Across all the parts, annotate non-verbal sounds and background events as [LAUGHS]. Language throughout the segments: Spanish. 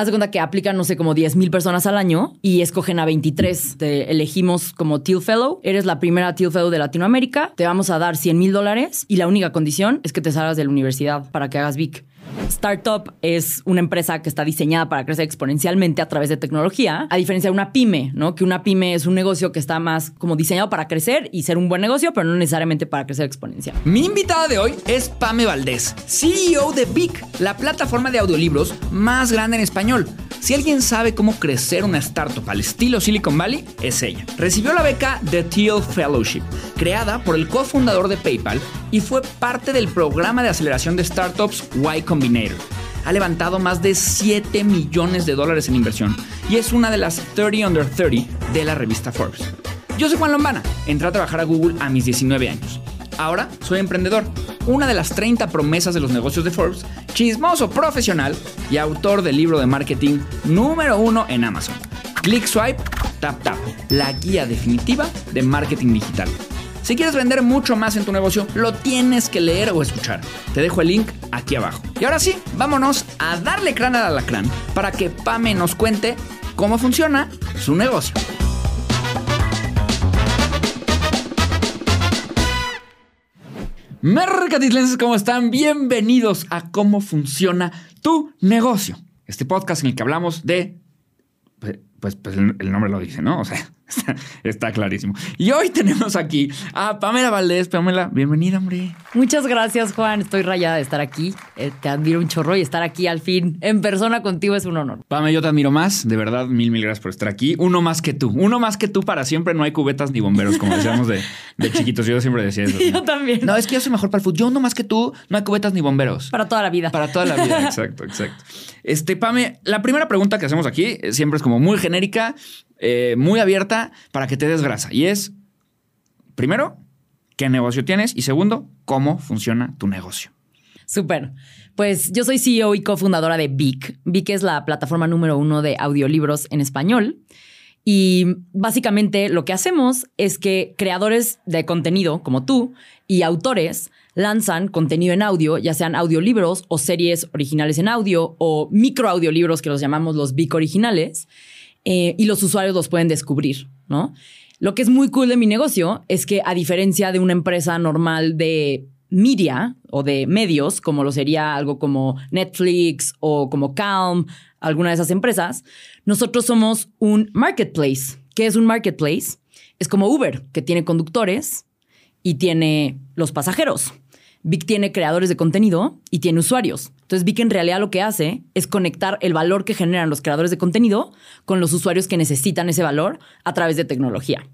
haz de cuenta que aplican, no sé, como 10 mil personas al año y escogen a 23. Te elegimos como Teal Fellow. Eres la primera Teal Fellow de Latinoamérica. Te vamos a dar 100 mil dólares y la única condición es que te salgas de la universidad para que hagas VIC. Startup es una empresa que está diseñada para crecer exponencialmente a través de tecnología, a diferencia de una pyme, ¿no? Que una pyme es un negocio que está más como diseñado para crecer y ser un buen negocio, pero no necesariamente para crecer exponencial. Mi invitada de hoy es Pame Valdés, CEO de Vic, la plataforma de audiolibros más grande en español. Si alguien sabe cómo crecer una startup al estilo Silicon Valley, es ella. Recibió la beca The Teal Fellowship, creada por el cofundador de PayPal y fue parte del programa de aceleración de startups Y Combinator. Ha levantado más de 7 millones de dólares en inversión y es una de las 30 under 30 de la revista Forbes. Yo soy Juan Lombana, entré a trabajar a Google a mis 19 años. Ahora soy emprendedor, una de las 30 promesas de los negocios de Forbes, chismoso profesional y autor del libro de marketing número uno en Amazon. Click Swipe, Tap Tap, la guía definitiva de marketing digital. Si quieres vender mucho más en tu negocio, lo tienes que leer o escuchar. Te dejo el link aquí abajo. Y ahora sí, vámonos a darle crán al alacrán para que Pame nos cuente cómo funciona su negocio. Mercatitlenses, ¿cómo están? Bienvenidos a cómo funciona tu negocio. Este podcast en el que hablamos de... Pues, pues, pues el, el nombre lo dice, ¿no? O sea, Está, [LAUGHS] está, clarísimo. Y hoy tenemos aquí a Pamela Valdés. Pamela, bienvenida, hombre. Muchas gracias, Juan. Estoy rayada de estar aquí. Eh, te admiro un chorro y estar aquí al fin en persona contigo es un honor. Pamela, yo te admiro más. De verdad, mil, mil gracias por estar aquí. Uno más que tú. Uno más que tú para siempre. No hay cubetas ni bomberos, como decíamos de, de chiquitos. Yo siempre decía eso. [LAUGHS] Yo también. No, es que yo soy mejor para el fútbol. Yo uno más que tú. No hay cubetas ni bomberos. Para toda la vida. Para toda la vida. [LAUGHS] exacto, exacto. Este, Pame, la primera pregunta que hacemos aquí siempre es como muy genérica eh, muy abierta para que te des grasa. Y es, primero, qué negocio tienes y segundo, cómo funciona tu negocio. Súper. Pues yo soy CEO y cofundadora de Vic. Vic es la plataforma número uno de audiolibros en español. Y básicamente lo que hacemos es que creadores de contenido como tú y autores lanzan contenido en audio, ya sean audiolibros o series originales en audio o microaudiolibros que los llamamos los Vic originales eh, y los usuarios los pueden descubrir, ¿no? Lo que es muy cool de mi negocio es que a diferencia de una empresa normal de media o de medios, como lo sería algo como Netflix o como Calm, alguna de esas empresas, nosotros somos un marketplace. ¿Qué es un marketplace? Es como Uber, que tiene conductores y tiene los pasajeros. Vic tiene creadores de contenido y tiene usuarios. Entonces Vic en realidad lo que hace es conectar el valor que generan los creadores de contenido con los usuarios que necesitan ese valor a través de tecnología.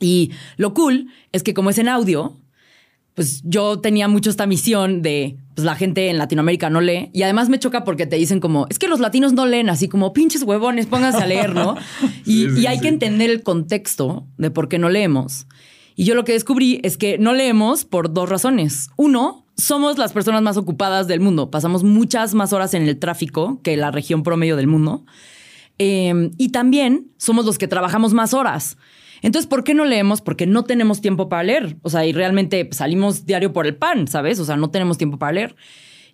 Y lo cool es que como es en audio, pues yo tenía mucho esta misión de, pues la gente en Latinoamérica no lee. Y además me choca porque te dicen como, es que los latinos no leen, así como pinches huevones, pónganse a leer, ¿no? [LAUGHS] y, sí, sí, y, hay sí. que entender el contexto de por qué no leemos. Y yo lo que descubrí es que no leemos por dos razones. Uno, somos las personas más ocupadas del mundo. Pasamos muchas más horas en el tráfico que la región promedio del mundo. Eh, y también somos los que trabajamos más horas. Entonces, ¿por qué no leemos? Porque no tenemos tiempo para leer. O sea, y realmente salimos diario por el pan, ¿sabes? O sea, no tenemos tiempo para leer.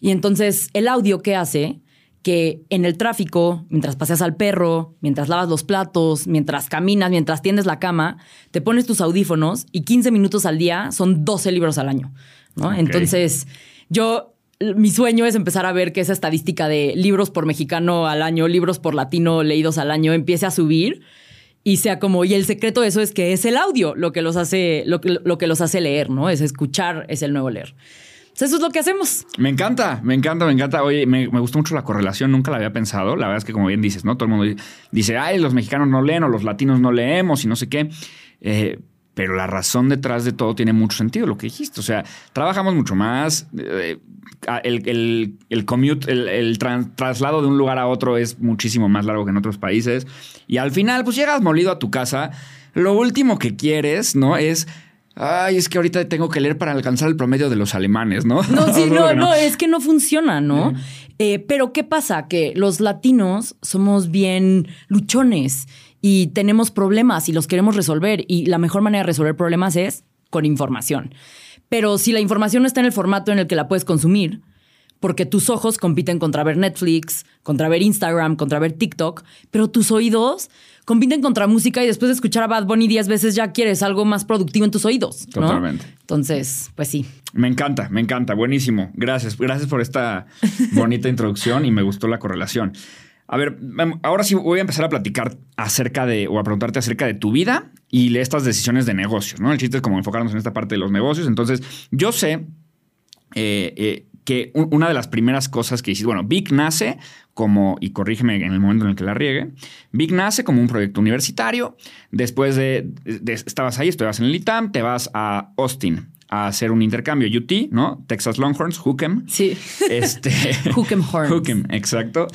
Y entonces, el audio, ¿qué hace? Que en el tráfico, mientras paseas al perro, mientras lavas los platos, mientras caminas, mientras tiendes la cama, te pones tus audífonos y 15 minutos al día son 12 libros al año. ¿no? Okay. Entonces, yo, mi sueño es empezar a ver que esa estadística de libros por mexicano al año, libros por latino leídos al año, empiece a subir y sea como, y el secreto de eso es que es el audio lo que los hace, lo que, lo que los hace leer, ¿no? Es escuchar, es el nuevo leer. Eso es lo que hacemos. Me encanta, me encanta, me encanta. Oye, me, me, gustó mucho la correlación, nunca la había pensado. La verdad es que, como bien dices, ¿no? Todo el mundo dice, ay, los mexicanos no leen o los latinos no leemos y no sé qué. Eh, pero la razón detrás de todo tiene mucho sentido, lo que dijiste. O sea, trabajamos mucho más. Eh, el, el, el, commute, el, el tra traslado de un lugar a otro es muchísimo más largo que en otros países. Y al final, pues llegas molido a tu casa. Lo último que quieres, ¿no? Es Ay, es que ahorita tengo que leer para alcanzar el promedio de los alemanes, ¿no? No, sí, [LAUGHS] no, no, es que no funciona, ¿no? Eh, pero ¿qué pasa? Que los latinos somos bien luchones y tenemos problemas y los queremos resolver. Y la mejor manera de resolver problemas es con información. Pero si la información no está en el formato en el que la puedes consumir, porque tus ojos compiten contra ver Netflix, contra ver Instagram, contra ver TikTok, pero tus oídos compiten contra música y después de escuchar a Bad Bunny 10 veces ya quieres algo más productivo en tus oídos. ¿no? Totalmente. Entonces, pues sí. Me encanta, me encanta. Buenísimo. Gracias. Gracias por esta [LAUGHS] bonita introducción y me gustó la correlación. A ver, em, ahora sí voy a empezar a platicar acerca de, o a preguntarte acerca de tu vida y de estas decisiones de negocios, ¿no? El chiste es como enfocarnos en esta parte de los negocios. Entonces, yo sé eh, eh, que una de las primeras cosas que hiciste, bueno, Vic nace como, y corrígeme en el momento en el que la riegue, Vic nace como un proyecto universitario. Después de, estabas ahí, estabas en el ITAM, te vas a Austin a hacer un intercambio UT, ¿no? Texas Longhorns, Hookem. Sí. Este, [LAUGHS] Hookem Horns. Hookem, exacto.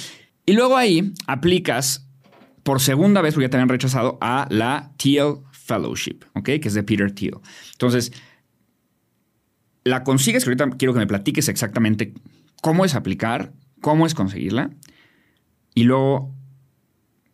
Y luego ahí aplicas por segunda vez, porque ya te habían rechazado, a la Teal Fellowship, ¿ok? Que es de Peter Thiel. Entonces, la consigues, que ahorita quiero que me platiques exactamente cómo es aplicar, cómo es conseguirla. Y luego,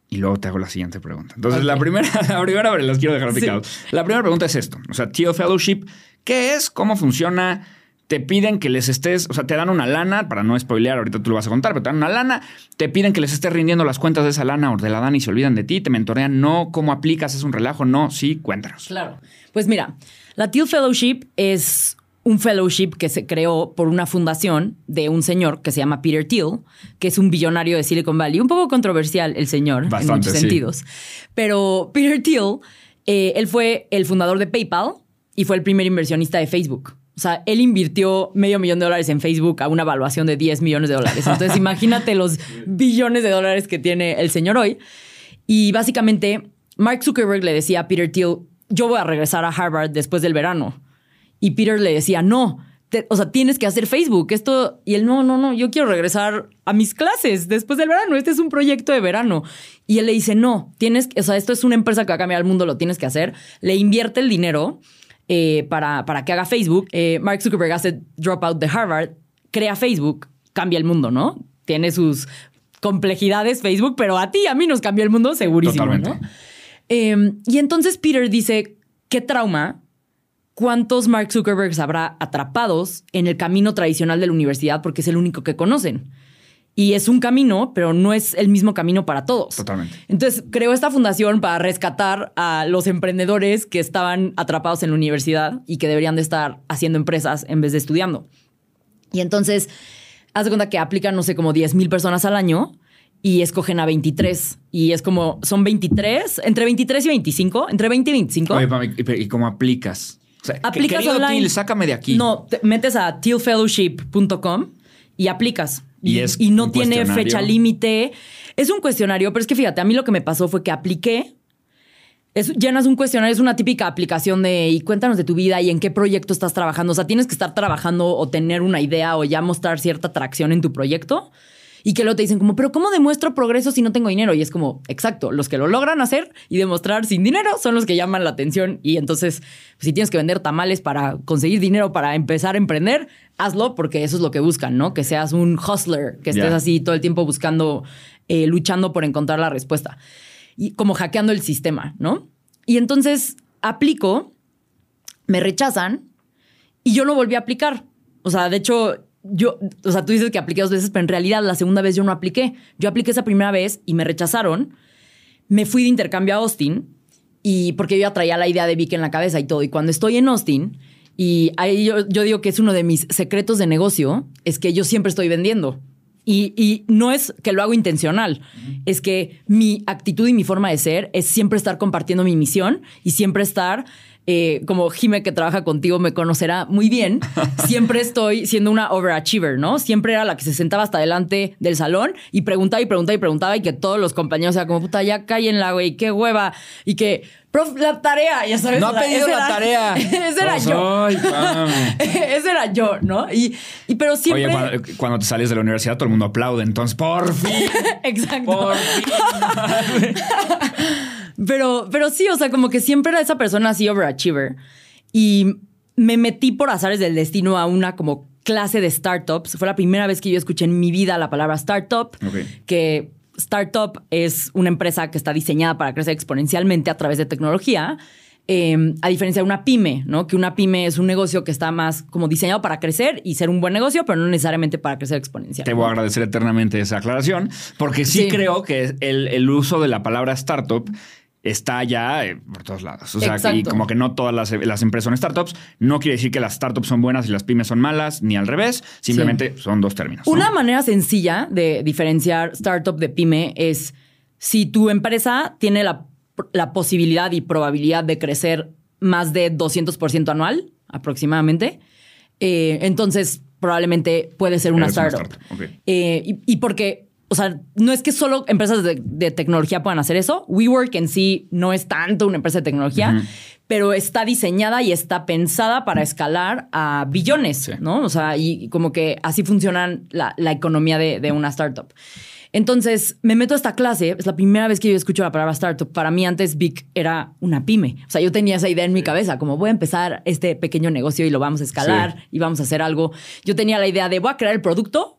y luego te hago la siguiente pregunta. Entonces, la primera, [LAUGHS] la primera, las quiero dejar picados. La primera pregunta es esto. O sea, Teal Fellowship, ¿qué es? ¿Cómo funciona? te piden que les estés, o sea, te dan una lana, para no spoilear, ahorita tú lo vas a contar, pero te dan una lana, te piden que les estés rindiendo las cuentas de esa lana o de la dan y se olvidan de ti, te mentorean, no, ¿cómo aplicas? ¿Es un relajo? No, sí, cuéntanos. Claro. Pues mira, la Teal Fellowship es un fellowship que se creó por una fundación de un señor que se llama Peter Thiel, que es un billonario de Silicon Valley. Un poco controversial el señor en muchos sentidos. Pero Peter Thiel, eh, él fue el fundador de PayPal y fue el primer inversionista de Facebook. O sea, él invirtió medio millón de dólares en Facebook a una evaluación de 10 millones de dólares. Entonces, [LAUGHS] imagínate los billones de dólares que tiene el señor hoy. Y básicamente, Mark Zuckerberg le decía a Peter Thiel, yo voy a regresar a Harvard después del verano. Y Peter le decía, no, o sea, tienes que hacer Facebook. Esto, y él, no, no, no, yo quiero regresar a mis clases después del verano. Este es un proyecto de verano. Y él le dice, no, tienes, o sea, esto es una empresa que va a cambiar el mundo, lo tienes que hacer. Le invierte el dinero eh, para, para que haga Facebook. Eh, Mark Zuckerberg hace Dropout de Harvard, crea Facebook, cambia el mundo, ¿no? Tiene sus complejidades Facebook, pero a ti, a mí nos cambió el mundo segurísimo, ¿no? Em, y entonces Peter dice, qué trauma, cuántos Mark Zuckerbergs habrá atrapados en el camino tradicional de la universidad porque es el único que conocen. Y es un camino, pero no es el mismo camino para todos. Totalmente. Entonces, creó esta fundación para rescatar a los emprendedores que estaban atrapados en la universidad y que deberían de estar haciendo empresas en vez de estudiando. Y entonces, haz de cuenta que aplican, no sé, como 10 mil personas al año y escogen a 23. Y es como, son 23, entre 23 y 25, entre 20 y 25. Oye, ¿y cómo aplicas? O sea, aplicas online. sácame de aquí. No, te metes a tealfellowship.com y aplicas. Y, no tiene fecha límite. Es un cuestionario, pero es que fíjate, a mí lo que me pasó fue que apliqué. Es, llenas un cuestionario, es una típica aplicación de y cuéntanos de tu vida y en qué proyecto estás trabajando. O sea, tienes que estar trabajando o tener una idea o ya mostrar cierta atracción en tu proyecto y que luego te dicen como, pero ¿cómo demuestro progreso si no tengo dinero? Y es como, exacto, los que lo logran hacer y demostrar sin dinero son los que llaman la atención. Y entonces, pues, si tienes que vender tamales para conseguir dinero para empezar a emprender, hazlo porque eso es lo que buscan, ¿no? Que seas un hustler, que estés así todo el tiempo buscando, eh, luchando por encontrar la respuesta. Y como hackeando el sistema, ¿no? Y entonces aplico, me rechazan y yo no volví a aplicar. O sea, de hecho, yo, o sea, tú dices que apliqué dos veces, pero en realidad la segunda vez yo no apliqué. Yo apliqué esa primera vez y me rechazaron. Me fui de intercambio a Austin y porque yo ya traía la idea de Vic en la cabeza y todo. Y cuando estoy en Austin, y ahí yo, digo que es uno de mis secretos de negocio, es que yo siempre estoy vendiendo. Y, y, no es que lo hago intencional, es que mi actitud y mi forma de ser es siempre estar compartiendo mi misión y siempre estar eh, como Jime que trabaja contigo me conocerá muy bien, [LAUGHS] siempre estoy siendo una overachiever, ¿no? Siempre era la que se sentaba hasta delante del salón y preguntaba y preguntaba y preguntaba y que todos los compañeros sea como, puta, ya la güey, qué hueva. Y que, prof, la tarea, ya sabes. No ha pedido la tarea. [LAUGHS] ese era yo. [LAUGHS] ese era yo, ¿no? Y, y pero siempre... Oye, cuando, te sales de la universidad todo el mundo aplaude, entonces, por fin. Exacto. Por fin. Pero, pero sí, o sea, como que siempre era esa persona así overachiever. Y me metí por azares del destino a una como clase de startups. Fue la primera vez que yo escuché en mi vida la palabra startup, que startup es una empresa que está diseñada para crecer exponencialmente a través de tecnología. eh, a diferencia de una pyme, ¿no? Que una pyme es un negocio que está más como diseñado para crecer y ser un buen negocio, pero no necesariamente para crecer exponencial. Te voy a agradecer eternamente esa aclaración, porque sí, Sí. creo que el, el uso de la palabra startup está ya eh, por todos lados. O sea, Exacto. y como que no todas las, las empresas son startups. No quiere decir que las startups son buenas y las pymes son malas, ni al revés. Simplemente son dos términos. ¿no? Una manera sencilla de diferenciar startup de pyme es si tu empresa tiene la, la posibilidad y probabilidad de crecer más de 200% anual, aproximadamente, eh, entonces probablemente puede ser una Eres una startup. Eh, y, y porque, o sea, no es que solo empresas de, de tecnología puedan hacer eso. WeWork en sí no es tanto una empresa de tecnología, pero está diseñada y está pensada para escalar a billones, Sí. ¿no? O sea, y, y como que así funcionan la, la economía de, de una startup. Entonces, me meto a esta clase. Es la primera vez que yo escucho la palabra startup. Para mí, antes Vic era una pyme. O sea, yo tenía esa idea en mi cabeza, como voy a empezar este pequeño negocio y lo vamos a escalar Sí. y vamos a hacer algo. Yo tenía la idea de voy a crear el producto.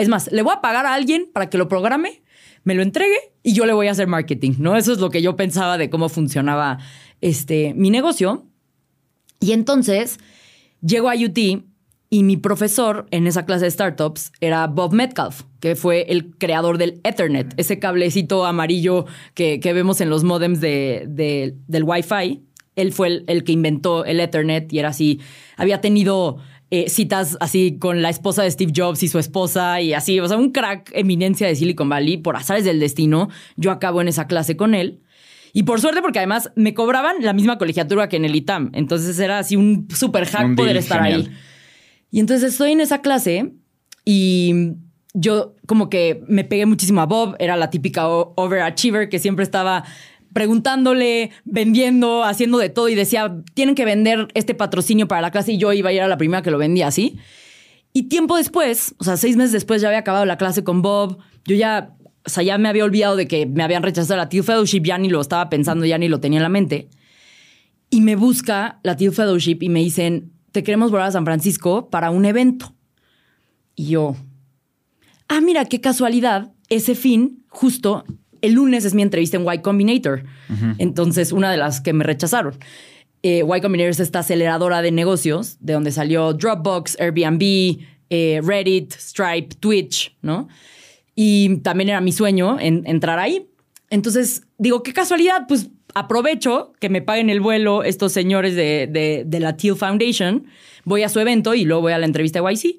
Es más, le voy a pagar a alguien para que lo programe, me lo entregue y yo le voy a hacer marketing, ¿no? Eso es lo que yo pensaba de cómo funcionaba este, mi negocio. Y entonces llego a UT y mi profesor en esa clase de startups era Bob Metcalf, que fue el creador del Ethernet, ese cablecito amarillo que, que vemos en los modems de, de- del Wi-Fi. Él fue el, el que inventó el Ethernet y era así, había tenido eh, citas así con la esposa de Steve Jobs y su esposa y así, o sea, un crack eminencia de Silicon Valley. Por azares del destino, yo acabo en esa clase con él. Y por suerte, porque además me cobraban la misma colegiatura que en el ITAM. Entonces era así un super hack Un poder estar genial. ahí. Y entonces estoy en esa clase y yo como que me pegué muchísimo a Bob. Era la típica overachiever que siempre estaba preguntándole, vendiendo, haciendo de todo y decía, tienen que vender este patrocinio para la clase y yo iba a ir a la primera que lo vendía así. Y tiempo después, o sea, seis meses después ya había acabado la clase con Bob. Yo ya, o sea, ya me había olvidado de que me habían rechazado la Teal Fellowship, ya ni lo estaba pensando, ya ni lo tenía en la mente. Y me busca la Teal Fellowship y me dicen, te queremos volver a San Francisco para un evento. Y yo, ah, mira, qué casualidad, ese fin, justo el lunes es mi entrevista en Y Combinator. Entonces, una de las que me rechazaron. Eh, y Combinator es esta aceleradora de negocios, de donde salió Dropbox, Airbnb, eh, Reddit, Stripe, Twitch, ¿no? Y también era mi sueño en- entrar ahí. Entonces, digo, qué casualidad, pues aprovecho que me paguen el vuelo estos señores de, de- de la Teal Foundation, voy a su evento y luego voy a la entrevista de YC.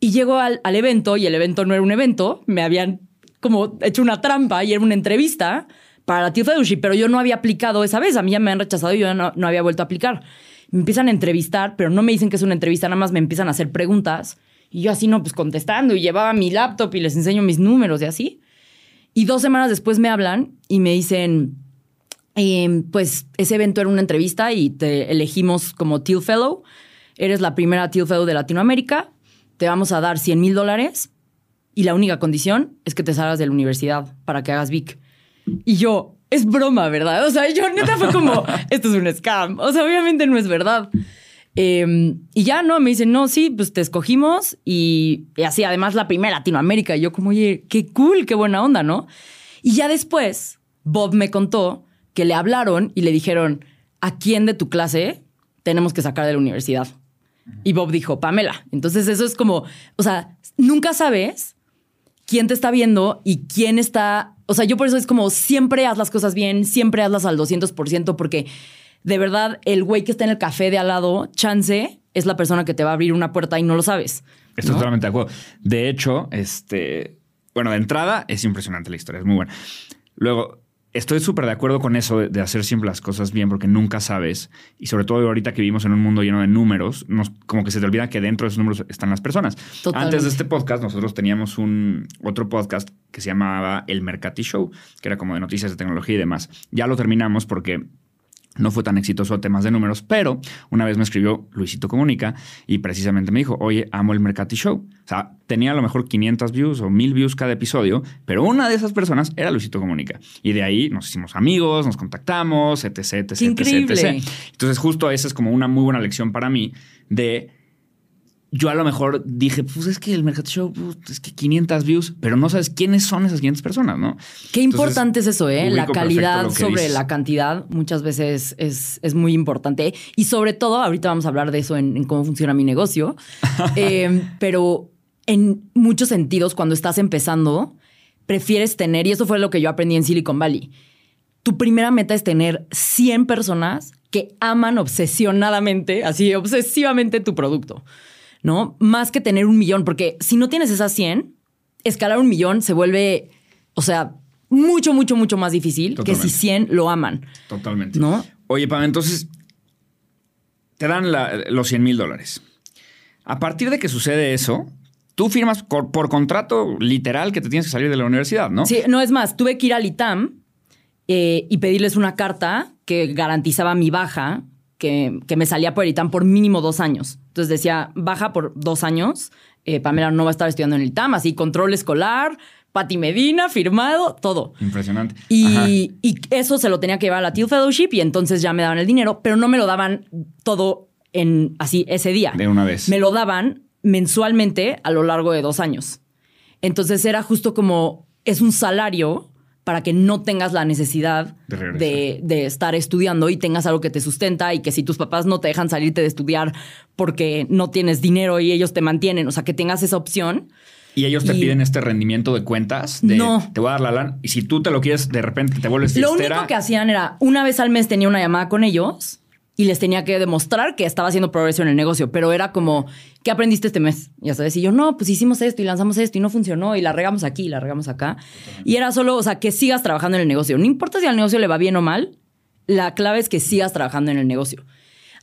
Y llego al, al evento y el evento no era un evento, me habían como hecho una trampa y era una entrevista para Teal Fellowship, pero yo no había aplicado esa vez, a mí ya me han rechazado y yo no, no había vuelto a aplicar. Me empiezan a entrevistar, pero no me dicen que es una entrevista, nada más me empiezan a hacer preguntas y yo así no, pues contestando y llevaba mi laptop y les enseño mis números y así. Y dos semanas después me hablan y me dicen, eh, pues ese evento era una entrevista y te elegimos como Teal Fellow. Eres la primera Teal Fellow de Latinoamérica. Te vamos a dar 100 mil dólares y la única condición es que te salgas de la universidad para que hagas VIC. Y yo, es broma, ¿verdad? O sea, yo neta fue como, [LAUGHS] esto es un scam. O sea, obviamente no es verdad. Eh, y ya, ¿no? Me dicen, no, sí, pues te escogimos y, y así, además la primera Latinoamérica. Y yo como, oye, qué cool, qué buena onda, ¿no? Y ya después, Bob me contó que le hablaron y le dijeron, ¿a quién de tu clase tenemos que sacar de la universidad? Y Bob dijo, Pamela. Entonces eso es como, o sea, nunca sabes quién te está viendo y quién está, o sea, yo por eso es como siempre haz las cosas bien, siempre hazlas al 200% porque de verdad el güey que está en el café de al lado, chance, es la persona que te va a abrir una puerta y no lo sabes. Estoy ¿no? totalmente de acuerdo. De hecho, este, bueno, de entrada es impresionante la historia, es muy buena. Luego, estoy súper de acuerdo con eso de, hacer siempre las cosas bien porque nunca sabes. Y sobre todo ahorita que vivimos en un mundo lleno de números, nos- como que se te olvida que dentro de esos números están las personas. Totalmente. Antes de este podcast, nosotros teníamos un otro podcast que se llamaba El Mercati Show, que era como de noticias de tecnología y demás. Ya lo terminamos porque no fue tan exitoso a temas de números, pero una vez me escribió Luisito Comunica y precisamente me dijo, oye, amo el Mercati Show. O sea, tenía a lo mejor 500 views o 1000 views cada episodio, pero una de esas personas era Luisito Comunica. Y de ahí nos hicimos amigos, nos contactamos, etc, etc, ¡Qué etc, increíble! etc. Entonces justo esa es como una muy buena lección para mí de yo a lo mejor dije, pues es que el Mercado Show, pues, es que 500 views, pero no sabes quiénes son esas 500 personas, ¿no? Qué importante es eso, ¿eh? La calidad sobre dices. la cantidad muchas veces es, es muy importante. Y sobre todo, ahorita vamos a hablar de eso en, en cómo funciona mi negocio, [LAUGHS] Eh, pero en muchos sentidos, cuando estás empezando, prefieres tener, y eso fue lo que yo aprendí en Silicon Valley, tu primera meta es tener 100 personas que aman obsesionadamente, así obsesivamente tu producto, ¿no? Más que tener un millón, porque si no tienes esas 100, escalar un millón se vuelve, o sea, mucho, mucho, mucho más difícil que si 100 lo aman, Totalmente. ¿no? Oye, Pam, entonces te dan la- los 100 mil dólares. A partir de que sucede eso, tú firmas por contrato literal que te tienes que salir de la universidad, ¿no? Sí, no es más, tuve que ir al ITAM eh, y pedirles una carta que garantizaba mi baja, que, que me salía por el ITAM por mínimo dos años. Entonces decía, baja por dos años, eh, Pamela no va a estar estudiando en el ITAM, así control escolar, Pati Medina, firmado, todo. Impresionante. Y, y eso se lo tenía que llevar a la Teal Fellowship y entonces ya me daban el dinero, pero no me lo daban todo en así ese día. De una vez. Me lo daban mensualmente a lo largo de dos años. Entonces era justo como, es un salario para que no tengas la necesidad De regresar. de, de estar estudiando y tengas algo que te sustenta y que si tus papás no te dejan salirte de estudiar porque no tienes dinero y ellos te mantienen, o sea, que tengas esa opción. Y ellos te y- piden este rendimiento de cuentas de No. te voy a dar la lana y si tú te lo quieres de repente te vuelves Lo único que hacían era, una vez al mes tenía una llamada con ellos y les tenía que demostrar que estaba haciendo progreso en el negocio, pero era como, ¿qué aprendiste este mes? Ya sabes, y yo, no, pues hicimos esto y lanzamos esto y no funcionó y la regamos aquí y la regamos acá. Y era solo, o sea, que sigas trabajando en el negocio. No importa si al negocio le va bien o mal, la clave es que sigas trabajando en el negocio.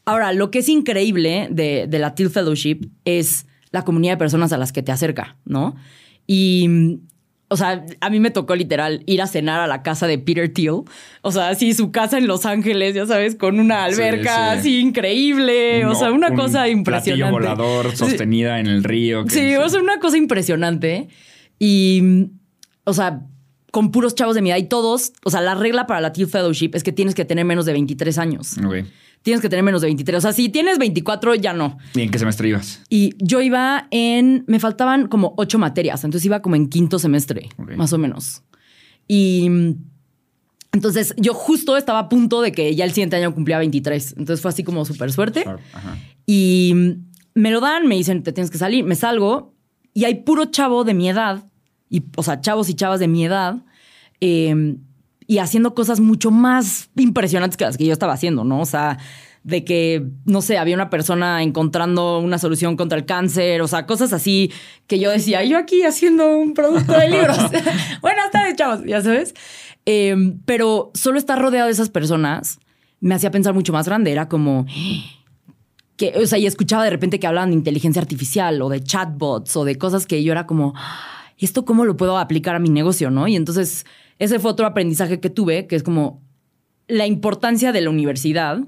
Ahora, lo que es increíble de, de la Teal Fellowship es la comunidad de personas a las que te acerca, ¿no? Y, o sea, a mí me tocó literal ir a cenar a la casa de Peter Thiel. O sea, así su casa en Los Ángeles, ya sabes, con una Sí, alberca sí. así increíble. o sea, una un cosa impresionante. Platillo volador Sí. sostenida en el río. que- Sí, o sea, una cosa impresionante. Y, o sea, con puros chavos de mi edad y todos, o sea, la regla para la Teal Fellowship es que tienes que tener menos de 23 años. Ok. Tienes que tener menos de 23. O sea, si tienes 24, ya no. ¿Y en qué semestre ibas? Y yo iba en. Me faltaban como ocho materias. Entonces iba como en quinto semestre, más o menos. Y. Entonces yo justo estaba a punto de que ya el siguiente año cumplía 23. Entonces fue así como súper suerte. Ajá. Y me lo dan, me dicen, te tienes que salir. Me salgo y hay puro chavo de mi edad. Y, o sea, chavos y chavas de mi edad. eh, y haciendo cosas mucho más impresionantes que las que yo estaba haciendo, ¿no? O sea, de que, no sé, había una persona encontrando una solución contra el cáncer, o sea, cosas así que yo decía, yo aquí haciendo un producto de libros. [LAUGHS] [LAUGHS] Buenas tardes, chavos, ya sabes. Eh, pero solo estar rodeado de esas personas me hacía pensar mucho más grande. Era como, que, o sea, y escuchaba de repente que hablaban de inteligencia artificial o de chatbots o de cosas que yo era como, ¿esto cómo lo puedo aplicar a mi negocio? ¿No? Y entonces ese fue otro aprendizaje que tuve, que es como la importancia de la universidad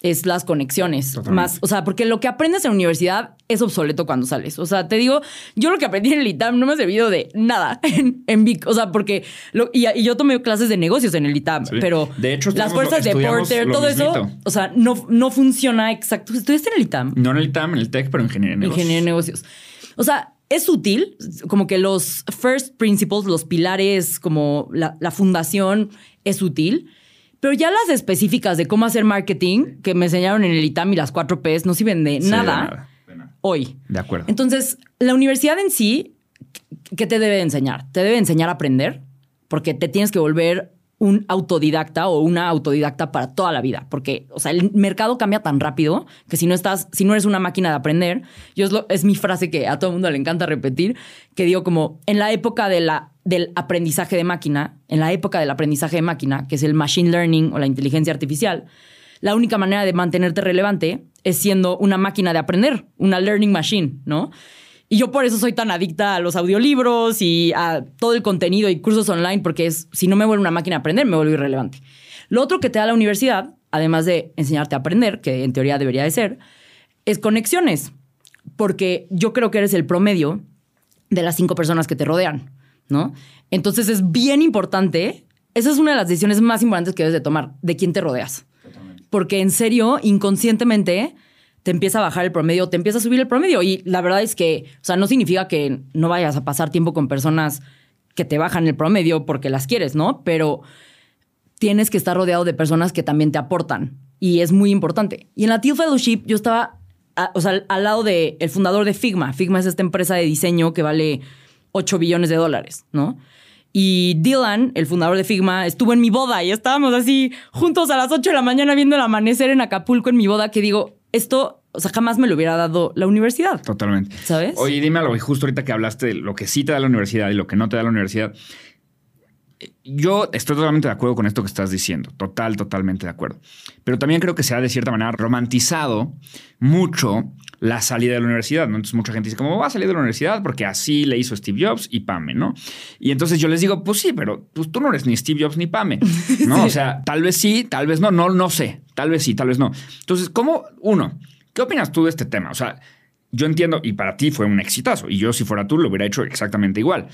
es las conexiones. Totalmente. Más, o sea, porque lo que aprendes en la universidad es obsoleto cuando sales. O sea, te digo, yo lo que aprendí en el ITAM no me ha servido de nada [LAUGHS] en, en Vic. O sea, porque lo- y, y yo tomé clases de negocios en el ITAM, Sí. pero De hecho, las fuerzas de Porter, todo eso, o sea, no, no funciona exacto. ¿Estudiaste en el ITAM? No en el TAM, en el TEC, pero en ingeniería de negocios. Ingeniería de negocios. O sea, es útil, como que los first principles, los pilares, como la, la fundación es útil, pero ya las específicas de cómo hacer marketing que me enseñaron en el ITAM y las 4 Ps no sirven de Sí, de nada, nada, de nada. hoy. De acuerdo. Entonces, la universidad en sí, ¿qué te debe enseñar? Te debe enseñar a aprender, porque te tienes que volver un autodidacta o una autodidacta para toda la vida, porque, o sea, el mercado cambia tan rápido que si no estás, si no eres una máquina de aprender, yo es, mi frase que a todo el mundo le encanta repetir, que digo como en la época de la, del aprendizaje de máquina, en la época del aprendizaje de máquina, que es el machine learning o la inteligencia artificial, la única manera de mantenerte relevante es siendo una máquina de aprender, una learning machine, ¿no? Y yo por eso soy tan adicta a los audiolibros y a todo el contenido y cursos online, porque es, si no me vuelvo una máquina de aprender, me vuelvo irrelevante. Lo otro que te da la universidad, además de enseñarte a aprender, que en teoría debería de ser, es conexiones. Porque yo creo que eres el promedio de las cinco personas que te rodean, ¿no? Entonces es bien importante, esa es una de las decisiones más importantes que debes de tomar, de quién te rodeas. Porque en serio, inconscientemente, te empieza a bajar el promedio, te empieza a subir el promedio. Y la verdad es que, o sea, no significa que no vayas a pasar tiempo con personas que te bajan el promedio porque las quieres, ¿no? Pero tienes que estar rodeado de personas que también te aportan. Y es muy importante. Y en la Teal Fellowship yo estaba, o sea, al lado del el fundador de Figma. Figma es esta empresa de diseño que vale 8 billones de dólares, ¿no? Y Dylan, el fundador de Figma, estuvo en mi boda y estábamos así juntos a las 8 de la mañana viendo el amanecer en Acapulco en mi boda, que digo, esto, o sea, jamás me lo hubiera dado la universidad. Totalmente. ¿Sabes? Oye, dime algo, y justo ahorita que hablaste de lo que sí te da la universidad y lo que no te da la universidad. Yo estoy totalmente de acuerdo con esto que estás diciendo, total, totalmente de acuerdo. Pero también creo que se ha de cierta manera romantizado mucho la salida de la universidad, ¿no? Entonces mucha gente dice, ¿cómo va a salir de la universidad? Porque así le hizo Steve Jobs y Pame, ¿no? Y entonces yo les digo, pues sí, pero pues, tú no eres ni Steve Jobs ni Pame, [LAUGHS] ¿no? O sea, tal vez sí, tal vez no, no, no sé, tal vez sí, tal vez no. Entonces, ¿cómo, uno, qué opinas tú de este tema? O sea, yo entiendo, y para ti fue un exitazo, y yo si fuera tú lo hubiera hecho exactamente igual.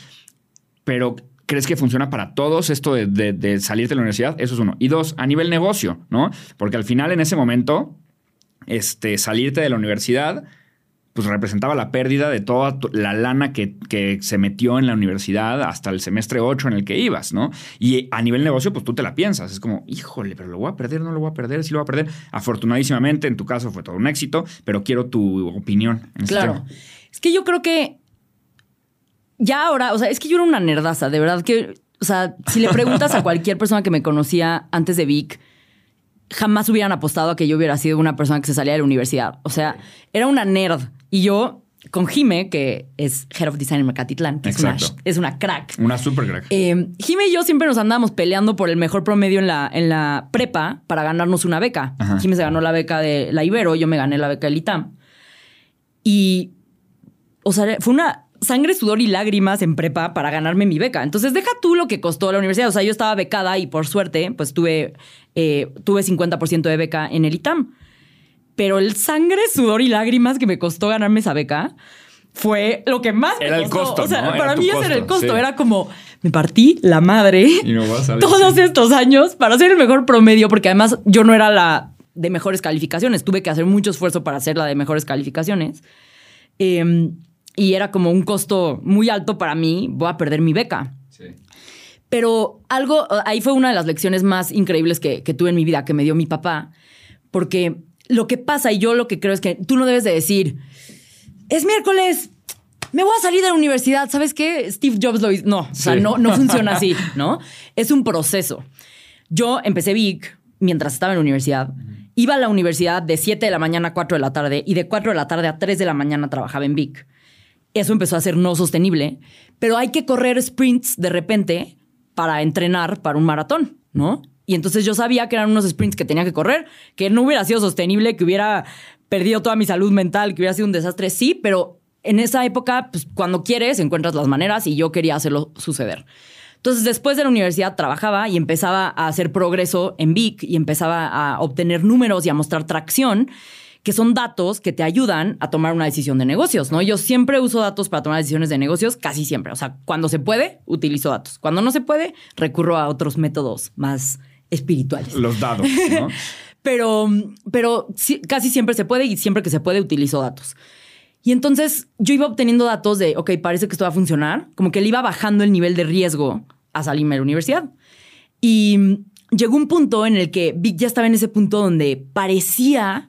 Pero ¿Crees que funciona para todos esto de, de, salir de la universidad? Eso es uno. Y dos, a nivel negocio, ¿no? Porque al final, en ese momento, este, salirte de la universidad, pues representaba la pérdida de toda la lana que, que, se metió en la universidad hasta el semestre 8 en el que ibas, ¿no? Y a nivel negocio, pues tú te la piensas. Es como, híjole, pero lo voy a perder, no lo voy a perder, sí lo voy a perder. Afortunadísimamente, en tu caso fue todo un éxito, pero quiero tu opinión. En este claro. Es que yo creo que ya ahora, o sea, es que yo era una nerdaza, de verdad que, o sea, si le preguntas a [LAUGHS] cualquier persona que me conocía antes de Vic, jamás hubieran apostado a que yo hubiera sido una persona que se salía de la universidad. O sea, era una nerd. Y yo, con Jime, que es Head of Design en Mercatitlán, que es una, es una, crack. Una super crack. Eh, Jime y yo siempre nos andábamos peleando por el mejor promedio en la, en la prepa para ganarnos una beca. Jime se ganó la beca de la Ibero, yo me gané la beca del ITAM. Y, o sea, fue una sangre, sudor y lágrimas en prepa para ganarme mi beca. Entonces, deja tú lo que costó la universidad. O sea, yo estaba becada y por suerte, pues tuve, eh, tuve 50% de beca en el ITAM. Pero el sangre, sudor y lágrimas que me costó ganarme esa beca fue lo que más era el costo. O sea, para mí ese era el costo. Era como, me partí la madre todos estos años para hacer el mejor promedio, porque además yo no era la de mejores calificaciones. Tuve que hacer mucho esfuerzo para hacer la de mejores calificaciones. Eh, y era como un costo muy alto para mí, voy a perder mi beca. Sí. Pero algo, ahí fue una de las lecciones más increíbles que, tuve en mi vida, que me dio mi papá, porque lo que pasa y yo lo que creo es que tú no debes de decir, es miércoles, me voy a salir de la universidad, ¿sabes qué? Steve Jobs lo hizo. No, o sea, no, no funciona así, [LAUGHS] ¿no? Es un proceso. Yo empecé Vic mientras estaba en la universidad. Iba a la universidad de 7 de la mañana a 4 de la tarde y de 4 de la tarde a 3 de la mañana trabajaba en Vic eso empezó a ser no sostenible, pero hay que correr sprints de repente para entrenar para un maratón, ¿no? Y entonces yo sabía que eran unos sprints que tenía que correr, que no hubiera sido sostenible, que hubiera perdido toda mi salud mental, que hubiera sido un desastre, sí, pero en esa época, pues cuando quieres, encuentras las maneras y yo quería hacerlo suceder. Entonces, después de la universidad trabajaba y empezaba a hacer progreso en Vic y empezaba a obtener números y a mostrar tracción que son datos que te ayudan a tomar una decisión de negocios, ¿no? Yo siempre uso datos para tomar decisiones de negocios, casi siempre. O sea, cuando se puede, utilizo datos. Cuando no se puede, recurro a otros métodos más espirituales. Los dados, ¿no? [LAUGHS] pero pero casi siempre se puede y siempre que se puede utilizo datos. Y entonces yo iba obteniendo datos de, ok, parece que esto va a funcionar, como que le iba bajando el nivel de riesgo a salirme de la universidad. Y llegó un punto en el que Vic ya estaba en ese punto donde parecía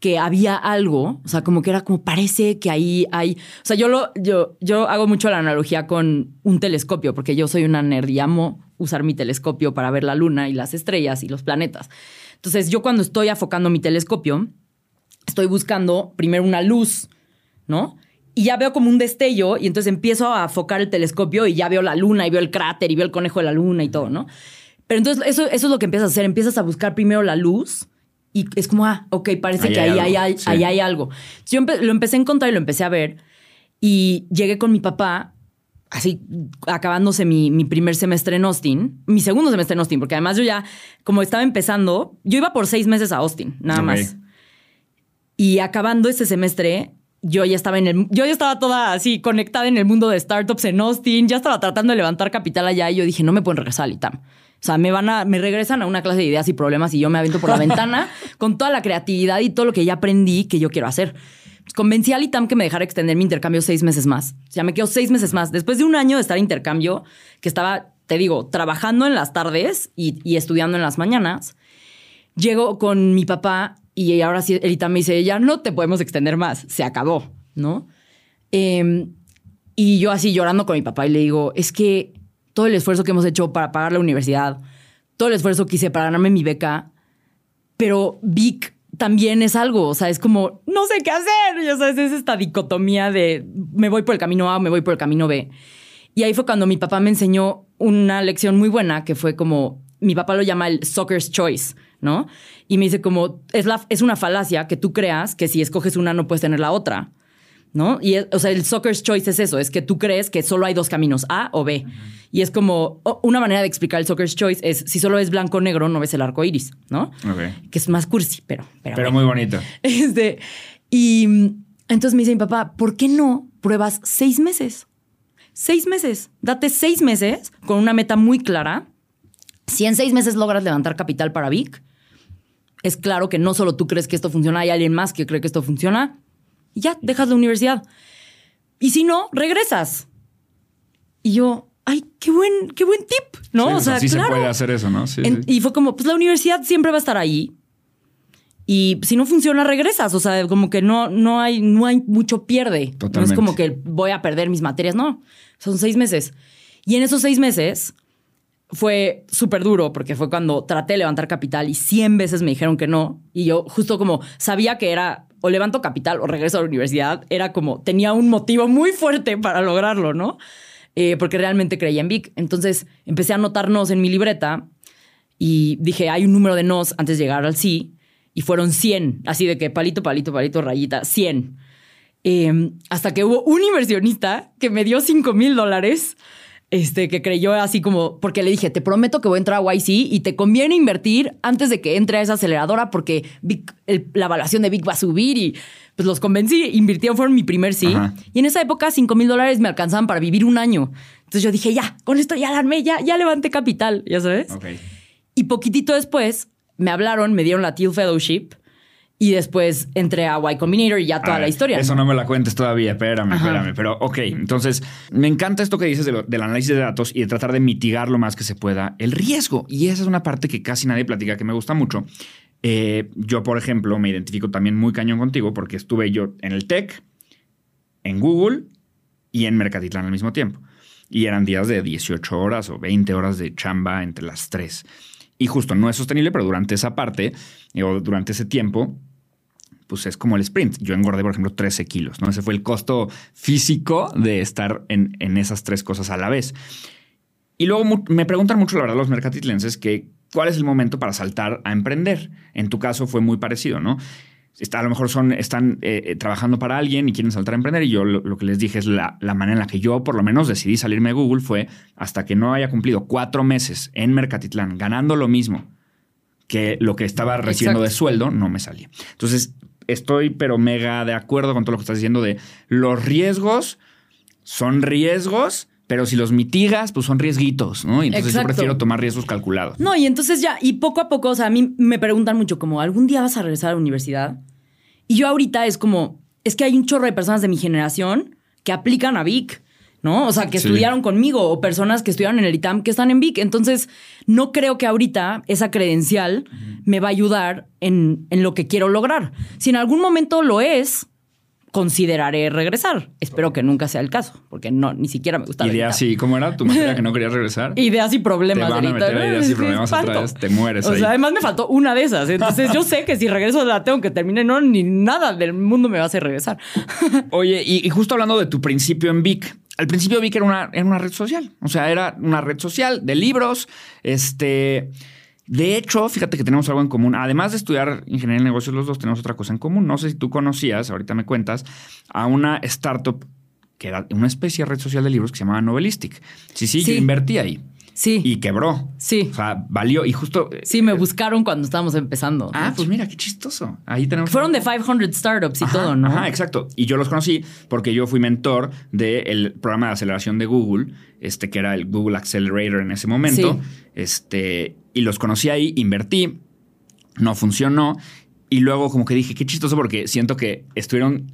que había algo, o sea, como que era como parece que ahí hay, o sea, yo lo yo yo hago mucho la analogía con un telescopio porque yo soy una nerd y amo usar mi telescopio para ver la luna y las estrellas y los planetas. Entonces, yo cuando estoy afocando mi telescopio, estoy buscando primero una luz, ¿no? Y ya veo como un destello y entonces empiezo a afocar el telescopio y ya veo la luna y veo el cráter y veo el conejo de la luna y todo, ¿no? Pero entonces eso, eso es lo que empiezas a hacer, empiezas a buscar primero la luz y es como, ah, ok, parece que ahí, hay, algo. ahí hay algo. Yo lo empecé a encontrar y lo empecé a ver. Y llegué con mi papá, así acabándose mi, mi, primer semestre en Austin, mi segundo semestre en Austin, porque además yo ya, como estaba empezando, yo iba por seis meses a Austin, nada más. Y acabando ese semestre, yo ya estaba en el, yo ya estaba toda así conectada en el mundo de startups en Austin, ya estaba tratando de levantar capital allá y yo dije, no me pueden regresar al ITAM. O sea, me van a, me regresan a una clase de ideas y problemas y yo me aviento por la [LAUGHS] ventana con toda la creatividad y todo lo que ya aprendí que yo quiero hacer. Convencí al ITAM que me dejara extender mi intercambio seis meses más. O sea, me quedo seis meses más. Después de un año de estar en intercambio, que estaba, te digo, trabajando en las tardes y, y estudiando en las mañanas, llego con mi papá y ahora sí el ITAM me dice, ya no te podemos extender más, se acabó, ¿no? Em, y yo así llorando con mi papá y le digo, es que todo el esfuerzo que hemos hecho para pagar la universidad, todo el esfuerzo que hice para ganarme mi beca, pero Vic también es algo, o sea, es como, no sé qué hacer, ya sabes, es esta dicotomía de me voy por el camino A o me voy por el camino B. Y ahí fue cuando mi papá me enseñó una lección muy buena que fue como, mi papá lo llama el soccer's choice, ¿no? Y me dice como, es, la, es una falacia que tú creas que si escoges una no puedes tener la otra. ¿No? Y, o sea, el soccer's choice es eso, es que tú crees que solo hay dos caminos, A o B. Y es como, una manera de explicar el soccer's choice es, si solo ves blanco o negro, no ves el arco iris, ¿no? Que es más cursi, pero... Pero, muy bonito. [LAUGHS] Este, y entonces me dice mi papá, ¿por qué no pruebas seis meses? Seis meses. Date seis meses con una meta muy clara. Si en seis meses logras levantar capital para Vic, es claro que no solo tú crees que esto funciona, hay alguien más que cree que esto funciona y ya, dejas la universidad. Y si no, regresas. Y yo, ay, qué buen, qué buen tip, ¿no? o sea, sí se puede hacer eso, ¿no? Sí, Y fue como, pues la universidad siempre va a estar ahí. Y si no funciona, regresas. O sea, como que no, no, hay, no hay mucho pierde. Totalmente. No es como que voy a perder mis materias, no. Son seis meses. Y en esos seis meses fue súper duro porque fue cuando traté de levantar capital y 100 veces me dijeron que no. Y yo justo como sabía que era o levanto capital o regreso a la universidad, era como, tenía un motivo muy fuerte para lograrlo, ¿no? Eh, porque realmente creía en Vic. Entonces empecé a anotar nos en mi libreta y dije, hay un número de nos antes de llegar al sí, y fueron 100, así de que palito, palito, palito, rayita, 100. Em, hasta que hubo un inversionista que me dio 5 mil dólares este, que creyó así como, porque le dije, te prometo que voy a entrar a YC y te conviene invertir antes de que entre a esa aceleradora porque la evaluación de Big va a subir y pues los convencí, invirtieron, fueron mi primer sí. Y en esa época 5 mil dólares me alcanzaban para vivir un año. Entonces yo dije, ya, con esto ya la armé, ya, ya levanté capital, ya sabes. Y poquitito después me hablaron, me dieron la Teal Fellowship y después entré a Y Combinator y ya toda la historia. Eso ¿no? me la cuentes todavía, espérame, espérame. Pero ok, entonces me encanta esto que dices del análisis de datos y de tratar de mitigar lo más que se pueda el riesgo. Y esa es una parte que casi nadie platica, que me gusta mucho. Eh, yo, por ejemplo, me identifico también muy cañón contigo porque estuve yo en el tech, en Google y en Mercatitlán al mismo tiempo. Y eran días de 18 horas o 20 horas de chamba entre las tres. Y justo no es sostenible, pero durante esa parte o durante ese tiempo, pues es como el sprint. Yo engordé, por ejemplo, 13 kilos, ¿no? Ese fue el costo físico de estar en, esas tres cosas a la vez. Y luego me preguntan mucho, la verdad, los mercatitlenses que cuál es el momento para saltar a emprender. En tu caso fue muy parecido, ¿no? Está, a lo mejor son, están eh, eh, trabajando para alguien y quieren saltar a emprender. Y yo lo, que les dije es la, la, manera en la que yo, por lo menos, decidí salirme de Google fue hasta que no haya cumplido cuatro meses en Mercatitlán ganando lo mismo que lo que estaba recibiendo de sueldo, no me salía. Entonces, estoy pero mega de acuerdo con todo lo que estás diciendo de los riesgos son riesgos, pero si los mitigas, pues son riesguitos, ¿no? Y entonces yo prefiero tomar riesgos calculados. No, y entonces ya, y poco a poco, o sea, a mí me preguntan mucho como, ¿algún día vas a regresar a la universidad? Y yo ahorita es como, es que hay un chorro de personas de mi generación que aplican a Vic. ¿No? O sea, que estudiaron conmigo o personas que estudiaron en el ITAM que están en Vic. Entonces, no creo que ahorita esa credencial me va a ayudar en, en, lo que quiero lograr. Si en algún momento lo es, consideraré regresar. Espero que nunca sea el caso, porque no, ni siquiera me gusta. Ideas y ¿cómo era tu materia que no querías regresar? [LAUGHS] ideas y problemas. Te van a meter ideas y problemas otra vez, te mueres O sea, además me faltó una de esas. Entonces yo sé que si regreso la tengo que terminar, no, ni nada del mundo me va a hacer regresar. [LAUGHS] Oye, y, y justo hablando de tu principio en Vic, al principio vi que era una, era una red social. O sea, era una red social de libros. Este. De hecho, fíjate que tenemos algo en común. Además de estudiar ingeniería de negocios, los dos tenemos otra cosa en común. No sé si tú conocías, ahorita me cuentas, a una startup que era una especie de red social de libros que se llamaba Novelistic. Sí, sí, yo invertí ahí. Sí. Y quebró. Sí. O sea, valió. Y justo. Sí, me buscaron cuando estábamos empezando. Ah, pues mira, qué chistoso. Ahí tenemos. Fueron de 500 startups y Ajá, todo, ¿no? Ajá, exacto. Y yo los conocí porque yo fui mentor del programa de aceleración de Google, este que era el Google Accelerator en ese momento. Sí. Este, y los conocí ahí, invertí, no funcionó. Y luego como que dije, qué chistoso porque siento que estuvieron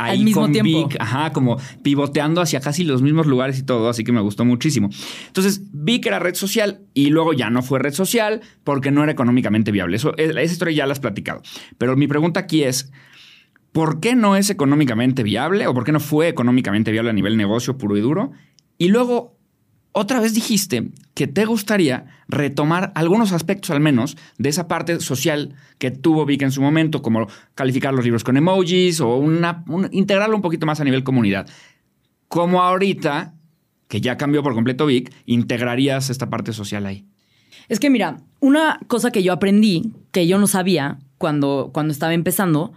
ahí Al mismo con tiempo. Vic, ajá, como pivoteando hacia casi los mismos lugares y todo, así que me gustó muchísimo. Entonces, Vic era red social y luego ya no fue red social porque no era económicamente viable. Eso, esa historia ya la has platicado. Pero mi pregunta aquí es, ¿por qué no es económicamente viable o por qué no fue económicamente viable a nivel negocio puro y duro? Y luego, otra vez dijiste que te gustaría retomar algunos aspectos al menos de esa parte social que tuvo Vic en su momento, como calificar los libros con emojis o un- integrarlo un poquito más a nivel comunidad. ¿Cómo ahorita, que ya cambió por completo Vic, integrarías esta parte social ahí? Es que mira, una cosa que yo aprendí, que yo no sabía cuando, cuando estaba empezando,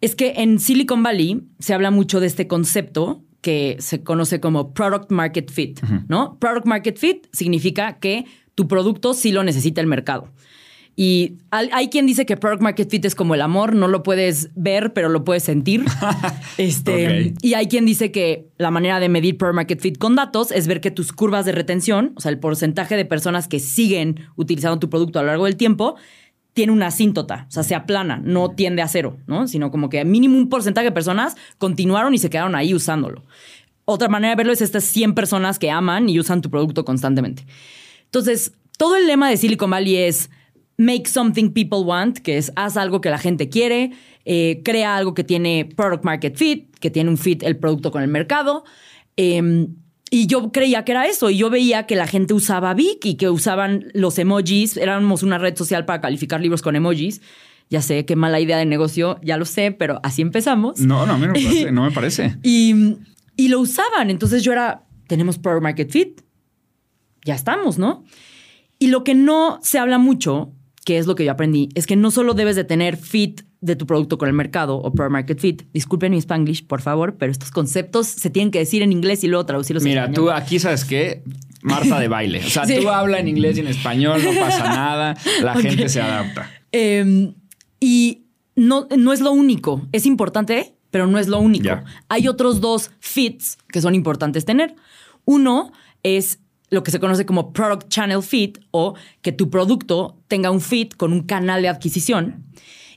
es que en Silicon Valley se habla mucho de este concepto que se conoce como Product Market Fit, ¿no? Product Market Fit significa que tu producto sí lo necesita el mercado. Y hay, quien dice que Product Market Fit es como el amor, no lo puedes ver, pero lo puedes sentir. [LAUGHS] este. Y hay quien dice que la manera de medir Product Market Fit con datos es ver que tus curvas de retención, o sea, el porcentaje de personas que siguen utilizando tu producto a lo largo del tiempo, tiene una asíntota, o sea, se aplana, no tiende a cero, ¿no? Sino como que mínimo un porcentaje de personas continuaron y se quedaron ahí usándolo. Otra manera de verlo es estas 100 personas que aman y usan tu producto constantemente. Entonces, todo el lema de Silicon Valley es make something people want, que es haz algo que la gente quiere, eh, crea algo que tiene product market fit, que tiene un fit el producto con el mercado. Eh, y yo creía que era eso, y yo veía que la gente usaba Vic y que usaban los emojis, éramos una red social para calificar libros con emojis. Ya sé, qué mala idea de negocio, ya lo sé, pero así empezamos. No, no, a mí no me [LAUGHS] parece. No me parece. Y, y lo usaban. Entonces yo era, tenemos Product Market Fit. Ya estamos, ¿no? Y lo que no se habla mucho, que es lo que yo aprendí, es que no solo debes de tener fit de tu producto con el mercado o Product Market Fit. Disculpen mi Spanglish, por favor, pero estos conceptos se tienen que decir en inglés y luego traducirlos Mira, en tú español. aquí sabes qué, Marta de baile. O sea, [LAUGHS] Sí. tú habla en inglés y en español, no pasa nada, la [LAUGHS] gente se adapta. Eh, y no, no es lo único. Es importante, pero no es lo único. Hay otros dos fits que son importantes tener. Uno es lo que se conoce como Product Channel Fit o que tu producto tenga un fit con un canal de adquisición.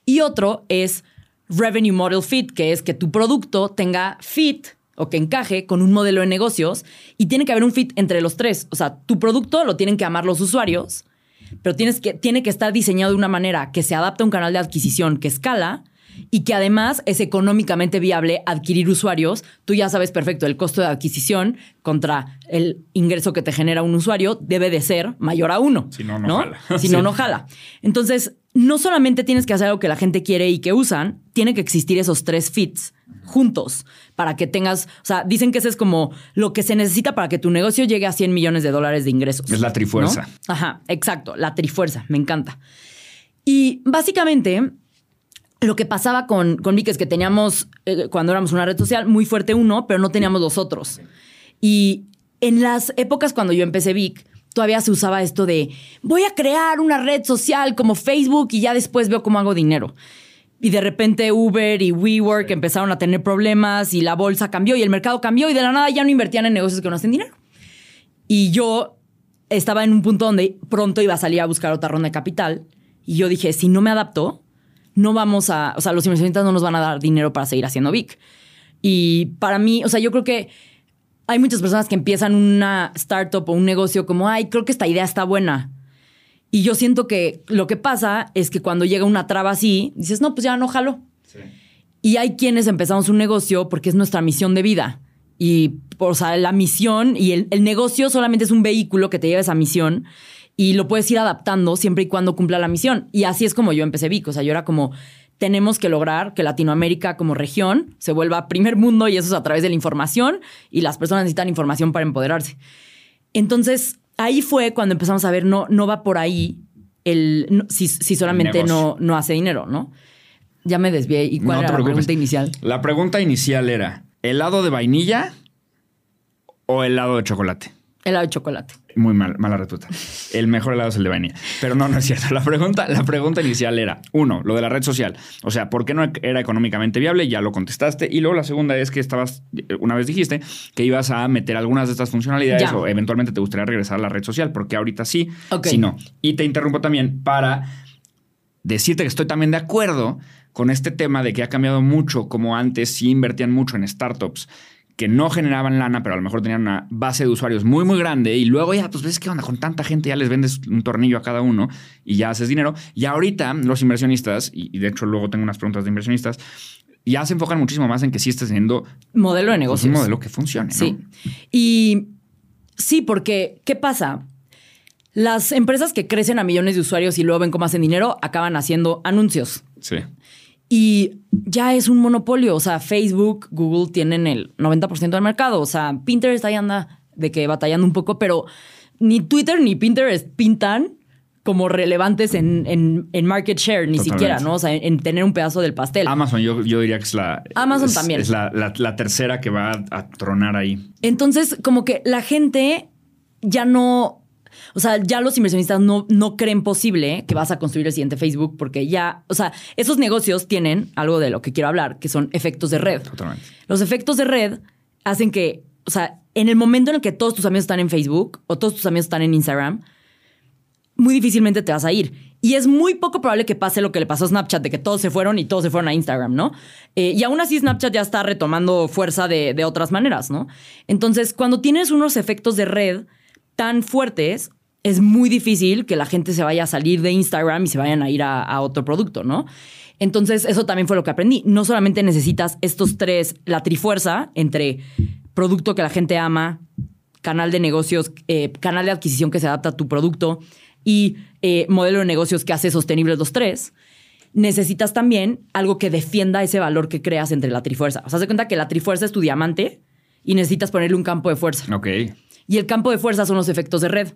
Y otro es Revenue Model Fit, que es que tu producto tenga fit o que encaje con un modelo de negocios y tiene que haber un fit entre los tres. O sea, tu producto lo tienen que amar los usuarios, pero tienes que, tiene que estar diseñado de una manera que se adapte a un canal de adquisición que escala y que además es económicamente viable adquirir usuarios. Tú ya sabes perfecto, el costo de adquisición contra el ingreso que te genera un usuario debe de ser mayor a uno. Si no, no jala. Si no, Sí. no jala. Entonces, no solamente tienes que hacer algo que la gente quiere y que usan, tiene que existir esos tres fits juntos para que tengas, o sea, dicen que ese es como lo que se necesita para que tu negocio llegue a 100 millones de dólares de ingresos. Es la trifuerza. ¿no? Ajá, exacto, la trifuerza, me encanta. Y básicamente, lo que pasaba con, con Vic es que teníamos, eh, cuando éramos una red social, muy fuerte uno, pero no teníamos los otros. Y en las épocas cuando yo empecé Vic, todavía se usaba esto de voy a crear una red social como Facebook y ya después veo cómo hago dinero. Y de repente Uber y WeWork empezaron a tener problemas y la bolsa cambió y el mercado cambió y de la nada ya no invertían en negocios que no hacen dinero. Y yo estaba en un punto donde pronto iba a salir a buscar otra ronda de capital. Y yo dije, si no me adapto, no vamos a, o sea, los inversionistas no nos van a dar dinero para seguir haciendo Vic. Y para mí, o sea, yo creo que hay muchas personas que empiezan una startup o un negocio como, ay, creo que esta idea está buena. Y yo siento que lo que pasa es que cuando llega una traba así, dices, no, pues ya no jalo. Y hay quienes empezamos un negocio porque es nuestra misión de vida. Y, o sea, la misión y el, el negocio solamente es un vehículo que te lleva a esa misión y lo puedes ir adaptando siempre y cuando cumpla la misión. Y así es como yo empecé Vic. O sea, yo era como, tenemos que lograr que Latinoamérica como región se vuelva primer mundo y eso es a través de la información y las personas necesitan información para empoderarse. Entonces, ahí fue cuando empezamos a ver, no, no va por ahí el, no- si, si solamente El no, no hace dinero, ¿no? Ya me desvié. ¿Y cuál No te era la pregunta inicial? La pregunta inicial era, ¿helado de vainilla o helado de chocolate? Helado de chocolate. Muy mal, mala respuesta. El mejor helado es el de vainilla. Pero no, no es cierto. La pregunta, la pregunta inicial era, uno, lo de la red social. O sea, ¿por qué no era económicamente viable? Ya lo contestaste. Y luego la segunda es que estabas, una vez dijiste, que ibas a meter algunas de estas funcionalidades Ya. o eventualmente te gustaría regresar a la red social, porque ahorita sí, Ok. si no. Y te interrumpo también para decirte que estoy también de acuerdo con este tema de que ha cambiado mucho, como antes sí invertían mucho en startups que no generaban lana, pero a lo mejor tenían una base de usuarios muy, muy grande y luego ya, pues ves qué onda, con tanta gente ya les vendes un tornillo a cada uno y ya haces dinero. Y ahorita los inversionistas, y, y de hecho luego tengo unas preguntas de inversionistas, ya se enfocan muchísimo más en que sí estés teniendo Modelo de pues, negocios. un modelo que funcione. ¿no? Sí. Y sí, porque, ¿qué pasa? Las empresas que crecen a millones de usuarios y luego ven cómo hacen dinero acaban haciendo anuncios. Sí. Y ya es un monopolio. O sea, Facebook, Google tienen el 90% del mercado. O sea, Pinterest ahí anda de que batallando un poco, pero ni Twitter ni Pinterest pintan como relevantes en, en- en market share, ni Totalmente. siquiera, ¿no? O sea, en, en tener un pedazo del pastel. Amazon, yo, yo diría que es la. Amazon es- también. Es la, la- la tercera que va a, a tronar ahí. Entonces, como que la gente ya no. O sea, ya los inversionistas no, no creen posible que vas a construir el siguiente Facebook porque ya, o sea, esos negocios tienen algo de lo que quiero hablar, que son efectos de red. Totalmente. Los efectos de red hacen que, o sea, en el momento en el que todos tus amigos están en Facebook o todos tus amigos están en Instagram, muy difícilmente te vas a ir. Y es muy poco probable que pase lo que le pasó a Snapchat, de que todos se fueron y todos se fueron a Instagram, ¿no? Eh, y aún así Snapchat ya está retomando fuerza de, de otras maneras, ¿no? Entonces, cuando tienes unos efectos de red tan fuertes, es muy difícil que la gente se vaya a salir de Instagram y se vayan a ir a, otro producto, ¿no? Entonces, eso también fue lo que aprendí. No solamente necesitas estos tres, la trifuerza entre producto que la gente ama, canal de negocios, eh, canal de adquisición que se adapta a tu producto y eh, modelo de negocios que hace sostenibles los tres, necesitas también algo que defienda ese valor que creas entre la trifuerza. O sea, haz de cuenta que la trifuerza es tu diamante y necesitas ponerle un campo de fuerza. Ok. Y el campo de fuerza son los efectos de red,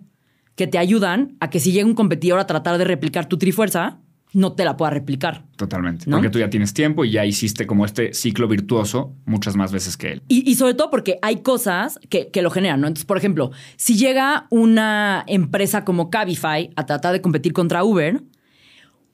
que te ayudan a que si llega un competidor a tratar de replicar tu trifuerza, no te la pueda replicar. Totalmente. ¿No? Porque tú ya tienes tiempo y ya hiciste como este ciclo virtuoso muchas más veces que él. Y, y sobre todo porque hay cosas que, que lo generan, ¿no? Entonces, por ejemplo, si llega una empresa como Cabify a tratar de competir contra Uber,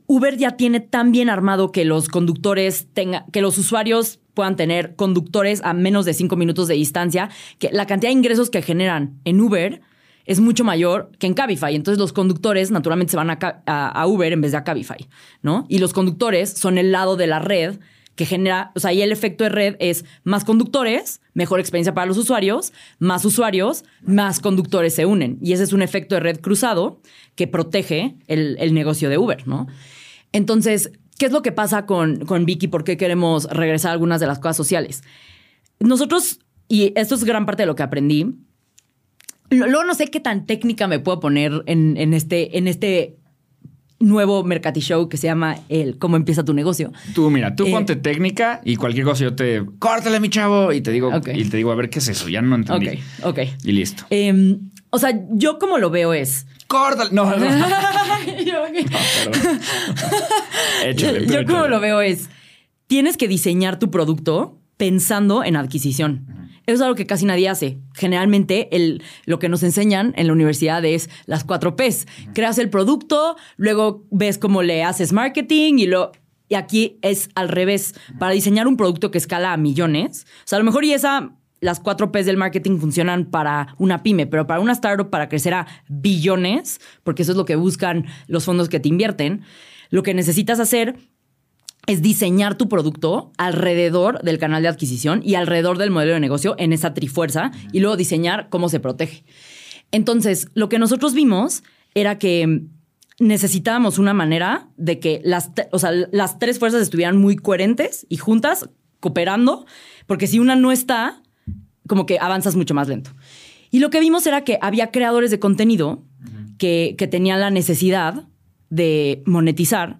Uber ya tiene tan bien armado que los conductores tengan, que los usuarios puedan tener conductores a menos de cinco minutos de distancia, que la cantidad de ingresos que generan en Uber es mucho mayor que en Cabify. Entonces los conductores naturalmente se van a, a- a Uber en vez de a Cabify, ¿no? Y los conductores son el lado de la red que genera, o sea, y el efecto de red es más conductores, mejor experiencia para los usuarios, más usuarios, más conductores se unen. Y ese es un efecto de red cruzado que protege el, el negocio de Uber, ¿no? Entonces, ¿qué es lo que pasa con, con Vicky? ¿Por qué queremos regresar a algunas de las cosas sociales? Nosotros, y esto es gran parte de lo que aprendí, luego no sé qué tan técnica me puedo poner en, en este, en este nuevo Mercati Show que se llama el Cómo empieza tu negocio. Tú, mira, tú Eh, ponte técnica y cualquier cosa yo te. Córtale, mi chavo. Y te digo, y te digo, a ver qué es eso. Ya no entendí. Ok, ok. Y listo. Em, o sea, yo como lo veo es... Córtale. No, no. [LAUGHS] [LAUGHS] Yo-. Échale, tú yo como lo veo es, tienes que diseñar tu producto pensando en adquisición. Eso es algo que casi nadie hace. Generalmente el, lo que nos enseñan en la universidad es las cuatro Ps. Creas el producto, luego ves cómo le haces marketing y lo... Y aquí es al revés. Para diseñar un producto que escala a millones, o sea, a lo mejor y esa, las cuatro Ps del marketing funcionan para una pyme, pero para una startup, para crecer a billones, porque eso es lo que buscan los fondos que te invierten, lo que necesitas hacer es diseñar tu producto alrededor del canal de adquisición y alrededor del modelo de negocio en esa trifuerza y luego diseñar cómo se protege. Entonces, lo que nosotros vimos era que necesitábamos una manera de que las, o sea, las tres fuerzas estuvieran muy coherentes y juntas, cooperando, porque si una no está, como que avanzas mucho más lento. Y lo que vimos era que había creadores de contenido que, que tenían la necesidad de monetizar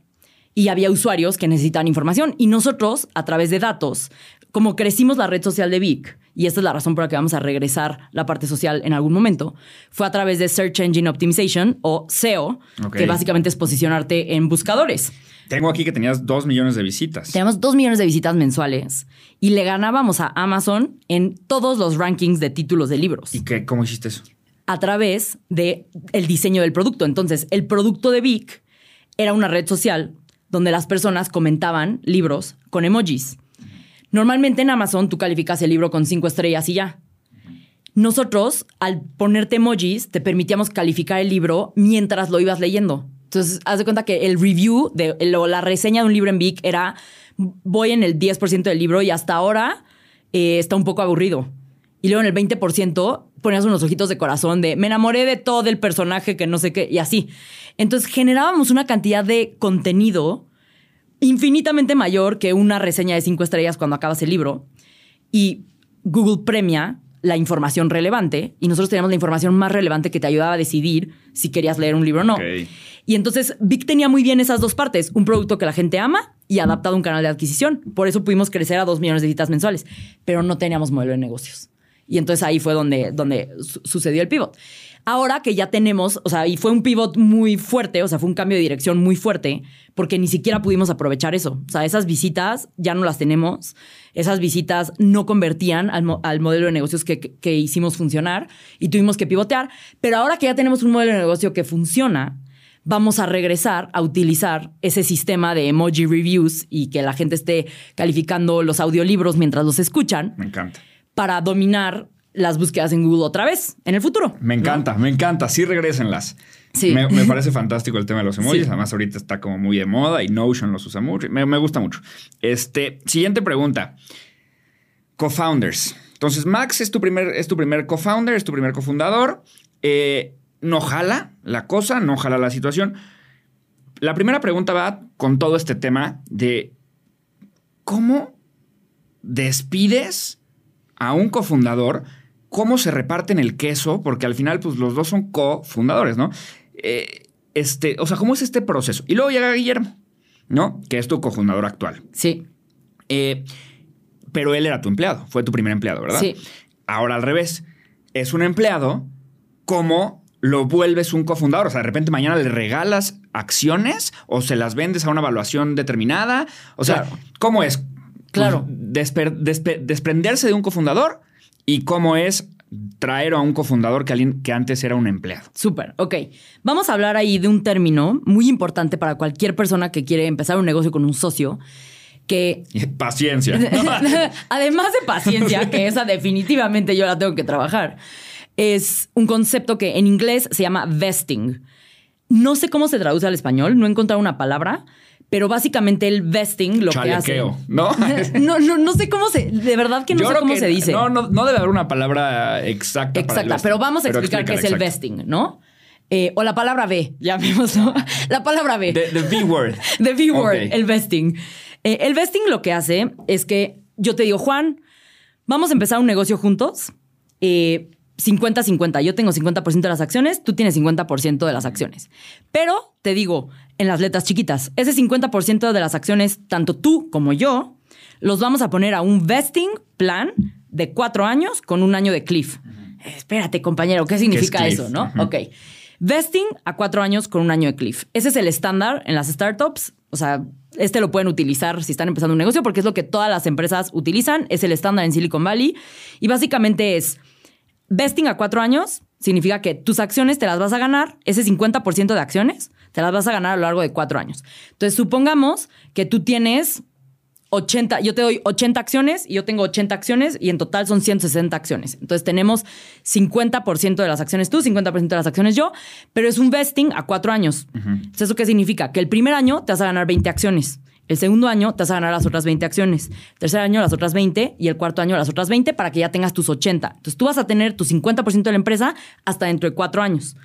y había usuarios que necesitan información. Y nosotros, a través de datos, como crecimos la red social de Vic, y esta es la razón por la que vamos a regresar la parte social en algún momento, fue a través de Search Engine Optimization o SEO, que básicamente es posicionarte en buscadores. Tengo aquí que tenías dos millones de visitas. Teníamos dos millones de visitas mensuales y le ganábamos a Amazon en todos los rankings de títulos de libros. ¿Y qué, cómo hiciste eso? a través de el diseño del producto. Entonces, el producto de Vic era una red social donde las personas comentaban libros con emojis. Normalmente en Amazon tú calificas el libro con cinco estrellas y ya. Nosotros, al ponerte emojis, te permitíamos calificar el libro mientras lo ibas leyendo. Entonces, haz de cuenta que el review de la reseña de un libro en Vic era voy en el 10% del libro y hasta ahora eh, está un poco aburrido. Y luego en el 20% ponías unos ojitos de corazón de me enamoré de todo el personaje que no sé qué y así. Entonces generábamos una cantidad de contenido infinitamente mayor que una reseña de cinco estrellas cuando acabas el libro. Y Google premia la información relevante y nosotros teníamos la información más relevante que te ayudaba a decidir si querías leer un libro o no. Y entonces Vic tenía muy bien esas dos partes, un producto que la gente ama y adaptado a un canal de adquisición. Por eso pudimos crecer a dos millones de visitas mensuales, pero no teníamos modelo de negocios. Y entonces ahí fue donde, donde sucedió el pivot. Ahora que ya tenemos, o sea, y fue un pivot muy fuerte, o sea, fue un cambio de dirección muy fuerte, porque ni siquiera pudimos aprovechar eso. O sea, esas visitas ya no las tenemos. Esas visitas no convertían al, modelo de negocios que, que, hicimos funcionar y tuvimos que pivotear. Pero ahora que ya tenemos un modelo de negocio que funciona, vamos a regresar a utilizar ese sistema de emoji reviews y que la gente esté calificando los audiolibros mientras los escuchan. Me encanta. Para dominar las búsquedas en Google otra vez en el futuro. Me encanta, me encanta. Sí, regresenlas. Sí. Me, parece fantástico el tema de los emojis. Además, ahorita está como muy de moda y Notion los usa mucho. Me, gusta mucho. Este, siguiente pregunta. Co-founders. Entonces, Max es tu primer, es tu primer co-founder, es tu primer cofundador. Eh, no jala la cosa, no jala la situación. La primera pregunta va con todo este tema de cómo despides a un cofundador cómo se reparten el queso, porque al final, pues los dos son cofundadores, ¿no? Eh, este, o sea, ¿cómo es este proceso? Y luego llega Guillermo, ¿no? Que es tu cofundador actual. Sí. Eh, pero él era tu empleado, fue tu primer empleado, ¿verdad? Sí. Ahora al revés, es un empleado, ¿cómo lo vuelves un cofundador? O sea, de repente mañana le regalas acciones o se las vendes a una evaluación determinada. O sea, ¿cómo es? Claro. desprenderse de un cofundador y cómo es traer a un cofundador que, alguien, que antes era un empleado. Súper, ok. Vamos a hablar ahí de un término muy importante para cualquier persona que quiere empezar un negocio con un socio. Que. [LAUGHS] Paciencia. [LAUGHS] Además de paciencia, que esa definitivamente yo la tengo que trabajar, es un concepto que en inglés se llama vesting. No sé cómo se traduce al español, no he encontrado una palabra, pero básicamente el vesting lo que hace. ¿no? [LAUGHS] no, no, no sé cómo se. De verdad que no sé cómo se dice. No, no, no debe haber una palabra exacta. Exacta, pero vamos a explicar qué es el vesting, ¿no? Eh, o la palabra B, ya vimos, ¿no? [LAUGHS] La palabra B. The, V-word. The V-word, [LAUGHS] el vesting. Eh, el vesting lo que hace es que yo te digo, Juan, vamos a empezar un negocio juntos. Eh, 50-50. Yo tengo 50% de las acciones, tú tienes 50% de las acciones. Pero te digo, en las letras chiquitas, ese 50% de las acciones, tanto tú como yo, los vamos a poner a un vesting plan de cuatro años con un año de cliff. Espérate, compañero, ¿qué significa eso? ¿No? Ok. Vesting a cuatro años con un año de cliff. Ese es el estándar en las startups. O sea, este lo pueden utilizar si están empezando un negocio porque es lo que todas las empresas utilizan. Es el estándar en Silicon Valley. Y básicamente es vesting a cuatro años significa que tus acciones te las vas a ganar, ese 50% de acciones, te las vas a ganar a lo largo de cuatro años. Entonces, supongamos que tú tienes 80, yo te doy 80 acciones y yo tengo 80 acciones y en total son 160 acciones. Entonces tenemos 50% de las acciones tú, 50% de las acciones yo, pero es un vesting a cuatro años. ¿Eso qué significa? Que el primer año te vas a ganar 20 acciones. El segundo año te vas a ganar las otras 20 acciones. El tercer año las otras 20 y el cuarto año las otras 20 para que ya tengas tus 80. Entonces tú vas a tener tu 50% de la empresa hasta dentro de cuatro años.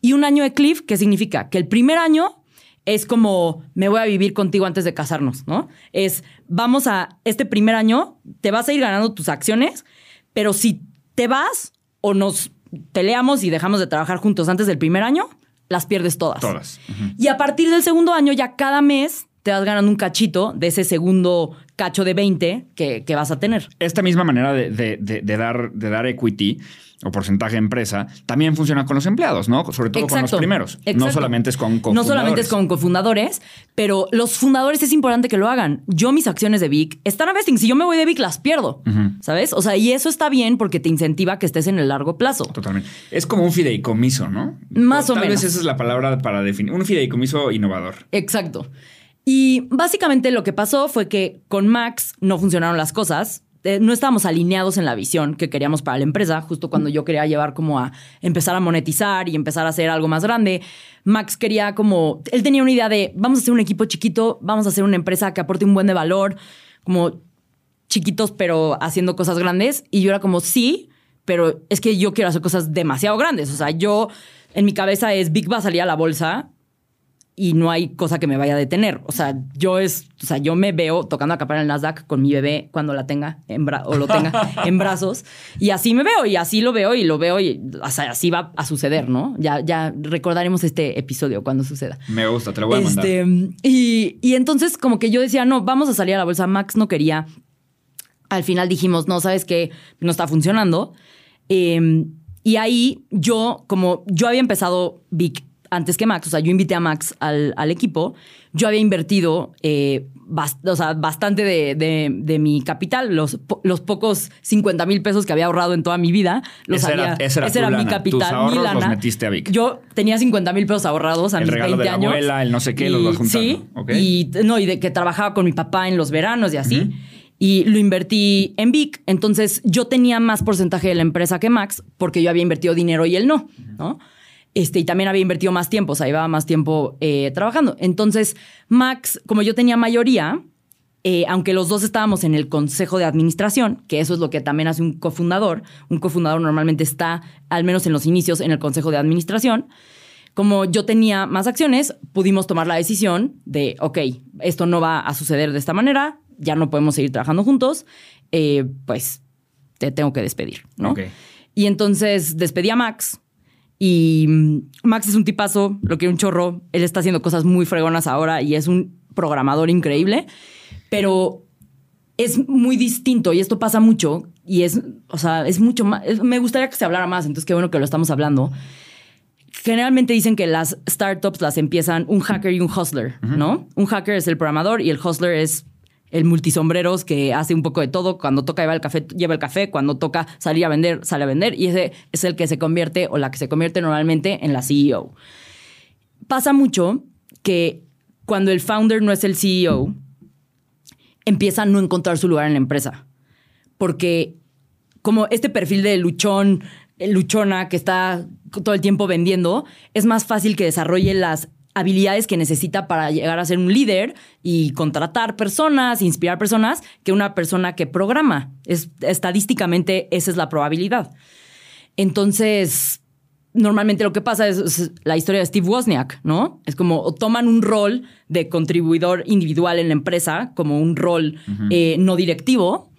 Y un año de cliff, ¿qué significa? Que el primer año es como me voy a vivir contigo antes de casarnos, ¿no? Es vamos a este primer año, te vas a ir ganando tus acciones, pero si te vas o nos peleamos y dejamos de trabajar juntos antes del primer año, las pierdes todas. Todas. Y a partir del segundo año, ya cada mes te vas ganando un cachito de ese segundo cacho de 20 que, que vas a tener. Esta misma manera de, de- de- de dar, de dar equity o porcentaje de empresa también funciona con los empleados, ¿no? Sobre todo con los Exacto, primeros. No exacto. solamente es con No solamente es cofundadores. con cofundadores, pero los fundadores es importante que lo hagan. Yo mis acciones de Vic están a vesting. Si yo me voy de Vic, las pierdo. ¿Sabes? O sea, y eso está bien porque te incentiva que estés en el largo plazo. Totalmente. Es como un fideicomiso, ¿no? Más o Tal menos. vez esa es la palabra para definir. Un fideicomiso innovador. Exacto. Y básicamente lo que pasó fue que con Max no funcionaron las cosas. Eh, no estábamos alineados en la visión que queríamos para la empresa, justo cuando yo quería llevar como a empezar a monetizar y empezar a hacer algo más grande. Max quería como, él tenía una idea de, vamos a hacer un equipo chiquito, vamos a hacer una empresa que aporte un buen de valor, como chiquitos pero haciendo cosas grandes. Y yo era como, sí, pero es que yo quiero hacer cosas demasiado grandes. O sea, yo en mi cabeza es, Big va a salir a la bolsa y no hay cosa que me vaya a detener. O sea, yo es, o sea, yo me veo tocando a capar en el Nasdaq con mi bebé cuando la tenga en bra- o lo tenga [LAUGHS] en brazos y así me veo y así lo veo y lo veo y o sea, así va a suceder, ¿no? Ya ya recordaremos este episodio cuando suceda. Me gusta, te lo voy a mandar. Este, y, y entonces como que yo decía, no, vamos a salir a la bolsa. Max no quería. Al final dijimos, no, sabes qué, no está funcionando. Eh, y ahí yo, como yo había empezado Vic antes que Max, o sea, yo invité a Max al, al equipo, yo había invertido eh, bast- o sea, bastante de, de- de mi capital, los, po- los pocos 50 mil pesos que había ahorrado en toda mi vida, los Esa era- había, era tu mi lana. capital, Tus ahorros mi los lana. metiste a Vic. Yo tenía 50 mil pesos ahorrados a El mis regalo 20 de la años. abuela, el no sé qué, los vas juntando. Sí, Ok. y no, y de que trabajaba con mi papá en los veranos y así. Y lo invertí en Vic. Entonces yo tenía más porcentaje de la empresa que Max porque yo había invertido dinero y él no, ¿no? Este, y también había invertido más tiempo, o sea, llevaba más tiempo eh, trabajando. Entonces, Max, como yo tenía mayoría, eh, aunque los dos estábamos en el consejo de administración, que eso es lo que también hace un cofundador, un cofundador normalmente está, al menos en los inicios, en el consejo de administración, como yo tenía más acciones, pudimos tomar la decisión de, ok, esto no va a suceder de esta manera, ya no podemos seguir trabajando juntos, eh, pues te tengo que despedir, ¿no? Y entonces despedí a Max. Y mm, Max es un tipazo, lo quiero un chorro. Él está haciendo cosas muy fregonas ahora y es un programador increíble. Pero es muy distinto y esto pasa mucho. Y es, o sea, es mucho más. es- me gustaría que se hablara más, entonces qué bueno que lo estamos hablando. Generalmente dicen que las startups las empiezan un hacker y un hustler, ¿no? Un hacker es el programador y el hustler es el multisombreros que hace un poco de todo. Cuando toca llevar el café, lleva el café. Cuando toca salir a vender, sale a vender. Y ese es el que se convierte o la que se convierte normalmente en la CEO. Pasa mucho que cuando el founder no es el CEO, empieza a no encontrar su lugar en la empresa. Porque como este perfil de luchón, luchona que está todo el tiempo vendiendo, es más fácil que desarrolle las habilidades que necesita para llegar a ser un líder y contratar personas, inspirar personas, que una persona que programa. Es, estadísticamente esa es la probabilidad. Entonces, normalmente lo que pasa es, es la historia de Steve Wozniak, ¿no? Es como toman un rol de contribuidor individual en la empresa, como un rol eh, no directivo,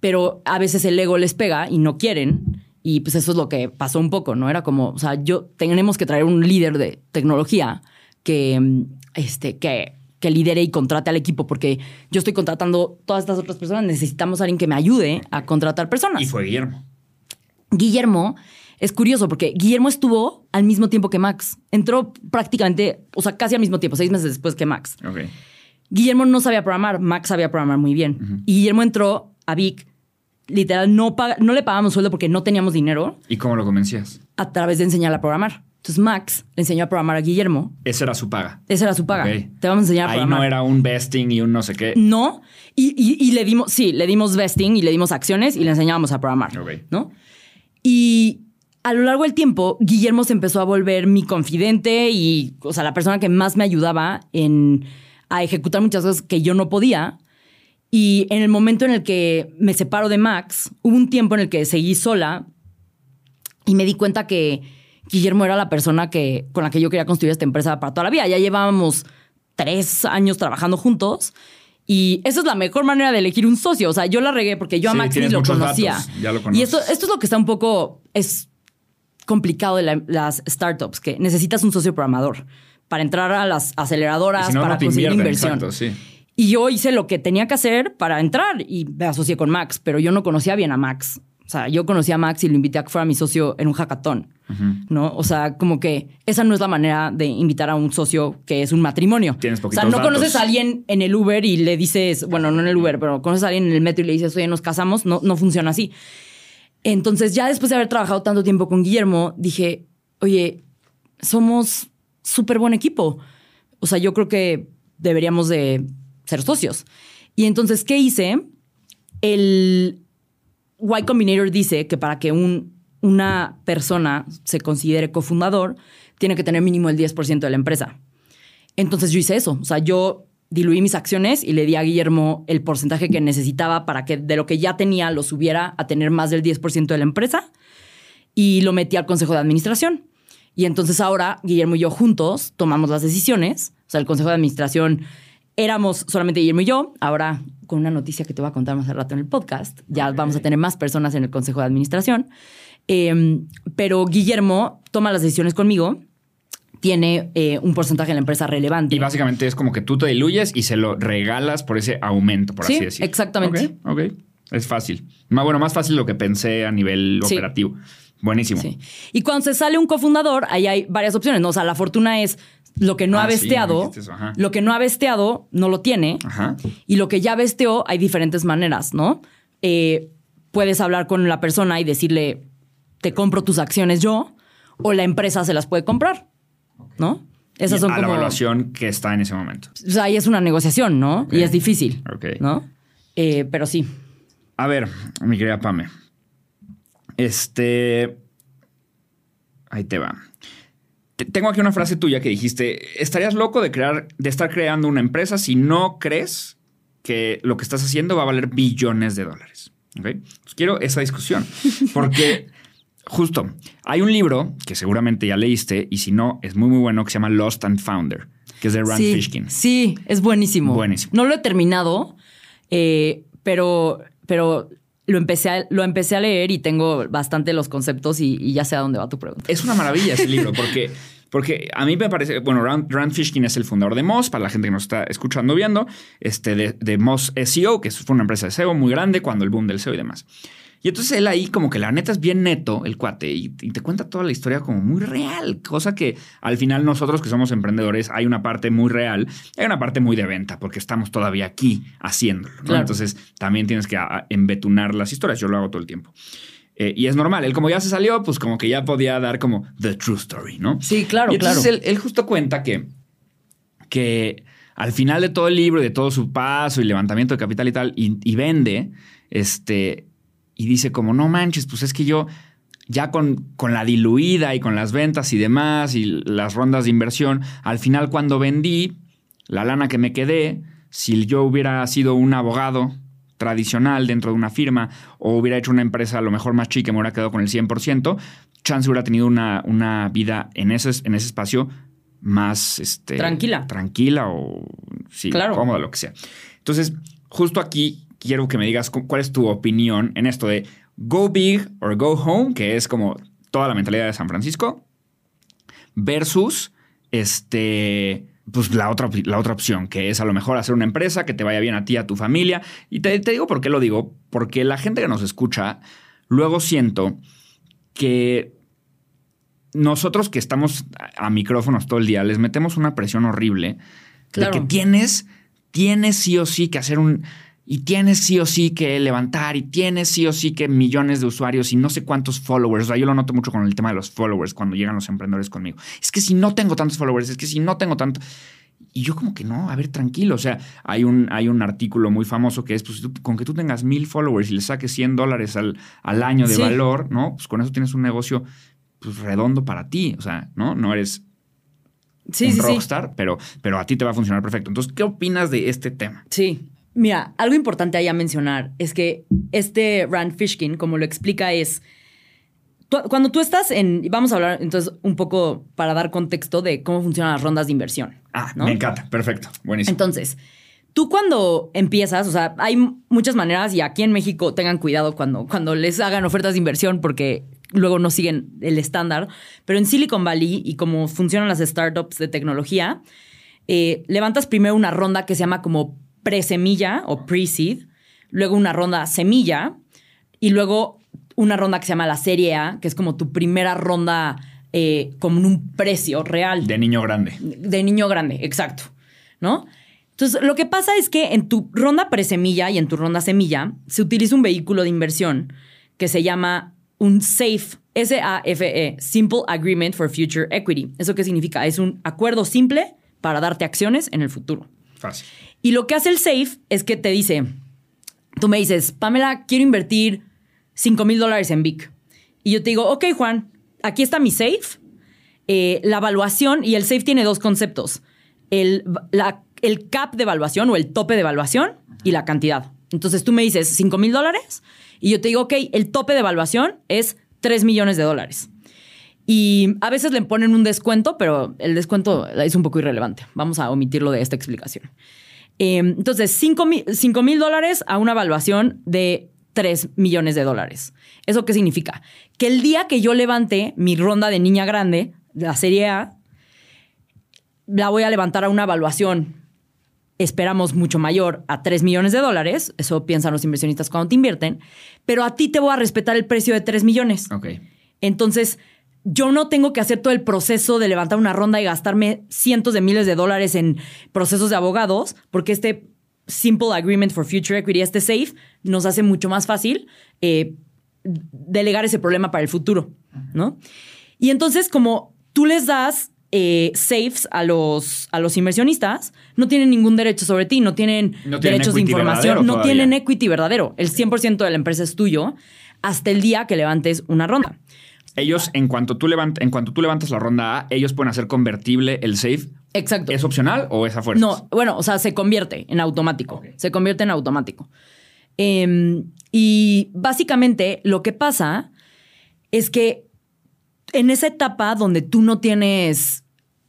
pero a veces el ego les pega y no quieren. Y pues eso es lo que pasó un poco, ¿no? Era como, o sea, yo tenemos que traer un líder de tecnología que, mm, este, que, que lidere y contrate al equipo, porque yo estoy contratando todas estas otras personas, necesitamos a alguien que me ayude a contratar personas. Y fue Guillermo. Guillermo es curioso porque Guillermo estuvo al mismo tiempo que Max. Entró prácticamente, o sea, casi al mismo tiempo, seis meses después que Max. Guillermo no sabía programar, Max sabía programar muy bien. Y Guillermo entró a Vic, literal, no, no le pagábamos sueldo porque no teníamos dinero ¿Y cómo lo convencías? a través de enseñarle a programar. Entonces Max le enseñó a programar a Guillermo. Esa era su paga. Esa era su paga. Te vamos a enseñar a Ahí programar. no era un vesting y un no sé qué. No. Y, y- y le dimos, sí, le dimos vesting y le dimos acciones y le enseñábamos a programar. Ok. ¿No? Y a lo largo del tiempo, Guillermo se empezó a volver mi confidente y, o sea, la persona que más me ayudaba en, a ejecutar muchas cosas que yo no podía. Y en el momento en el que me separo de Max, hubo un tiempo en el que seguí sola y me di cuenta que Guillermo era la persona que, con la que yo quería construir esta empresa para toda la vida. Ya llevábamos tres años trabajando juntos y esa es la mejor manera de elegir un socio. O sea, yo la regué porque yo a Sí, Max ni lo conocía. datos, ya lo y esto, esto es lo que está un poco es complicado de la- las startups, que necesitas un socio programador para entrar a las aceleradoras, si no, para no conseguir inversión. Exacto, sí. Y yo hice lo que tenía que hacer para entrar y me asocié con Max, pero yo no conocía bien a Max. O sea, yo conocí a Max y lo invité a que fuera mi socio en un hackathon, ¿no? O sea, como que esa no es la manera de invitar a un socio que es un matrimonio. Tienes O poquitos sea, no datos. conoces a alguien en el Uber y le dices, bueno, no en el Uber, pero conoces a alguien en el metro y le dices, oye, nos casamos. No, no funciona así. Entonces, ya después de haber trabajado tanto tiempo con Guillermo, dije, oye, somos súper buen equipo. O sea, yo creo que deberíamos de ser socios. Y entonces, ¿qué hice? El Y Combinator dice que para que un, una persona se considere cofundador, tiene que tener mínimo el 10% de la empresa. Entonces yo hice eso. O sea, yo diluí mis acciones y le di a Guillermo el porcentaje que necesitaba para que de lo que ya tenía lo subiera a tener más del 10% de la empresa y lo metí al consejo de administración. Y entonces ahora Guillermo y yo juntos tomamos las decisiones. O sea, el consejo de administración éramos solamente Guillermo y yo. Ahora, con una noticia que te voy a contar más al rato en el podcast, ya vamos a tener más personas en el consejo de administración. Eh, pero Guillermo toma las decisiones conmigo. Tiene eh, un porcentaje de la empresa relevante. Y básicamente es como que tú te diluyes y se lo regalas por ese aumento, por Sí, así decirlo. exactamente. Ok, ok. Es fácil. Más, bueno, más fácil de lo que pensé a nivel Sí. operativo. Buenísimo. Sí. Y cuando se sale un cofundador, ahí hay varias opciones. ¿no? O sea, la fortuna es lo que no Ah, ha sí, me besteado. ajá. lo que no ha besteado no lo tiene. Ajá. Y lo que ya besteó, hay diferentes maneras, ¿no? Eh, puedes hablar con la persona y decirle, te compro tus acciones yo, o la empresa se las puede comprar, ¿no? Esas Y son a como. la evaluación que está en ese momento. O sea, ahí es una negociación, ¿no? Y es difícil, Ok. ¿no? Eh, pero sí. A ver, mi querida Pame. Este. Ahí te va. Te- Tengo aquí una frase tuya que dijiste: estarías loco de crear, de estar creando una empresa si no crees que lo que estás haciendo va a valer billones de dólares. ¿Ok? Pues quiero esa discusión. [LAUGHS] Porque justo hay un libro que seguramente ya leíste, y si no, es muy, muy bueno, que se llama Lost and Founder, que es de Rand sí, Fishkin. Sí, es buenísimo. Buenísimo. No lo he terminado, eh, pero, pero lo, empecé a, lo empecé a leer y tengo bastante los conceptos y, ya sé a dónde va tu pregunta. Es una maravilla ese libro porque, porque a mí me parece, bueno, Rand, Rand Fishkin es el fundador de Moz, para la gente que nos está escuchando viendo, este, de, de SEO, que fue una empresa de SEO muy grande cuando el boom del SEO y demás. Y entonces él ahí como que la neta es bien neto, el cuate, y, y te cuenta toda la historia como muy real, cosa que al final nosotros que somos emprendedores hay una parte muy real, y hay una parte muy de venta, porque estamos todavía aquí haciéndolo. ¿no? Claro. Entonces también tienes que embetunar las historias, yo lo hago todo el tiempo. Eh, y es normal, él como ya se salió, pues como que ya podía dar como the true story, ¿no? Sí, claro, y entonces claro. Él, él justo cuenta que, que al final de todo el libro y de todo su paso y levantamiento de capital y tal, y, y vende, este, y dice como, no manches, pues es que yo ya con, con la diluida y con las ventas y demás y las rondas de inversión, al final cuando vendí la lana que me quedé, si yo hubiera sido un abogado tradicional dentro de una firma o hubiera hecho una empresa a lo mejor más chica y me hubiera quedado con el 100%, chance hubiera tenido una, una vida en ese, en ese espacio más este, Tranquila. Tranquila o sí, Claro. cómoda, lo que sea. Entonces, justo aquí quiero que me digas cu- cuál es tu opinión en esto de go big or go home, que es como toda la mentalidad de San Francisco, versus este. Pues la otra, la otra opción, que es a lo mejor hacer una empresa que te vaya bien a ti, a tu familia. Y te, te digo por qué lo digo, porque la gente que nos escucha, luego siento que nosotros que estamos a, a micrófonos todo el día, les metemos una presión horrible Claro. de que tienes, tienes sí o sí que hacer un. Y tienes sí o sí que levantar, y tienes sí o sí que millones de usuarios y no sé cuántos followers. O sea, yo lo noto mucho con el tema de los followers cuando llegan los emprendedores conmigo. Es que si no tengo tantos followers, es que si no tengo tanto. Y yo como que no, a ver, tranquilo. O sea, hay un, hay un artículo muy famoso que es, pues, tú- con que tú tengas mil followers y le saques 100 dólares al, al año de Sí. valor, ¿no? Pues con eso tienes un negocio pues, redondo para ti. O sea, ¿no? No eres Sí, un sí, sí. rockstar, pero, pero a ti te va a funcionar perfecto. Entonces, ¿qué opinas de este tema? Sí. Mira, algo importante ahí a mencionar es que este Rand Fishkin, como lo explica, es. cuando tú estás en. Vamos a hablar entonces un poco para dar contexto de cómo funcionan las rondas de inversión. Ah, ¿no? me encanta. Perfecto. Buenísimo. Entonces, tú cuando empiezas, o sea, hay muchas maneras y aquí en México tengan cuidado cuando, cuando les hagan ofertas de inversión porque luego no siguen el estándar, pero en Silicon Valley y como funcionan las startups de tecnología, eh, levantas primero una ronda que se llama como pre-semilla o pre-seed, luego una ronda semilla y luego una ronda que se llama la Serie A, que es como tu primera ronda eh, con un precio real. De niño grande. De niño grande, exacto. ¿No? Entonces, lo que pasa es que en tu ronda pre-semilla y en tu ronda semilla se utiliza un vehículo de inversión que se llama un SAFE, S-A-F-E, Simple Agreement for Future Equity. ¿Eso qué significa? Es un acuerdo simple para darte acciones en el futuro. Fácil. Y lo que hace el SAFE es que te dice, tú me dices, Pamela, quiero invertir 5 mil dólares en VIC. Y yo te digo, ok, Juan, aquí está mi SAFE. Eh, la evaluación, y el SAFE tiene dos conceptos. El, cap de evaluación o el tope de evaluación y la cantidad. Entonces tú me dices 5 mil dólares y yo te digo, ok, el tope de evaluación es 3 millones de dólares. Y a veces le ponen un descuento, pero el descuento es un poco irrelevante. Vamos a omitirlo de esta explicación. Em, entonces, 5 mil dólares a una evaluación de 3 millones de dólares. ¿Eso qué significa? Que el día que yo levante mi ronda de niña grande, de la Serie A, la voy a levantar a una evaluación, esperamos mucho mayor, a 3 millones de dólares. Eso piensan los inversionistas cuando te invierten. Pero a ti te voy a respetar el precio de 3 millones. Ok. Entonces, yo no tengo que hacer todo el proceso de levantar una ronda y gastarme cientos de miles de dólares en procesos de abogados, porque este Simple Agreement for Future Equity, este SAFE, nos hace mucho más fácil eh, delegar ese problema para el futuro, ¿no? Y entonces, como tú les das eh, safes a los, a los inversionistas, no tienen ningún derecho sobre ti, no tienen, derechos de información, no tienen equity verdadero. El 100% de la empresa es tuyo hasta el día que levantes una ronda. Ellos, en cuanto tú, en cuanto tú levantas la ronda A, ellos pueden hacer convertible el safe. Exacto. ¿Es opcional o es a fuerza? No, bueno, o sea, se convierte en automático. Se convierte en automático. Em, y básicamente lo que pasa es que en esa etapa donde tú no tienes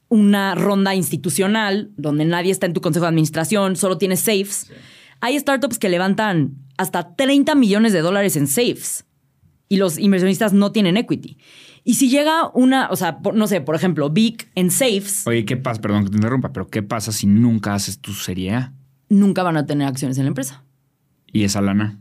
una ronda institucional, donde nadie está en tu consejo de administración, solo tienes safes, hay startups que levantan hasta 30 millones de dólares en safes y los inversionistas no tienen equity. Y si llega una, o sea, no sé, por ejemplo, Big en safes. Oye, ¿qué pasa? Perdón que te interrumpa, pero ¿qué pasa si nunca haces tu serie A? Nunca van a tener acciones en la empresa. ¿Y esa lana?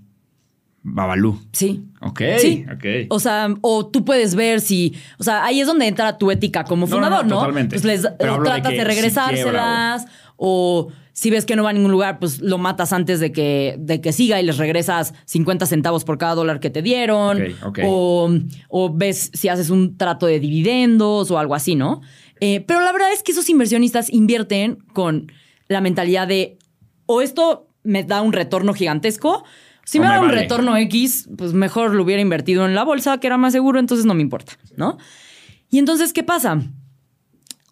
Babalú. Sí. Ok. Sí. Ok. O sea, o tú puedes ver si. O sea, ahí es donde entra tu ética como fundador, ¿no? Totalmente. Pues les o tratas de, regresárselas. o... si ves que no va a ningún lugar, pues lo matas antes de que, de que siga y les regresas 50 centavos por cada dólar que te dieron. O, o, ves si haces un trato de dividendos o algo así, ¿no? Eh, pero la verdad es que esos inversionistas invierten con la mentalidad de o esto me da un retorno gigantesco si me, da un retorno X, pues mejor lo hubiera invertido en la bolsa, que era más seguro, entonces no me importa, ¿no? Y entonces, ¿qué pasa?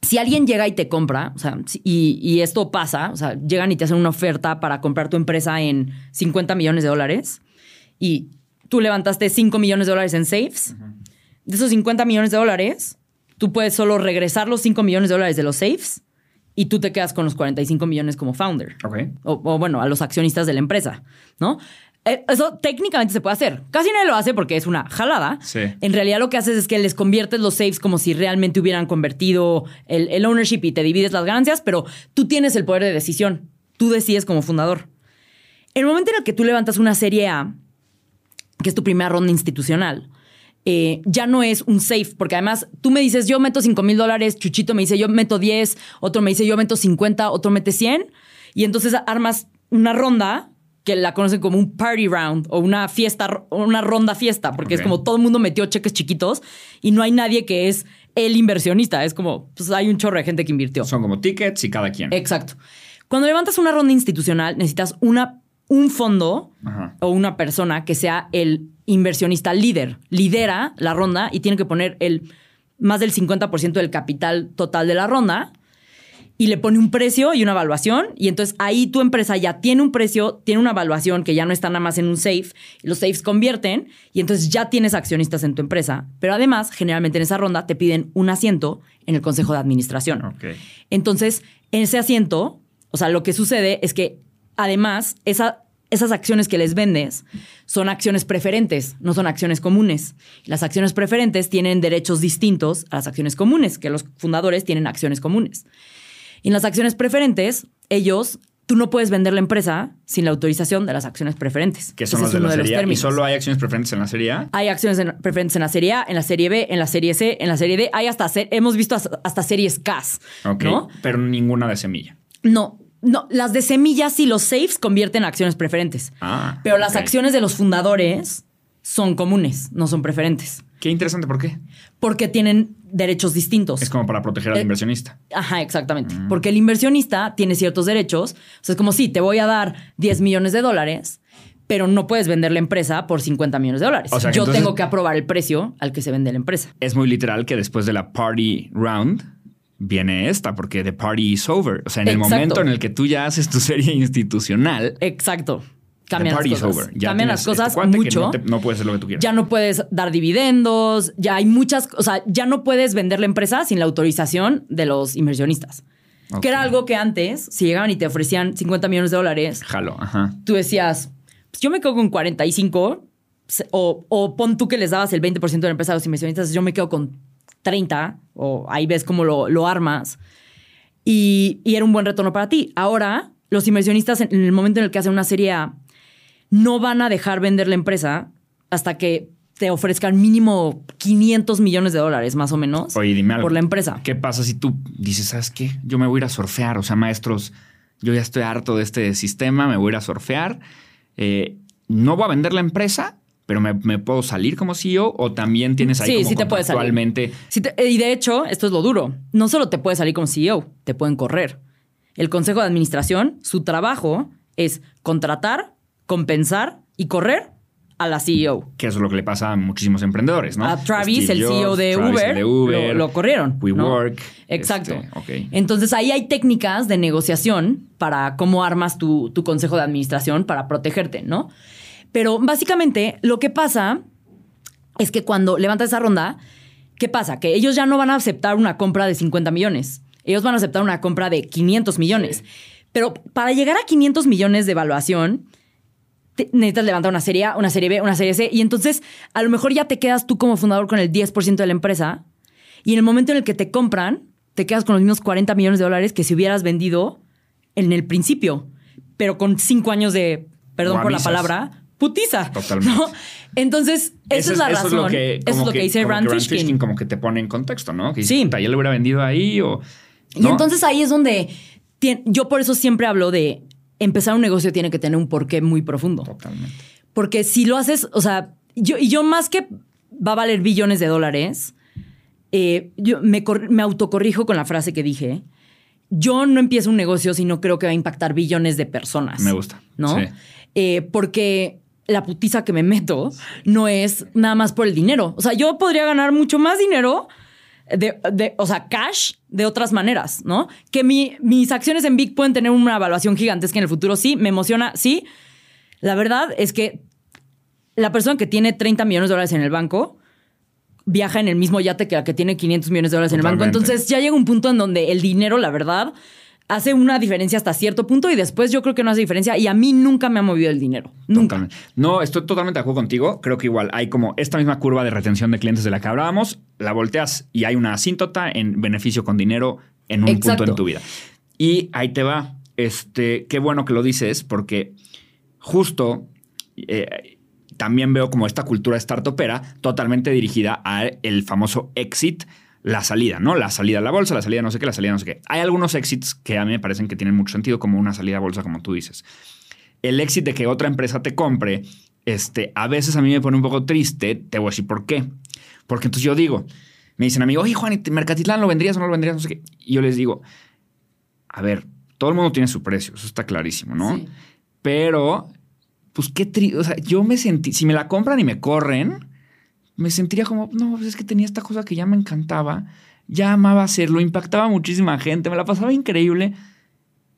Si alguien llega y te compra, o sea, y, esto pasa, o sea, llegan y te hacen una oferta para comprar tu empresa en 50 millones de dólares y tú levantaste 5 millones de dólares en safes, de esos 50 millones de dólares, tú puedes solo regresar los 5 millones de dólares de los safes y tú te quedas con los 45 millones como founder. O, o, bueno, a los accionistas de la empresa, ¿no? Eh, eso técnicamente se puede hacer. Casi nadie lo hace porque es una jalada. En realidad lo que haces es que les conviertes los saves como si realmente hubieran convertido el, ownership y te divides las ganancias, pero tú tienes el poder de decisión. Tú decides como fundador. El momento en el que tú levantas una serie A, que es tu primera ronda institucional, eh, ya no es un safe, porque además tú me dices, yo meto 5 mil dólares, Chuchito me dice, yo meto 10, otro me dice, yo meto 50, otro mete 100, y entonces armas una ronda que la conocen como un party round o una fiesta, una ronda fiesta, porque es como todo el mundo metió cheques chiquitos y no hay nadie que es el inversionista. Es como, pues hay un chorro de gente que invirtió. Son como tickets y cada quien. Exacto. Cuando levantas una ronda institucional, necesitas una, un fondo o una persona que sea el inversionista líder. Lidera la ronda y tiene que poner el más del 50% del capital total de la ronda y le pone un precio y una evaluación. Y entonces ahí tu empresa ya tiene un precio, tiene una evaluación que ya no está nada más en un safe. Y los safes convierten y entonces ya tienes accionistas en tu empresa. Pero además, generalmente en esa ronda te piden un asiento en el consejo de administración. Entonces, en ese asiento, o sea, lo que sucede es que además esa, esas acciones que les vendes son acciones preferentes, no son acciones comunes. Las acciones preferentes tienen derechos distintos a las acciones comunes, que los fundadores tienen acciones comunes. Y en las acciones preferentes, ellos tú no puedes vender la empresa sin la autorización de las acciones preferentes. Que son los de uno la los serie A. ¿Y solo hay acciones preferentes en la serie A? Hay acciones en- preferentes en la serie A, en la serie B, en la serie C, en la serie D. Hay hasta, hemos visto hasta, hasta series CAS, Ok. ¿no? Pero ninguna de semilla. No, no, las de semillas y los safes convierten en acciones preferentes. Ah. Pero las acciones de los fundadores son comunes, no son preferentes. Qué interesante, ¿por qué? Porque tienen derechos distintos. Es como para proteger al Eh, inversionista. Ajá, exactamente. Porque el inversionista tiene ciertos derechos. O sea, es como si te voy a dar 10 millones de dólares, pero no puedes vender la empresa por 50 millones de dólares. O sea, que Yo entonces- tengo que aprobar el precio al que se vende la empresa. Es muy literal que después de la party round viene esta, porque the party is over. O sea, en el Exacto. momento en el que tú ya haces tu serie institucional, Exacto. Cambian las is cosas. over. Ya Cambian las cosas este mucho. no, te- no puedes hacer lo que tú quieras. Ya no puedes dar dividendos, ya hay muchas, o sea, ya no puedes vender la empresa sin la autorización de los inversionistas. Que era algo que antes, si llegaban y te ofrecían 50 millones de dólares, Jalo, ajá. tú decías, pues yo me quedo con 45, se- o, o pon tú que les dabas el 20% de la empresa a los inversionistas, yo me quedo con 30, o ahí ves cómo lo, lo armas, y, y era un buen retorno para ti. Ahora, los inversionistas en, en el momento en el que hacen una serie A, no van a dejar vender la empresa hasta que te ofrezcan mínimo 500 millones de dólares, más o menos, Oye, dime algo. por la empresa. ¿Qué pasa si tú dices, sabes qué? Yo me voy a ir a surfear. O sea, maestros, yo ya estoy harto de este sistema, me voy a ir a surfear. Eh, no voy a vender la empresa, pero me, me puedo salir como CEO o también tienes ahí Sí, como sí te puedes salir. Sí te- y de hecho, esto es lo duro. No solo te puedes salir como CEO, te pueden correr. El consejo de administración, su trabajo es contratar, compensar y correr a la CEO. Que eso es lo que le pasa a muchísimos emprendedores, ¿no? A Travis, el CEO de Travis, Uber, el de Uber, lo, lo corrieron. ¿no? WeWork. Exacto. este. Entonces ahí hay técnicas de negociación para cómo armas tu, tu consejo de administración para protegerte, ¿no? Pero básicamente lo que pasa es que cuando levantas esa ronda, ¿qué pasa? Que ellos ya no van a aceptar una compra de 50 millones. Ellos van a aceptar una compra de 500 millones. Pero para llegar a 500 millones de evaluación, te- necesitas levantar una serie A, una serie B, una serie C. Y entonces a lo mejor ya te quedas tú como fundador con el 10% de la empresa. Y en el momento en el que te compran, te quedas con los mismos 40 millones de dólares que si hubieras vendido en el principio. Pero con cinco años de, perdón por la palabra, putiza. Totalmente. ¿no? Entonces, esa Eso es la eso razón. lo que, eso es lo que, dice Rand que Fishkin. como que te pone en contexto, ¿no? Que Sí. ya lo hubiera vendido ahí o... Y entonces ahí es donde tien- yo por eso siempre hablo de empezar un negocio tiene que tener un porqué muy profundo. Totalmente. Porque si lo haces, o sea, yo, y yo más que va a valer billones de dólares, eh, yo me, me autocorrijo con la frase que dije. Yo no empiezo un negocio si no creo que va a impactar billones de personas. Me gusta. ¿No? Sí. Eh, porque la putiza que me meto no es nada más por el dinero. O sea, yo podría ganar mucho más dinero, de, de- o sea, cash de otras maneras, ¿no? Que mi- mis acciones en Big pueden tener una evaluación gigantesca en el futuro. Sí, me emociona, sí. La verdad es que la persona que tiene 30 millones de dólares en el banco viaja en el mismo yate que la que tiene 500 millones de dólares en el banco. Entonces ya llega un punto en donde el dinero, la verdad, hace una diferencia hasta cierto punto y después yo creo que no hace diferencia y a mí nunca me ha movido el dinero. Nunca. Totalmente. No, estoy totalmente de acuerdo contigo. Creo que igual hay como esta misma curva de retención de clientes de la que hablábamos, la volteas y hay una asíntota en beneficio con dinero en un Exacto. punto en tu vida. Y ahí te va. Este, qué bueno que lo dices, porque justo eh, también veo como esta cultura startupera totalmente dirigida al el famoso exit, la salida, ¿no? La salida a la bolsa, la salida no sé qué, la salida no sé qué. Hay algunos exits que a mí me parecen que tienen mucho sentido, como una salida a bolsa, como tú dices el éxito de que otra empresa te compre, este, a veces a mí me pone un poco triste. Te voy a decir por qué. Porque entonces yo digo, me dicen a mí, oye, Juan, ¿y Mercatitlán lo vendrías o no lo vendrías? No sé qué. Y yo les digo, a ver, todo el mundo tiene su precio, eso está clarísimo, ¿no? Sí. Pero, pues qué triste. O sea, yo me sentí, si me la compran y me corren, me sentiría como, no, pues es que tenía esta cosa que ya me encantaba, ya amaba hacerlo, impactaba a muchísima gente, me la pasaba increíble.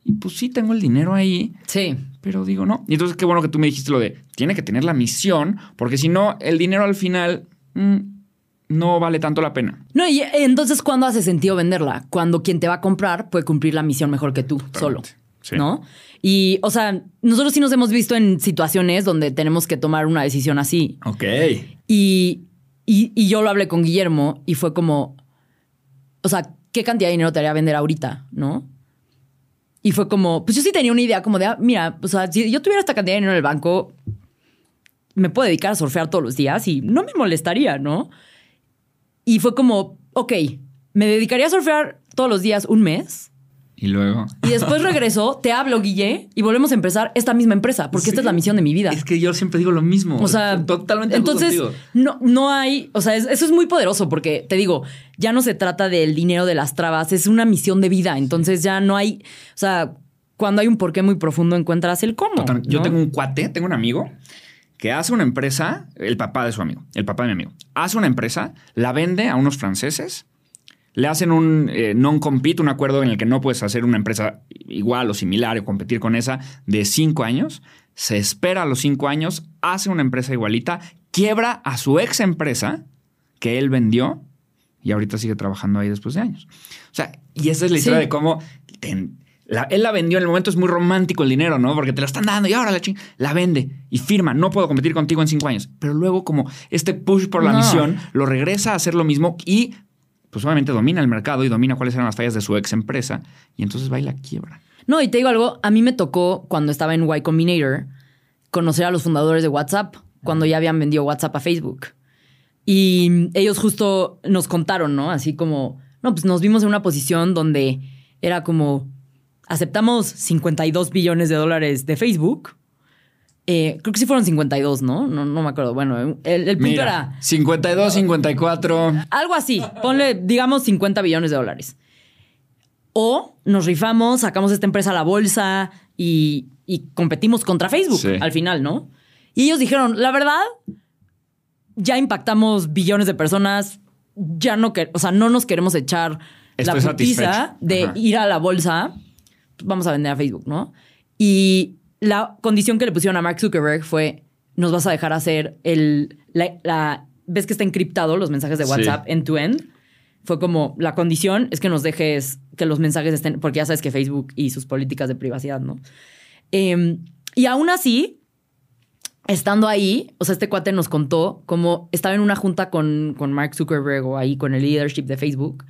Y pues sí, tengo el dinero ahí, Sí. pero digo, no. Y entonces qué bueno que tú me dijiste lo de, tiene que tener la misión, porque si no, el dinero al final mm, no vale tanto la pena. No, y entonces, ¿cuándo hace sentido venderla? Cuando quien te va a comprar puede cumplir la misión mejor que tú, solo. Sí. ¿No? Y, o sea, nosotros sí nos hemos visto en situaciones donde tenemos que tomar una decisión así. Ok. Y, y, y yo lo hablé con Guillermo y fue como, o sea, ¿qué cantidad de dinero te haría vender ahorita? ¿No? Y fue como, pues yo sí tenía una idea como de, ah, mira, o sea, si yo tuviera esta cantidad de dinero en el banco, me puedo dedicar a surfear todos los días y no me molestaría, ¿no? Y fue como, ok, me dedicaría a surfear todos los días un mes. Y luego. Y después regreso, te hablo, Guille, y volvemos a empezar esta misma empresa, porque esta es la misión de mi vida. Es que yo siempre digo lo mismo. O sea, totalmente. Entonces, no, no hay, o sea, es- eso es muy poderoso porque te digo, ya no se trata del dinero de las trabas, es una misión de vida. Entonces ya no hay, o sea, cuando hay un porqué muy profundo encuentras el cómo. Yo tengo un cuate, tengo un amigo que hace una empresa, el papá de su amigo, el papá de mi amigo, hace una empresa, la vende a unos franceses, le hacen un eh, non-compete, un acuerdo en el que no puedes hacer una empresa igual o similar o competir con esa de cinco años, se espera a los cinco años, hace una empresa igualita, quiebra a su ex empresa que él vendió y ahorita sigue trabajando ahí después de años. O sea, y esa es la historia Sí. de cómo te- la- él la vendió en el momento, es muy romántico el dinero, ¿no? Porque te la están dando y ahora la ching, la vende y firma, no puedo competir contigo en cinco años. Pero luego como este push por la No. misión lo regresa a hacer lo mismo y pues obviamente domina el mercado y domina cuáles eran las fallas de su ex empresa y entonces va y la quiebra. No, y te digo algo, a mí me tocó cuando estaba en Y Combinator conocer a los fundadores de WhatsApp, cuando ya habían vendido WhatsApp a Facebook. Y ellos justo nos contaron, ¿no? Así como, no, pues nos vimos en una posición donde era como, aceptamos 52 billones de dólares de Facebook. Eh, creo que sí fueron 52, ¿no? No, no me acuerdo. Bueno, el, el punto Mira, era 52, 54. algo así. Ponle, digamos, 50 billones de dólares. O nos rifamos, sacamos esta empresa a la bolsa y, y competimos contra Facebook Sí. al final, ¿no? Y ellos dijeron, la verdad, ya impactamos billones de personas, ya no, que, o sea, no nos queremos echar Estoy la putiza de Ajá. ir a la bolsa, vamos a vender a Facebook, ¿no? Y la condición que le pusieron a Mark Zuckerberg fue, nos vas a dejar hacer el, la, la- ves que está encriptado los mensajes de Sí. WhatsApp end-to-end. Fue como, la condición es que nos dejes que los mensajes estén, porque ya sabes que Facebook y sus políticas de privacidad, ¿no? Eh, y aún así, estando ahí, o sea, este cuate nos contó cómo estaba en una junta con, con Mark Zuckerberg o ahí con el leadership de Facebook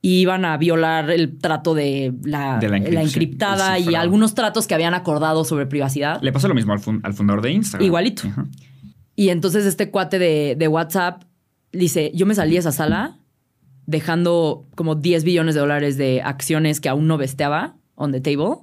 y iban a violar el trato de la, De la encriptada y algunos tratos que habían acordado sobre privacidad. Le pasó lo mismo al, fun- al fundador de Instagram. Igualito. Ajá. Y entonces este cuate de, de WhatsApp dice, yo me salí de esa sala dejando como 10 billones de dólares de acciones que aún no besteaba on the table,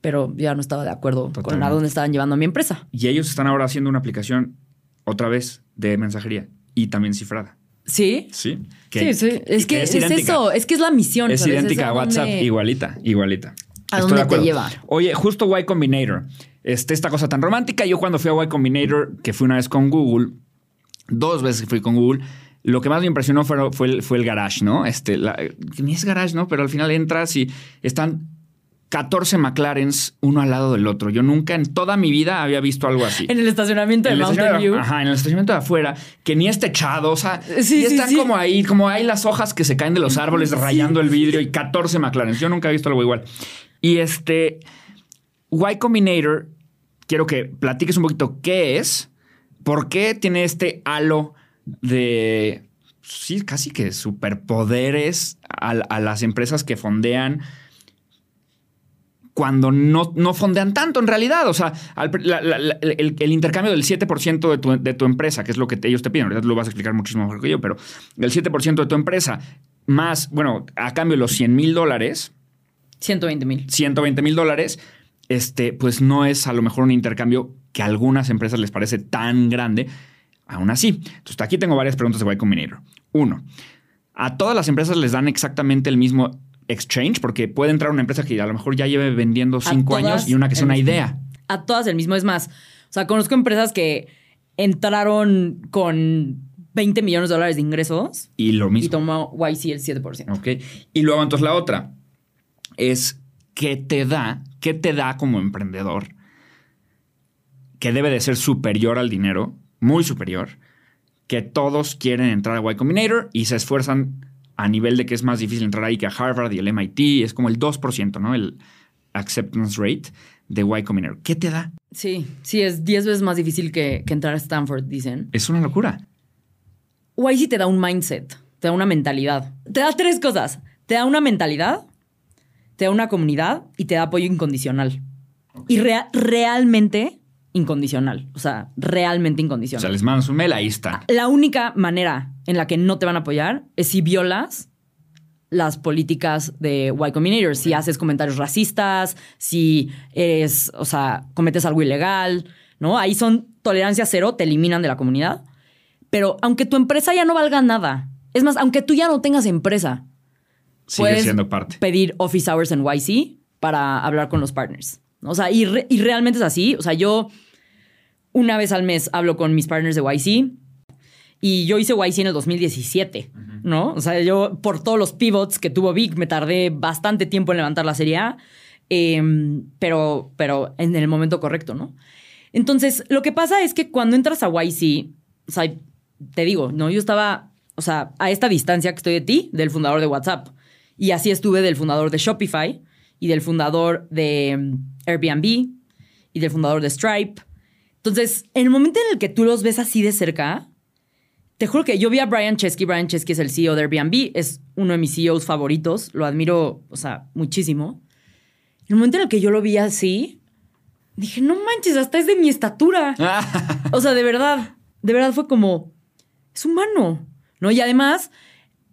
pero ya no estaba de acuerdo con a dónde estaban llevando a mi empresa. Y ellos están ahora haciendo una aplicación otra vez de mensajería y también cifrada. ¿Sí? Sí. sí, sí. Es que es, idéntica. eso, es que es la misión. Es ¿sabes? idéntica a WhatsApp, dónde- igualita, igualita. ¿A Estoy dónde de te lleva? Oye, justo Y Combinator, este, esta cosa tan romántica. Yo cuando fui a Y Combinator, que fui una vez con Google, dos veces fui con Google, lo que más me impresionó fue, fue, el, fue el garage, ¿no? Este, la- ni es garage, ¿no? Pero al final entras y están 14 McLarens uno al lado del otro. Yo nunca en toda mi vida había visto algo así. En el estacionamiento de el Mountain estacionamiento- View. Ajá, en el estacionamiento de afuera, que ni es techado, o sea, Sí, y sí, están sí. como ahí, como hay las hojas que se caen de los árboles rayando el vidrio y 14 McLaren. Yo nunca he visto algo igual. Y este, Y Combinator, quiero que platiques un poquito qué es, por qué tiene este halo de, sí, casi que superpoderes a, a las empresas que fondean cuando no, no fondean tanto en realidad. O sea, al- la- la- la- el, el intercambio del 7% de tu, de tu empresa, que es lo que te- ellos te piden, ahorita lo vas a explicar muchísimo mejor que yo, pero el 7% de tu empresa, más, bueno, a cambio de los 100 mil dólares, 120 mil. 120 mil dólares, este, pues no es a lo mejor un intercambio que a algunas empresas les parece tan grande. Aún así. Entonces, aquí tengo varias preguntas de Y Combinator. Uno, ¿a todas las empresas les dan exactamente el mismo exchange? Porque puede entrar una empresa que a lo mejor ya lleve vendiendo cinco años y una que sea una idea. A todas el mismo. Es más, o sea, conozco empresas que entraron con 20 millones de dólares de ingresos Y lo y mismo. tomó YC el 7%. Ok. Y luego, entonces, la otra es qué te da, qué te da como emprendedor, que debe de ser superior al dinero, muy superior, que todos quieren entrar a Y Combinator y se esfuerzan a nivel de que es más difícil entrar ahí que a Harvard y el MIT, es como el 2%, ¿no? El acceptance rate de Y Combinator. ¿Qué te da? Sí, sí, es 10 veces más difícil que, que entrar a Stanford, dicen. Es una locura. YC te da un mindset, te da una mentalidad. Te da tres cosas. Te da una mentalidad, te da una comunidad y te da apoyo incondicional. Y rea- realmente incondicional. O sea, realmente O incondicional. sea, les mandas un mail, ahí está. La única manera en la que no te van a apoyar es si violas las políticas de Y Combinator. Si haces comentarios racistas, si eres, o sea, cometes algo ilegal, ¿no? Ahí son tolerancia cero, te eliminan de la comunidad. Pero aunque tu empresa ya no valga nada, es más, aunque tú ya no tengas empresa, Sigue puedes siendo parte. pedir office hours en YC para hablar con los partners. O sea, y, re- y realmente es así. O sea, yo una vez al mes hablo con mis partners de YC y yo hice YC en el 2017, ¿no? O sea, yo por todos los pivots que tuvo Vic me tardé bastante tiempo en levantar la serie A, em, pero, pero en el momento correcto, ¿no? Entonces, lo que pasa es que cuando entras a YC, o sea, te digo, ¿no? Yo estaba, o sea, a esta distancia que estoy de ti, del fundador de WhatsApp. Y así estuve del fundador de Shopify y del fundador de mm, Airbnb y del fundador de Stripe. Entonces, en el momento en el que tú los ves así de cerca, te juro que yo vi a Brian Chesky. Brian Chesky es el CEO de Airbnb, es uno de mis CEOs favoritos, lo admiro, o sea, muchísimo. En el momento en el que yo lo vi así, dije, no manches, hasta es de mi estatura. [LAUGHS] O sea, de verdad, de verdad fue como, es humano, ¿no? Y además,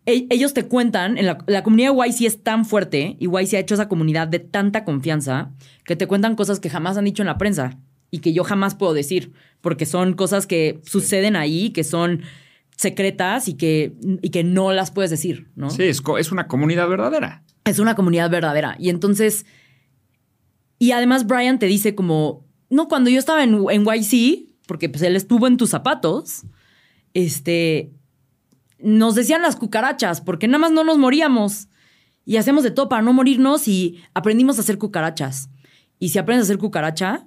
e- ellos te cuentan, en la, la comunidad de YC es tan fuerte y YC ha hecho esa comunidad de tanta confianza que te cuentan cosas que jamás han dicho en la prensa y que yo jamás puedo decir, porque son cosas que suceden ahí, que son secretas y que, y que no las puedes decir, ¿no? Sí, es, es una comunidad verdadera. Es una comunidad verdadera. Y entonces, y además Brian te dice como, no, cuando yo estaba en, en YC, porque pues él estuvo en tus zapatos, este, nos decían las cucarachas, porque nada más no nos moríamos. Y hacemos de todo para no morirnos y aprendimos a hacer cucarachas. Y si aprendes a hacer cucaracha,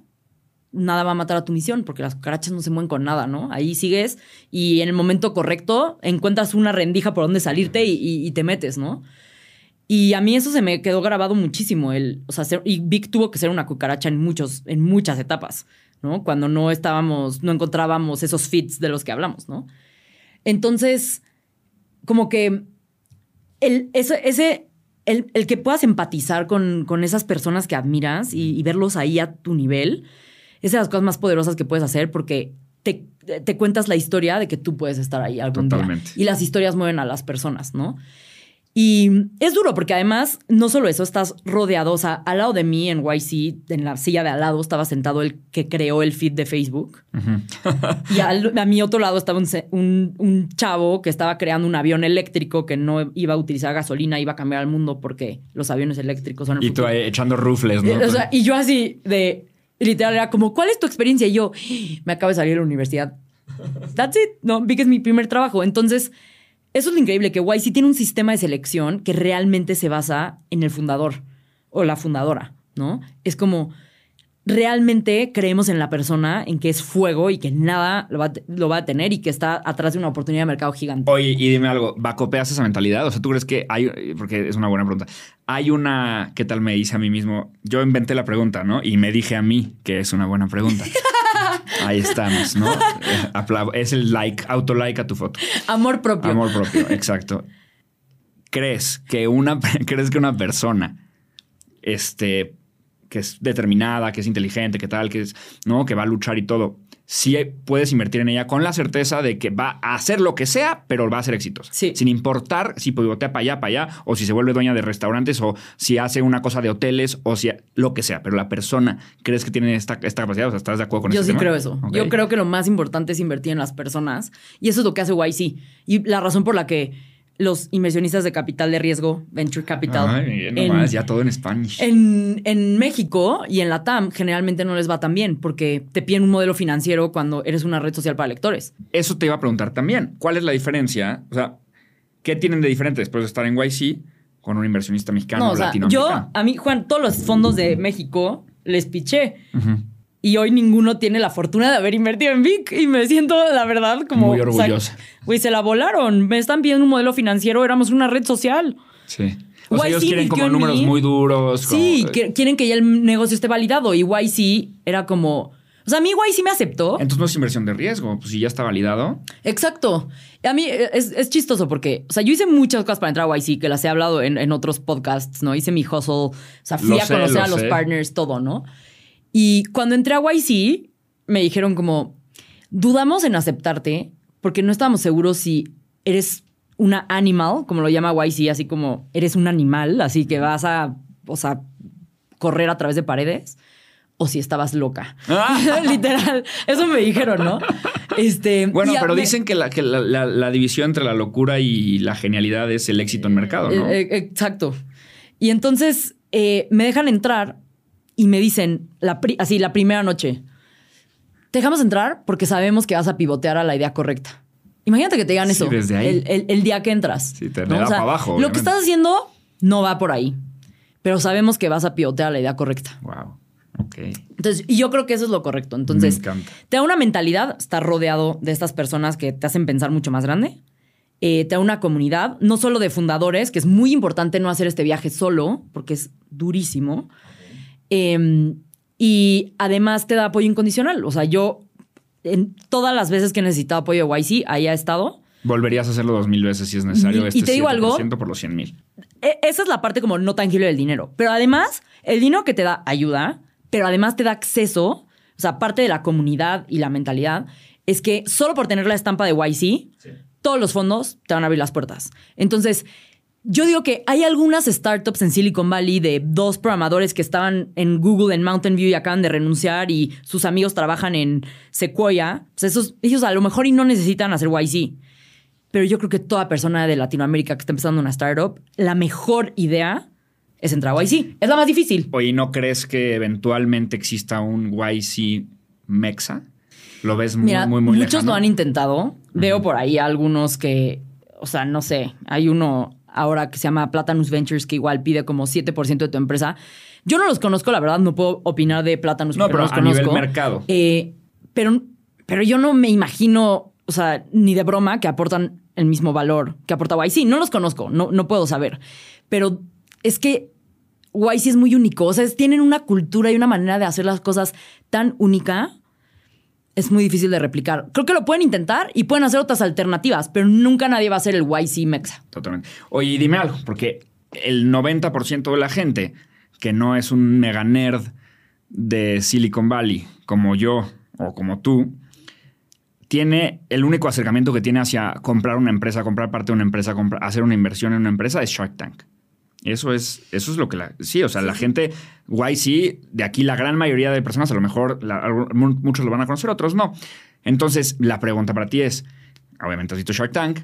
nada va a matar a tu misión, porque las cucarachas no se mueven con nada, ¿no? Ahí sigues y en el momento correcto encuentras una rendija por donde salirte y, te metes, ¿no? Y a mí eso se me quedó grabado muchísimo. El, o sea, y Vic tuvo que ser una cucaracha en, muchos, en muchas etapas, ¿no? Cuando no estábamos, no encontrábamos esos fits de los que hablamos, ¿no? Entonces, como que el, ese, el, el que puedas empatizar con, con esas personas que admiras y verlos ahí a tu nivel, es de las cosas más poderosas que puedes hacer porque te, te cuentas la historia de que tú puedes estar ahí algún Totalmente. día. Y las historias mueven a las personas, ¿no? Y es duro porque además, no solo eso, estás rodeado, o sea, al lado de mí en YC, en la silla de al lado, estaba sentado el que creó el feed de Facebook. y al- [LAUGHS] a mi otro lado estaba un, un- un chavo que estaba creando un avión eléctrico que no iba a utilizar gasolina, iba a cambiar al mundo porque los aviones eléctricos son el Y tú ahí echando rufles, ¿no? O sea, y yo así de literal era como, ¿cuál es tu experiencia? Y yo, me acabo de salir de la universidad. That's it. No, vi que es mi primer trabajo. Entonces, eso es lo increíble, que YC tiene un sistema de selección que realmente se basa en el fundador o la fundadora, ¿no? Es como, realmente creemos en la persona, en que es fuego y que nada lo va, lo va a tener y que está atrás de una oportunidad de mercado gigante. Oye, y dime algo, ¿vacopeas esa mentalidad? O sea, ¿tú crees que hay, porque es una buena pregunta, hay una, ¿qué tal me hice a mí mismo? Yo inventé la pregunta, ¿no? Y me dije a mí que es una buena pregunta. [LAUGHS] Ahí estamos, ¿no? [LAUGHS] Es el like, auto-like a tu foto. Amor propio. Amor propio, exacto. ¿Crees que una, [LAUGHS] crees que una persona, este, que es determinada, que es inteligente, que tal, que es, ¿no? Que va a luchar y todo, sí puedes invertir en ella con la certeza de que va a hacer lo que sea, pero va a ser exitosa. Sí. Sin importar si pivotea para allá, para allá, o si se vuelve dueña de restaurantes, o si hace una cosa de hoteles, o si lo que sea. Pero la persona, ¿crees que tiene esta, esta capacidad? O sea, ¿estás de acuerdo con Yo ese sí tema? creo eso. Yo creo que lo más importante es invertir en las personas. Y eso es lo que hace YC. Y la razón por la que los inversionistas de capital de riesgo, venture capital, Ay, en, nomás, ya todo en Spanish. en, en México y en la TAM generalmente no les va tan bien porque te piden un modelo financiero cuando eres una red social para lectores. Eso te iba a preguntar también. ¿Cuál es la diferencia? O sea, ¿qué tienen de diferente después de estar en YC con un inversionista mexicano No, o o sea, yo, a mí, Juan, todos los fondos de México les piché. Y hoy ninguno tiene la fortuna de haber invertido en Vic. Y me siento, la verdad, como. Muy o sea, orgullosa. Güey, se la volaron. Me están pidiendo un modelo financiero. Éramos una red social. Sí. O sea, YC ellos quieren como números muy duros. Sí, como- que- quieren que ya el negocio esté validado. Y YC era como, O sea, a mí sí me aceptó. Entonces no es inversión de riesgo, pues si ya está validado. Exacto. A mí eh, es, es chistoso porque, o sea, yo hice muchas cosas para entrar a YC, que las he hablado en, en otros podcasts, ¿no? Hice mi hustle, o sea, fui Lo a sé, conocer lo a los sé. partners, todo, ¿no? Y cuando entré a YC, me dijeron como, dudamos en aceptarte porque no estábamos seguros si eres una animal, como lo llama YC, así como eres un animal, así que vas a, o sea, correr a través de paredes, o si estabas loca. [LAUGHS] Literal. Eso me dijeron, ¿no? Este, Bueno, pero me- dicen que, la, que la, la- la división entre la locura y la genialidad es el éxito en mercado, ¿no? Eh, eh, exacto. Y entonces eh, me dejan entrar y me dicen, la así, la primera noche, te dejamos entrar porque sabemos que vas a pivotear a la idea correcta. Imagínate que te digan Sí, eso desde ahí. El, el- el día que entras. Sí, te le da pa' abajo, Lo que estás haciendo no va por ahí, pero sabemos que vas a pivotear a la idea correcta. Wow. Ok. Entonces, y yo creo que eso es lo correcto. Entonces, te da una mentalidad, estar rodeado de estas personas que te hacen pensar mucho más grande. Eh, te da una comunidad, no solo de fundadores, que es muy importante no hacer este viaje solo, porque es durísimo. Eh, y además te da apoyo incondicional. O sea, yo, en todas las veces que he necesitado apoyo de YC, ahí ha estado. Volverías a hacerlo dos mil veces si es necesario. Y- y este te digo algo. 7% por los 100 mil. E- Esa es la parte como no tangible del dinero. Pero además, el dinero que te da ayuda, pero además te da acceso, o sea, parte de la comunidad y la mentalidad, es que solo por tener la estampa de YC, todos los fondos te van a abrir las puertas. Entonces, yo digo que hay algunas startups en Silicon Valley de dos programadores que estaban en Google, en Mountain View y acaban de renunciar y sus amigos trabajan en Sequoia. Pues esos, ellos a lo mejor y no necesitan hacer YC. Pero yo creo que toda persona de Latinoamérica que está empezando una startup, la mejor idea es entrar a YC. Es la más difícil. Oye, ¿no crees que eventualmente exista un YC Mexa? ¿Lo ves muy, Mira, muy, muy muchos lejano? lo han intentado. Veo por ahí algunos que, o sea, no sé, hay uno ahora que se llama Platanus Ventures que igual pide como 7% de tu empresa. Yo no los conozco, la verdad, no puedo opinar de Platanus. No, pero los a nivel conozco. mercado. Eh, pero, pero yo no me imagino, o sea, ni de broma que aportan el mismo valor que aporta YC. No los conozco, no, no puedo saber. Pero es que YC es muy único. O sea, es- tienen una cultura y una manera de hacer las cosas tan única. Es muy difícil de replicar. Creo que lo pueden intentar y pueden hacer otras alternativas, pero nunca nadie va a hacer el YC Mexa. Totalmente. Oye, dime algo, porque el 90% de la gente que no es un mega nerd de Silicon Valley, como yo o como tú, tiene el único acercamiento que tiene hacia comprar una empresa, comprar parte de una empresa, comprar- hacer una inversión en una empresa es Shark Tank. Eso es, eso es lo que la. Sí, o sea, la gente, YC, de aquí la gran mayoría de personas, a lo mejor muchos lo van a conocer, otros no. Entonces, la pregunta para ti es: obviamente has visto Shark Tank,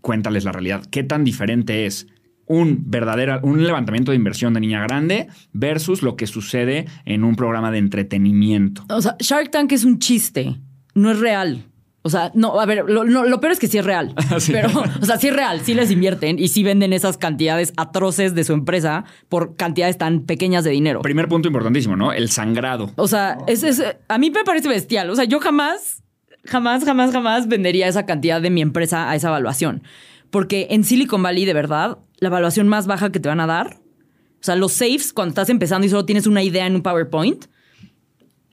cuéntales la realidad. ¿Qué tan diferente es un verdadero, un levantamiento de inversión de niña grande versus lo que sucede en un programa de entretenimiento? O sea, Shark Tank es un chiste, no es real. O sea, no, a ver, lo, peor es que sí es real. [LAUGHS] Sí. Pero, o sea, sí es real, sí les invierten y sí venden esas cantidades atroces de su empresa por cantidades tan pequeñas de dinero. Primer punto importantísimo, ¿no? El sangrado. O sea, es, es- a mí me parece bestial. O sea, yo jamás, jamás, jamás, jamás vendería esa cantidad de mi empresa a esa evaluación. Porque en Silicon Valley, de verdad, la evaluación más baja que te van a dar, o sea, los safes, cuando estás empezando y solo tienes una idea en un PowerPoint,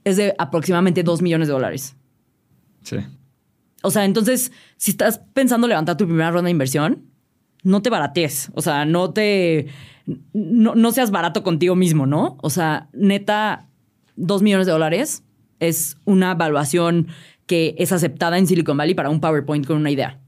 es de aproximadamente 2 millones de dólares. Sí. O sea, entonces, si estás pensando levantar tu primera ronda de inversión, no te baratees. O sea, no te. No, no seas barato contigo mismo, ¿no? O sea, neta, dos millones de dólares es una evaluación que es aceptada en Silicon Valley para un PowerPoint con una idea.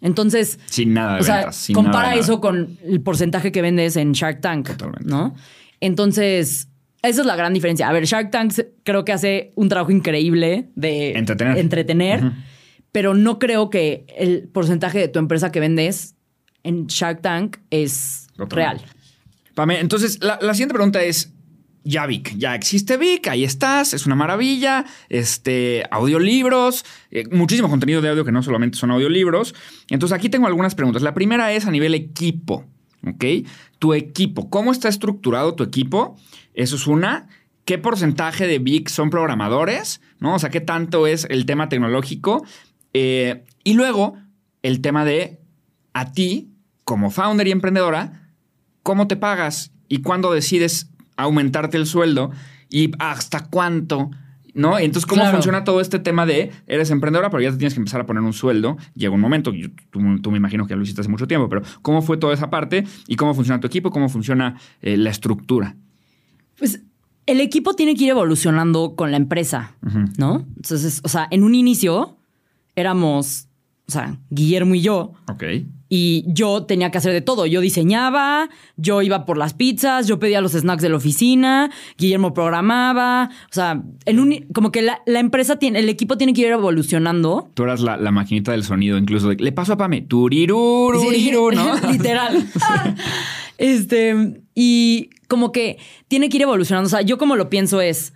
Entonces, Sin nada de o sea, ventas. sin nada compara nada. eso con el porcentaje que vendes en Shark Tank. Totalmente. ¿No? Entonces, esa es la gran diferencia. A ver, Shark Tank creo que hace un trabajo increíble de Entretener. entretener, pero no creo que el porcentaje de tu empresa que vendes en Shark Tank es Totalmente. real. Pame, entonces, la, la siguiente pregunta es: ya Vic, ya existe Vic, ahí estás, es una maravilla. Este, audiolibros, eh, muchísimo contenido de audio que no solamente son audiolibros. Entonces, aquí tengo algunas preguntas. La primera es a nivel equipo, ¿ok? Tu equipo, ¿cómo está estructurado tu equipo? Eso es una. ¿Qué porcentaje de Vic son programadores? ¿No? O sea, ¿qué tanto es el tema tecnológico? Eh, y luego, el tema de a ti, como founder y emprendedora, cómo te pagas y cuándo decides aumentarte el sueldo ¿Y hasta cuánto? ¿No? Y entonces, ¿cómo Claro. funciona todo este tema de eres emprendedora, pero ya te tienes que empezar a poner un sueldo? Llega un momento, yo- tú, tú me imagino que lo hiciste hace mucho tiempo, pero ¿cómo fue toda esa parte? ¿Y cómo funciona tu equipo? ¿Cómo funciona eh, la estructura? Pues el equipo tiene que ir evolucionando con la empresa, ¿no? Entonces, o sea, en un inicio éramos, o sea, Guillermo y yo, Ok. Y yo tenía que hacer de todo. Yo diseñaba, yo iba por las pizzas, yo pedía los snacks de la oficina, Guillermo programaba. O sea, en un, como que la, la empresa tiene, el equipo tiene que ir evolucionando. Tú eras la, la maquinita del sonido, incluso. de, Le paso a Pame. Turirururiru, [LAUGHS] ¿no? Literal. [LAUGHS] este, y como que tiene que ir evolucionando. O sea, yo como lo pienso es,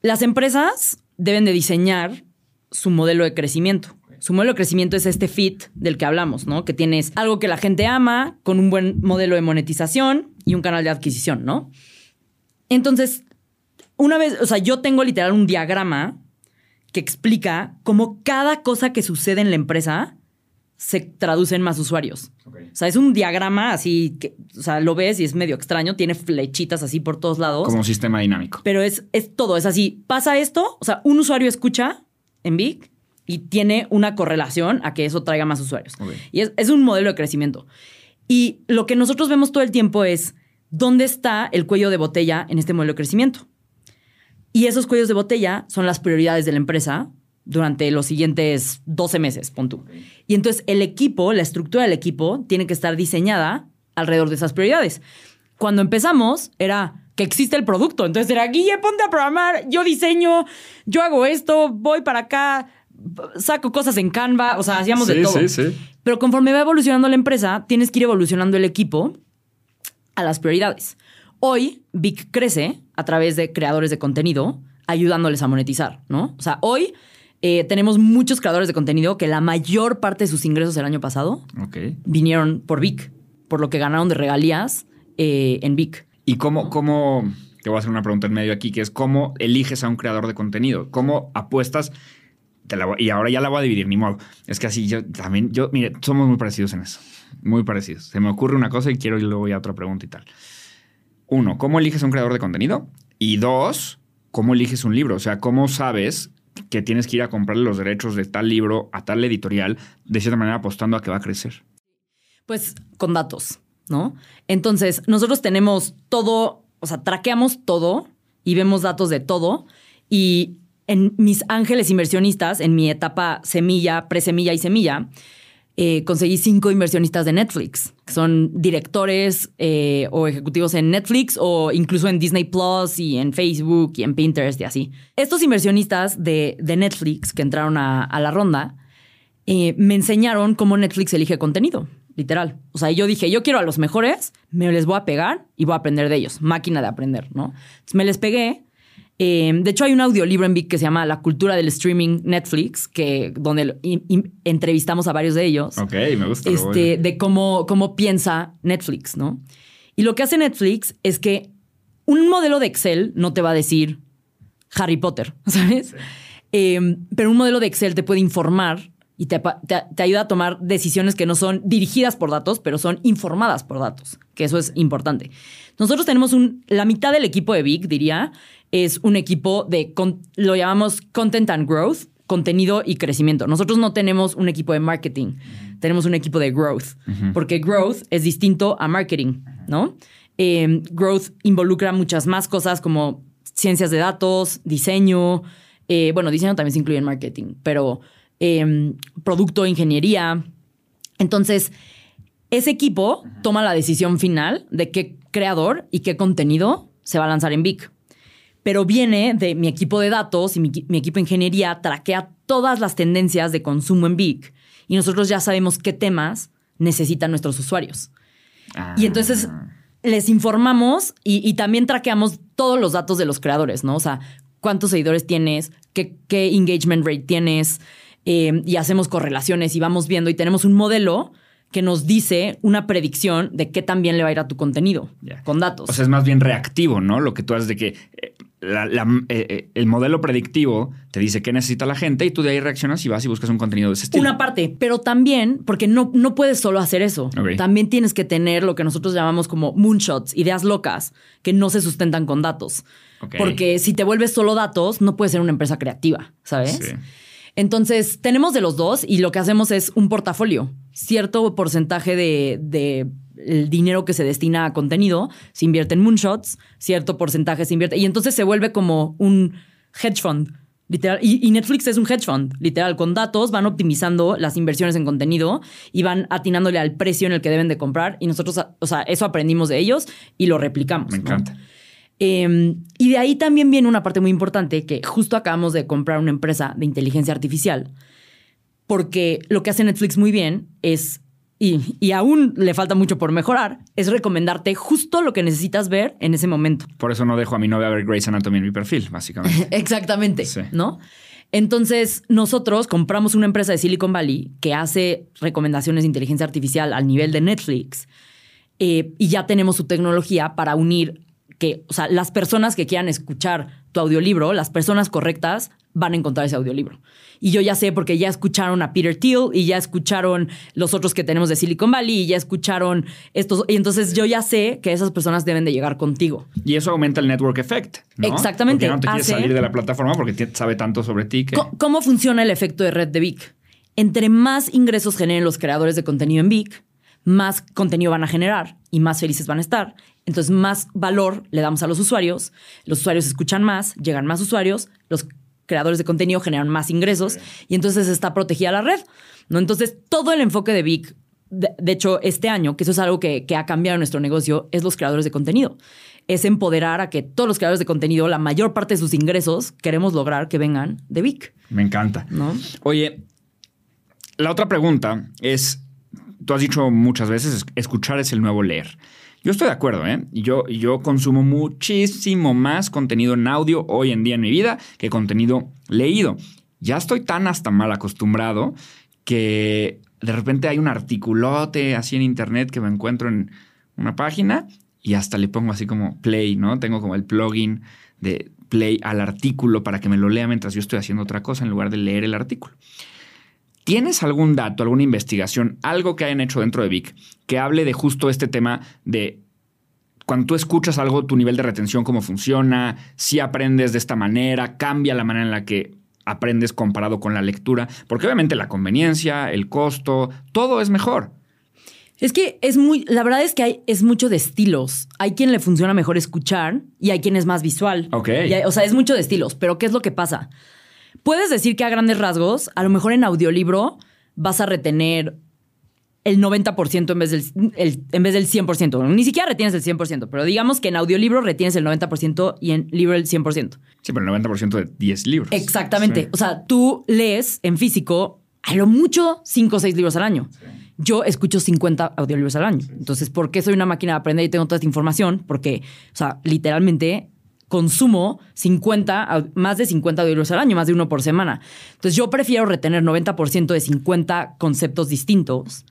las empresas deben de diseñar su modelo de crecimiento. Su modelo de crecimiento es este fit del que hablamos, ¿no? Que tienes algo que la gente ama, con un buen modelo de monetización y un canal de adquisición, ¿no? Entonces, una vez, o sea, yo tengo literal un diagrama que explica cómo cada cosa que sucede en la empresa se traduce en más usuarios. O sea, es un diagrama así que, o sea, lo ves y es medio extraño, tiene flechitas así por todos lados. Como un sistema dinámico. Pero es, es todo, es así. Pasa esto, o sea, un usuario escucha en Big y tiene una correlación a que eso traiga más usuarios. Y es, es un modelo de crecimiento. Y lo que nosotros vemos todo el tiempo es dónde está el cuello de botella en este modelo de crecimiento. Y esos cuellos de botella son las prioridades de la empresa durante los siguientes 12 meses, pon tú. Y entonces el equipo, la estructura del equipo, tiene que estar diseñada alrededor de esas prioridades. Cuando empezamos, era que existe el producto. Entonces era, Guille, ponte a programar, yo diseño, yo hago esto, voy para acá, saco cosas en Canva, o sea, hacíamos de todo. sí, sí. Pero conforme va evolucionando la empresa, tienes que ir evolucionando el equipo a las prioridades. Hoy, Vic crece a través de creadores de contenido, ayudándoles a monetizar, ¿no? O sea, hoy eh, tenemos muchos creadores de contenido que la mayor parte de sus ingresos el año pasado vinieron por Vic, por lo que ganaron de regalías eh, en Vic. ¿Y cómo, cómo, te voy a hacer una pregunta en medio aquí, que es cómo eliges a un creador de contenido? ¿Cómo apuestas? Y ahora ya la voy a dividir, ni modo. Es que así yo también, yo, mire, somos muy parecidos en eso. Muy parecidos. Se me ocurre una cosa y quiero ir luego a otra pregunta y tal. Uno, ¿cómo eliges un creador de contenido? Y dos, ¿cómo eliges un libro? O sea, ¿cómo sabes que tienes que ir a comprarle los derechos de tal libro a tal editorial, de cierta manera apostando a que va a crecer? Pues con datos, ¿no? Entonces, nosotros tenemos todo, o sea, traqueamos todo y vemos datos de todo. Y en mis ángeles inversionistas, en mi etapa semilla, presemilla y semilla, eh, conseguí cinco inversionistas de Netflix, que son directores eh, o ejecutivos en Netflix o incluso en Disney Plus y en Facebook y en Pinterest y así. Estos inversionistas de, Netflix que entraron a, a la ronda eh, me enseñaron cómo Netflix elige contenido, literal. O sea, yo dije, yo quiero a los mejores, me les voy a pegar y voy a aprender de ellos. Máquina de aprender, ¿no? Entonces me les pegué. Eh, de hecho, hay un audiolibro en Vic que se llama La cultura del streaming Netflix, que, donde lo- in- in- entrevistamos a varios de ellos Ok, me gusta. este, de cómo, cómo piensa Netflix, ¿no? Y lo que hace Netflix es que un modelo de Excel no te va a decir Harry Potter, [LAUGHS] ¿sabes? Eh, pero un modelo de Excel te puede informar y te, te- te ayuda a tomar decisiones que no son dirigidas por datos, pero son informadas por datos, que eso es importante. Nosotros tenemos un, la mitad del equipo de Big, diría, es un equipo de, con- lo llamamos Content and Growth, contenido y crecimiento. Nosotros no tenemos un equipo de marketing, tenemos un equipo de growth, porque growth es distinto a marketing, ¿no? Eh, growth involucra muchas más cosas como ciencias de datos, diseño, eh, bueno, diseño también se incluye en marketing, pero eh, producto, ingeniería. Entonces, ese equipo toma la decisión final de qué creador y qué contenido se va a lanzar en Vic. Pero viene de mi equipo de datos y mi, equi- mi equipo de ingeniería traquea todas las tendencias de consumo en Vic y nosotros ya sabemos qué temas necesitan nuestros usuarios. Y entonces les informamos y, y también traqueamos todos los datos de los creadores, ¿no? O sea, cuántos seguidores tienes, qué, qué engagement rate tienes, eh, y hacemos correlaciones y vamos viendo y tenemos un modelo que nos dice una predicción de qué tan bien le va a ir a tu contenido con datos. O sea, es más bien reactivo, ¿no? Lo que tú haces de que eh, la- la- eh, eh, el modelo predictivo te dice qué necesita la gente y tú de ahí reaccionas y vas y buscas un contenido de ese estilo. Una parte, pero también, porque no, no puedes solo hacer eso. También tienes que tener lo que nosotros llamamos como moonshots, ideas locas, que no se sustentan con datos. Porque si te vuelves solo datos, no puedes ser una empresa creativa, ¿sabes? Sí. Entonces, tenemos de los dos y lo que hacemos es un portafolio. Cierto porcentaje de, de el dinero que se destina a contenido se invierte en moonshots, cierto porcentaje se invierte. Y entonces se vuelve como un hedge fund. Literal. Y, y Netflix es un hedge fund, literal. Con datos van optimizando las inversiones en contenido y van atinándole al precio en el que deben de comprar. Y nosotros, o sea, eso aprendimos de ellos y lo replicamos. Me ¿no? encanta. Eh, y de ahí también viene una parte muy importante que justo acabamos de comprar una empresa de inteligencia artificial. Porque lo que hace Netflix muy bien es, y, y aún le falta mucho por mejorar, es recomendarte justo lo que necesitas ver en ese momento. Por eso no dejo a mi novia ver Grey's Anatomy en mi perfil, básicamente. [LAUGHS] Exactamente, Sí. ¿no? Entonces, nosotros compramos una empresa de Silicon Valley que hace recomendaciones de inteligencia artificial al nivel de Netflix eh, y ya tenemos su tecnología para unir que, o sea, las personas que quieran escuchar tu audiolibro, las personas correctas van a encontrar ese audiolibro. Y yo ya sé porque ya escucharon a Peter Thiel y ya escucharon los otros que tenemos de Silicon Valley y ya escucharon estos. Y entonces yo ya sé que esas personas deben de llegar contigo. Y eso aumenta el network effect. ¿no? Exactamente. Porque no te quieres Hace- salir de la plataforma porque sabe tanto sobre ti que. Co- ¿Cómo funciona el efecto de red de Vic? Entre más ingresos generen los creadores de contenido en Vic, más contenido van a generar y más felices van a estar. Entonces, más valor le damos a los usuarios, los usuarios escuchan más, llegan más usuarios, los creadores de contenido generan más ingresos y entonces está protegida la red. ¿no? Entonces, todo el enfoque de Vic, de, de hecho, este año, que eso es algo que, que ha cambiado en nuestro negocio, es los creadores de contenido. Es empoderar a que todos los creadores de contenido, la mayor parte de sus ingresos, queremos lograr que vengan de Vic. Me encanta. ¿no? Oye, la otra pregunta es, tú has dicho muchas veces, es- escuchar es el nuevo leer. Yo estoy de acuerdo, ¿eh? Yo, yo consumo muchísimo más contenido en audio hoy en día en mi vida que contenido leído. Ya estoy tan hasta mal acostumbrado que de repente hay un articulote así en internet que me encuentro en una página y hasta le pongo así como play, ¿no? Tengo como el plugin de play al artículo para que me lo lea mientras yo estoy haciendo otra cosa en lugar de leer el artículo. ¿Tienes algún dato, alguna investigación, algo que hayan hecho dentro de Vic que hable de justo este tema de cuando tú escuchas algo, tu nivel de retención, cómo funciona, si aprendes de esta manera, cambia la manera en la que aprendes comparado con la lectura? Porque obviamente la conveniencia, el costo, todo es mejor. Es que es muy, la verdad es que hay, es mucho de estilos. Hay quien le funciona mejor escuchar y hay quien es más visual. Ok. Hay- o sea, es mucho de estilos. Pero ¿qué es lo que pasa? Puedes decir que a grandes rasgos, a lo mejor en audiolibro vas a retener el 90% en vez, del, el- en vez del 100%. Ni siquiera retienes el 100%, pero digamos que en audiolibro retienes el 90% y en libro el 100%. Sí, pero el 90% de 10 libros. Exactamente. Sí. O sea, tú lees en físico a lo mucho 5 o 6 libros al año. Yo escucho 50 audiolibros al año. Entonces, ¿por qué soy una máquina de aprender y tengo toda esta información? Porque, o sea, literalmente consumo 50, au- más de 50 audiolibros al año, más de uno por semana. Entonces, yo prefiero retener 90% de 50 conceptos distintos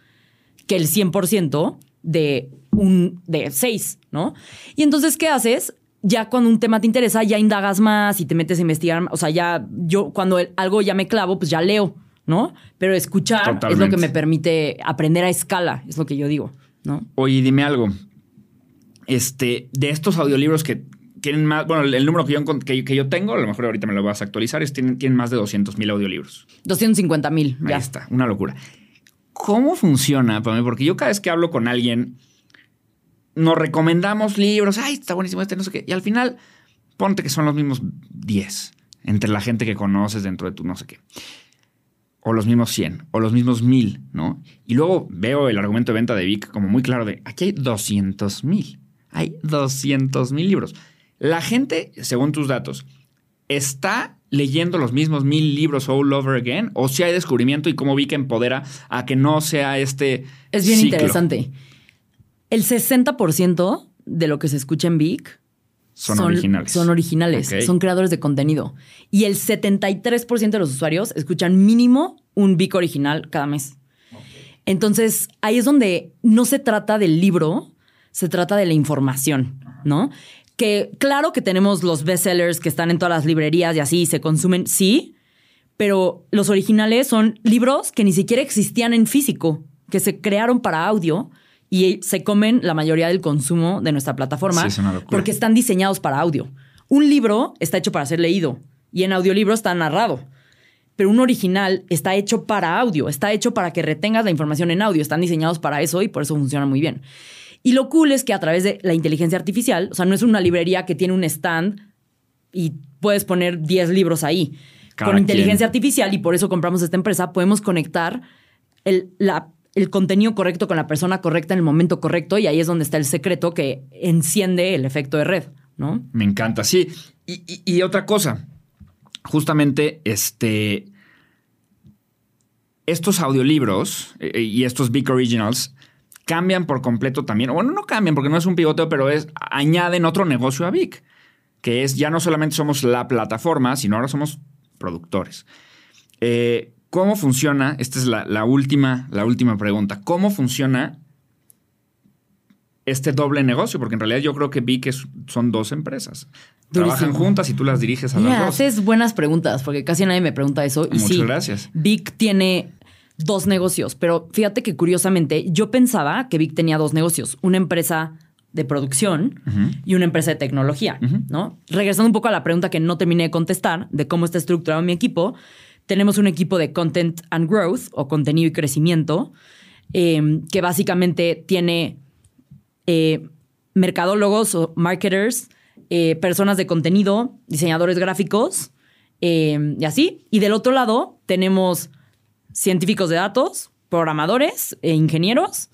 que el 100% de un de 6, ¿no? Y entonces, ¿qué haces? Ya cuando un tema te interesa, ya indagas más y te metes a investigar. O sea, ya yo cuando el- algo ya me clavo, pues ya leo, ¿no? Pero escuchar es lo que me permite aprender a escala, es lo que yo digo, ¿no? Oye, dime algo. Este, de estos audiolibros que tienen más, bueno, el, número que yo, que, que yo tengo, a lo mejor ahorita me lo vas a actualizar, es tienen, tienen más de 200 mil audiolibros. 250 mil, Ahí ya. está, una locura. ¿Cómo funciona, Pame? Porque yo cada vez que hablo con alguien, nos recomendamos libros, ay, está buenísimo este, no sé qué, y al final, ponte que son los mismos 10 entre la gente que conoces dentro de tu no sé qué. O los mismos 100, o los mismos 1000, ¿no? Y luego veo el argumento de venta de Vic como muy claro de, aquí hay 200 mil. Hay 200 mil libros. La gente, según tus datos, ¿está leyendo los mismos mil libros all over again? ¿O si hay descubrimiento y cómo Vic empodera a que no sea este Es bien ciclo? interesante. El 60% de lo que se escucha en Vic Son, originales. Son originales, son creadores de contenido. Y el 73% de los usuarios escuchan mínimo un Vic original cada mes. Entonces, ahí es donde no se trata del libro, se trata de la información, ¿no? Que claro que tenemos los bestsellers que están en todas las librerías y así se consumen, sí, pero los originales son libros que ni siquiera existían en físico, que se crearon para audio y se comen la mayoría del consumo de nuestra plataforma Sí, es una locura. porque están diseñados para audio. Un libro está hecho para ser leído y en audiolibro está narrado. Pero un original está hecho para audio, está hecho para que retengas la información en audio, están diseñados para eso y por eso funciona muy bien. Y lo cool es que a través de la inteligencia artificial, o sea, no es una librería que tiene un stand y puedes poner 10 libros ahí. Cada Con inteligencia quien. artificial, y por eso compramos esta empresa, podemos conectar el, la- el contenido correcto con la persona correcta en el momento correcto y ahí es donde está el secreto que enciende el efecto de red, ¿no? Me encanta, sí. Y, y- y otra cosa, justamente este, estos audiolibros eh, y estos Big Originals cambian por completo también, bueno, no cambian porque no es un pivoteo, pero es añaden otro negocio a Vic, que es ya no solamente somos la plataforma, sino ahora somos productores. Eh, ¿Cómo funciona? Esta es la, la última, la última pregunta. ¿Cómo funciona este doble negocio? Porque en realidad yo creo que Vic son dos empresas. Trabajan Durísimo. juntas y tú las diriges a las dos. haces buenas preguntas porque casi nadie me pregunta eso. Y Muchas sí, gracias. Vic tiene dos negocios, pero fíjate que curiosamente yo pensaba que Vic tenía dos negocios, una empresa de producción y una empresa de tecnología, ¿no? Regresando un poco a la pregunta que no terminé de contestar de cómo está estructurado mi equipo, tenemos un equipo de content and growth o contenido y crecimiento eh, que básicamente tiene eh, mercadólogos o marketers, eh, personas de contenido, diseñadores gráficos eh, y así. Y del otro lado tenemos científicos de datos, programadores, e ingenieros,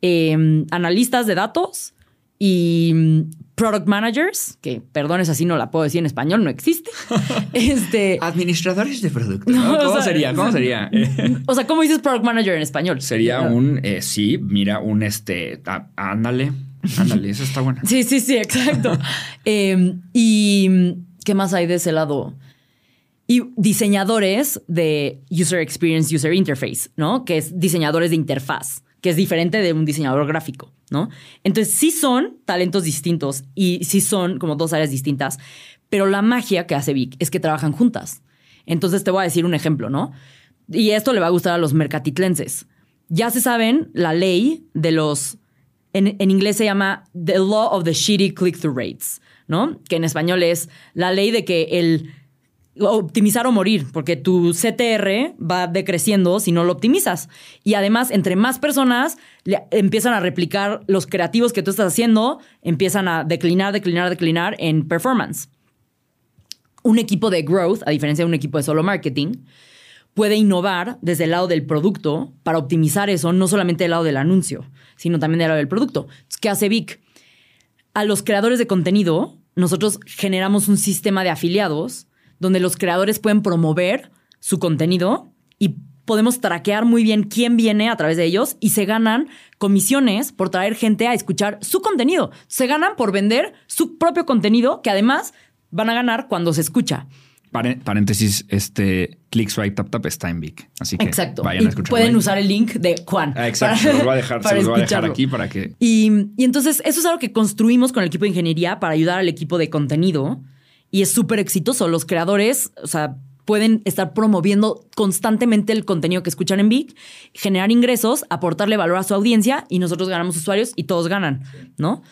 eh, analistas de datos y mm, product managers, que perdones así no la puedo decir en español, no existe. [LAUGHS] este, Administradores de productos. No. ¿Cómo o sea, sería? ¿Cómo sería? [LAUGHS] O sea, ¿cómo dices product manager en español? sería un, eh, sí, mira, un este, ándale, ándale, eso está bueno. Sí, sí, sí, exacto. [LAUGHS] Eh, y ¿qué más hay de ese lado? Y diseñadores de User Experience, User Interface, ¿no? Que es diseñadores de interfaz, que es diferente de un diseñador gráfico, ¿no? Entonces sí son talentos distintos y sí son como dos áreas distintas, pero la magia que hace Vic es que trabajan juntas. Entonces te voy a decir un ejemplo, ¿no? Y esto le va a gustar a los mercatitlenses. Ya se saben la ley de los en, en inglés se llama The Law of the Shitty Click-Through Rates, ¿no? Que en español es la ley de que el optimizar o morir, porque tu CTR va decreciendo si no lo optimizas. Y además, entre más personas empiezan a replicar los creativos que tú estás haciendo, empiezan a declinar, declinar, declinar en performance. Un equipo de growth, a diferencia de un equipo de solo marketing, puede innovar desde el lado del producto para optimizar eso, no solamente del lado del anuncio, sino también del lado del producto. ¿Qué hace Vic? A los creadores de contenido, nosotros generamos un sistema de afiliados donde los creadores pueden promover su contenido y podemos traquear muy bien quién viene a través de ellos y se ganan comisiones por traer gente a escuchar su contenido. Se ganan por vender su propio contenido que además van a ganar cuando se escucha. Paréntesis, este Click Swipe Tap Tap está en Vic. Así que Exacto. vayan a escucharlo. pueden usar el link de Juan. Ah, exacto, para- se los voy a dejar, se los voy a dejar aquí para que. Y, y entonces eso es algo que construimos con el equipo de ingeniería para ayudar al equipo de contenido y es súper exitoso. Los creadores, o sea, pueden estar promoviendo constantemente el contenido que escuchan en Vic, generar ingresos, aportarle valor a su audiencia y nosotros ganamos usuarios y todos ganan, ¿no?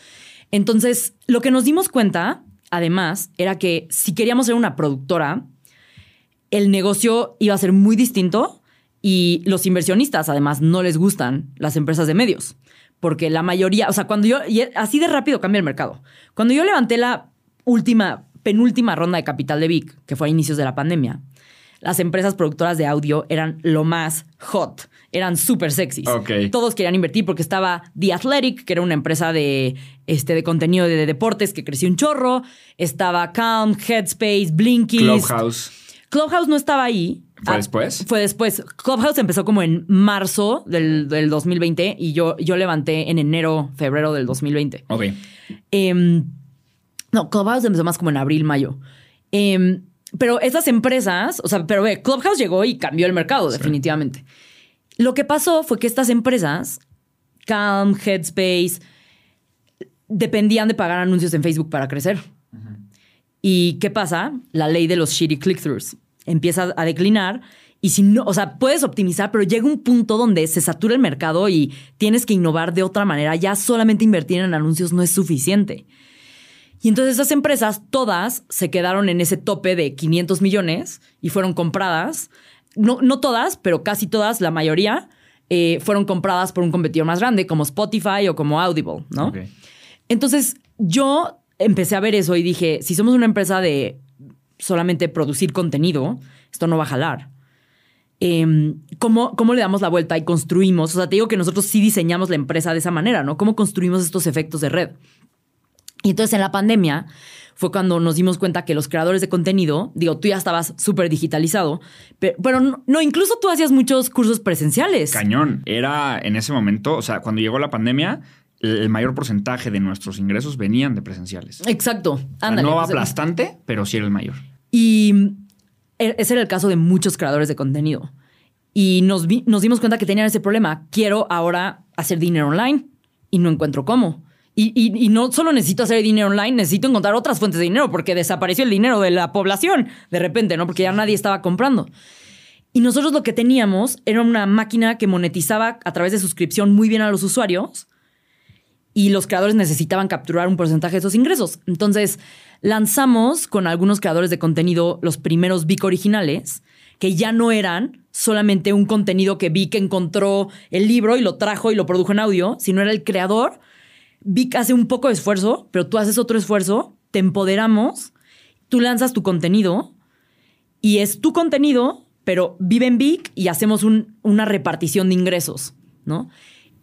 Entonces, lo que nos dimos cuenta, además, era que si queríamos ser una productora, el negocio iba a ser muy distinto y los inversionistas además no les gustan las empresas de medios. Porque la mayoría, o sea, cuando yo, así de rápido cambia el mercado. Cuando yo levanté la última, penúltima ronda de capital de Vic, que fue a inicios de la pandemia, las empresas productoras de audio eran lo más hot, eran súper sexys. Todos querían invertir porque estaba The Athletic, que era una empresa de, este, de contenido de, deportes que creció un chorro. Estaba Calm, Headspace, Blinkist. Clubhouse. Clubhouse no estaba ahí. ¿Fue Ah, después? Fue después. Clubhouse empezó como en marzo del, del 2020 y yo, yo levanté en enero, febrero del 2020. Ok. Em, no, Clubhouse empezó más como en abril, mayo. Em, pero esas empresas, o sea, pero ve, Clubhouse llegó y cambió el mercado, definitivamente. Lo que pasó fue que estas empresas, Calm, Headspace, dependían de pagar anuncios en Facebook para crecer. ¿Y qué pasa? La ley de los shitty click-throughs empieza a declinar y si no, o sea, puedes optimizar, pero llega un punto donde se satura el mercado y tienes que innovar de otra manera. Ya solamente invertir en anuncios no es suficiente. Y entonces esas empresas, todas se quedaron en ese tope de 500 millones y fueron compradas. No, no todas, pero casi todas, la mayoría, eh, fueron compradas por un competidor más grande, como Spotify o como Audible, ¿no? Entonces yo empecé a ver eso y dije, si somos una empresa de solamente producir contenido, esto no va a jalar. Em, ¿cómo, ¿Cómo le damos la vuelta y construimos? O sea, te digo que nosotros sí diseñamos la empresa de esa manera, ¿no? ¿Cómo construimos estos efectos de red? Y entonces en la pandemia fue cuando nos dimos cuenta que los creadores de contenido, digo, tú ya estabas súper digitalizado, pero, no, no, incluso tú hacías muchos cursos presenciales. Cañón. Era en ese momento, o sea, cuando llegó la pandemia, el mayor porcentaje de nuestros ingresos venían de presenciales. Exacto. no aplastante, pero sí era el mayor. Y e, ese era el caso de muchos creadores de contenido. Y nos, nos dimos cuenta que tenían ese problema. Quiero ahora hacer dinero online y no encuentro cómo. Y, no solo necesito hacer dinero online, necesito encontrar otras fuentes de dinero porque desapareció el dinero de la población de repente, ¿no? Porque ya nadie estaba comprando. Y nosotros lo que teníamos era una máquina que monetizaba a través de suscripción muy bien a los usuarios y los creadores necesitaban capturar un porcentaje de esos ingresos. Entonces, lanzamos con algunos creadores de contenido los primeros Vic originales, que ya no eran solamente un contenido que Vic encontró el libro y lo trajo y lo produjo en audio, sino era el creador. Vic hace un poco de esfuerzo, pero tú haces otro esfuerzo, te empoderamos, tú lanzas tu contenido y es tu contenido, pero vive en Vic y hacemos una repartición de ingresos, ¿no?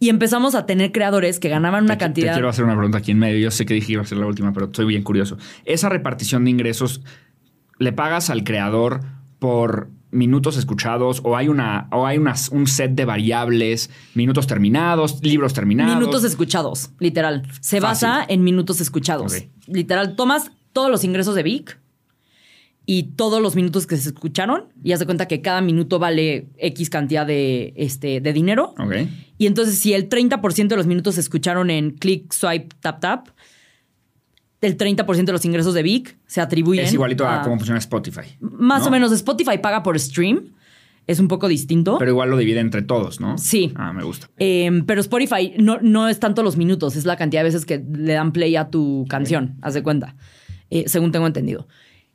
Y empezamos a tener creadores que ganaban una cantidad. Te quiero hacer una pregunta aquí en medio. Yo sé que dije que iba a ser la última, pero estoy bien curioso. Esa repartición de ingresos, ¿le pagas al creador por minutos escuchados o hay una o hay un set de variables, minutos terminados, libros terminados? Minutos escuchados, literal. Se basa en minutos escuchados. Literal, tomas todos los ingresos de Vic y todos los minutos que se escucharon y haz de cuenta que cada minuto vale X cantidad de, este, de dinero. Y entonces si el 30% de los minutos se escucharon en click, swipe, tap, tap, el 30% de los ingresos de Vic se atribuyen. Es igualito a, cómo funciona Spotify. Más o menos. Spotify paga por stream. Es un poco distinto. Pero igual lo divide entre todos, ¿no? Sí. Ah, me gusta. Em, pero Spotify no, no es tanto los minutos, es la cantidad de veces que le dan play a tu canción, haz de cuenta, eh, según tengo entendido.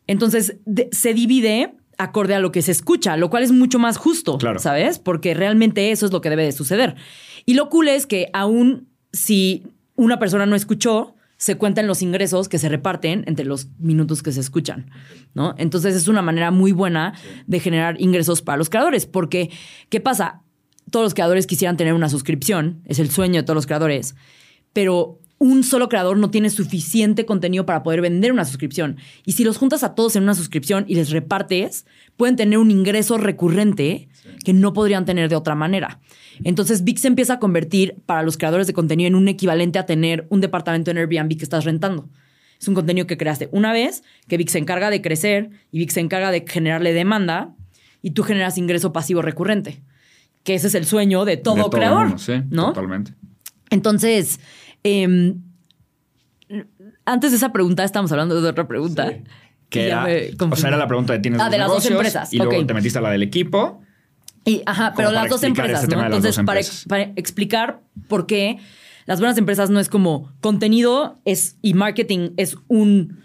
Entonces se divide acorde a lo que se escucha, lo cual es mucho más justo, ¿sabes? Porque realmente eso es lo que debe de suceder. Y lo cool es que aún si una persona no escuchó, se cuentan los ingresos que se reparten entre los minutos que se escuchan, ¿no? Entonces es una manera muy buena de generar ingresos para los creadores, porque ¿qué pasa? Todos los creadores quisieran tener una suscripción, es el sueño de todos los creadores, pero un solo creador no tiene suficiente contenido para poder vender una suscripción. Y si los juntas a todos en una suscripción y les repartes, pueden tener un ingreso recurrente que no podrían tener de otra manera. Entonces, VIX se empieza a convertir para los creadores de contenido en un equivalente a tener un departamento en Airbnb que estás rentando. Es un contenido que creaste una vez, que VIX se encarga de crecer y VIX se encarga de generarle demanda y tú generas ingreso pasivo recurrente, que ese es el sueño de todo, creador. ¿no? Totalmente. Entonces, Em, antes de esa pregunta, estamos hablando de otra pregunta. Que era, o sea, era la pregunta de tienes ah, de las dos empresas. Y luego te metiste a la del equipo. Y, ajá, pero las dos empresas, ¿no? Entonces, para, para, explicar por qué las buenas empresas no es como contenido es y marketing es un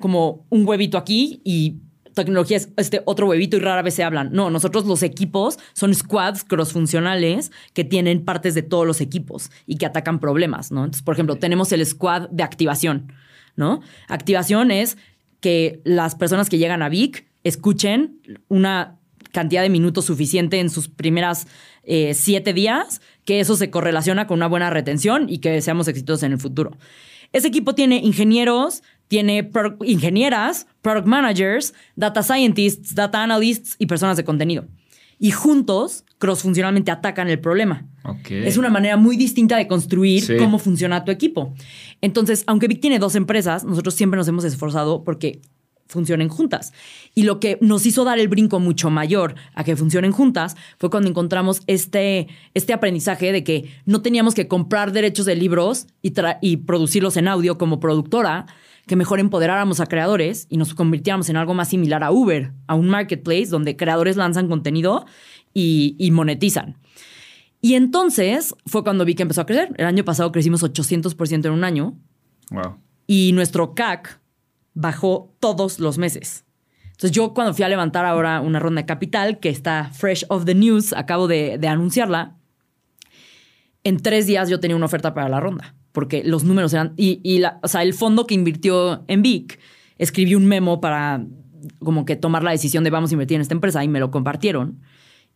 como un huevito aquí y tecnología es este otro huevito y rara vez se hablan. No, nosotros los equipos son squads crossfuncionales que tienen partes de todos los equipos y que atacan problemas, ¿no? Entonces, por ejemplo, tenemos el squad de activación, ¿no? Activación es que las personas que llegan a Vic escuchen una cantidad de minutos suficiente en sus primeras eh, siete días, que eso se correlaciona con una buena retención y que seamos exitosos en el futuro. Ese equipo tiene ingenieros, tiene ingenieras, product managers, data scientists, data analysts y personas de contenido. Y juntos, cross-funcionalmente atacan el problema. Es una manera muy distinta de construir cómo funciona tu equipo. Entonces, aunque Vic tiene dos empresas, nosotros siempre nos hemos esforzado porque funcionen juntas. Y lo que nos hizo dar el brinco mucho mayor a que funcionen juntas fue cuando encontramos este, este aprendizaje de que no teníamos que comprar derechos de libros y, y producirlos en audio como productora, que mejor empoderáramos a creadores y nos convirtiéramos en algo más similar a Uber, a un marketplace donde creadores lanzan contenido y, y monetizan. Y entonces fue cuando vi que empezó a crecer. El año pasado crecimos 800% en un año. Wow. Y nuestro CAC bajó todos los meses. Entonces yo cuando fui a levantar ahora una ronda de capital, que está fresh of the news, acabo de, anunciarla, en tres días yo tenía una oferta para la ronda, porque los números eran, y, la, o sea, el fondo que invirtió en Vic escribió un memo para como que tomar la decisión de vamos a invertir en esta empresa y me lo compartieron.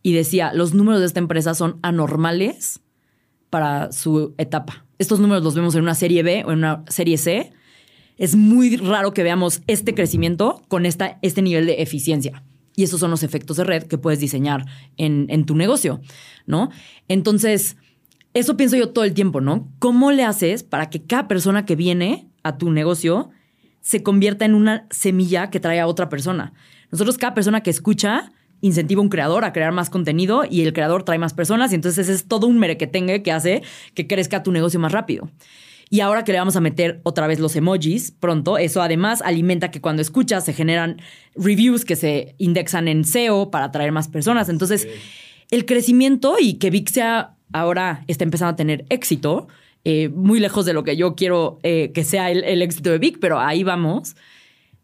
Y decía, los números de esta empresa son anormales para su etapa. Estos números los vemos en una serie B o en una serie C es muy raro que veamos este crecimiento con esta, este nivel de eficiencia. Y esos son los efectos de red que puedes diseñar en, en tu negocio, ¿no? Entonces, eso pienso yo todo el tiempo, ¿no? ¿Cómo le haces para que cada persona que viene a tu negocio se convierta en una semilla que trae a otra persona? Nosotros, cada persona que escucha, incentiva a un creador a crear más contenido y el creador trae más personas y entonces es todo un merequetengue que hace que crezca tu negocio más rápido. Y ahora que le vamos a meter otra vez los emojis pronto, eso además alimenta que cuando escuchas se generan reviews que se indexan en SEO para atraer más personas. Entonces, el crecimiento y que Vic sea ahora está empezando a tener éxito, eh, muy lejos de lo que yo quiero eh, que sea el, éxito de Vic, pero ahí vamos,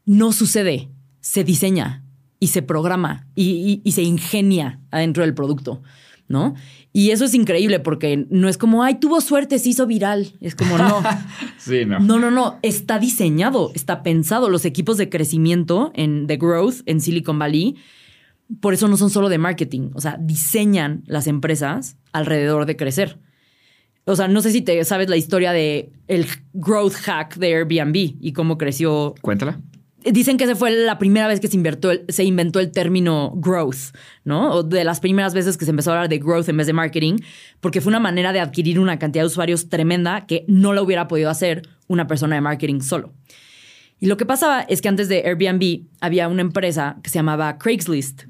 no sucede, se diseña y se programa y se ingenia adentro del producto. ¿no? Y eso es increíble porque no es como, ay, tuvo suerte, se hizo viral. Es como, no. [LAUGHS] sí, no. No, no, no. Está diseñado, está pensado. Los equipos de crecimiento en The Growth en Silicon Valley, por eso no son solo de marketing. O sea, diseñan las empresas alrededor de crecer. O sea, no sé si te sabes la historia de el growth hack de Airbnb y cómo creció. Cuéntala. Dicen que esa fue la primera vez que se, se inventó el término growth, ¿no? O de las primeras veces que se empezó a hablar de growth en vez de marketing, porque fue una manera de adquirir una cantidad de usuarios tremenda que no lo hubiera podido hacer una persona de marketing solo. Y lo que pasaba es que antes de Airbnb había una empresa que se llamaba Craigslist,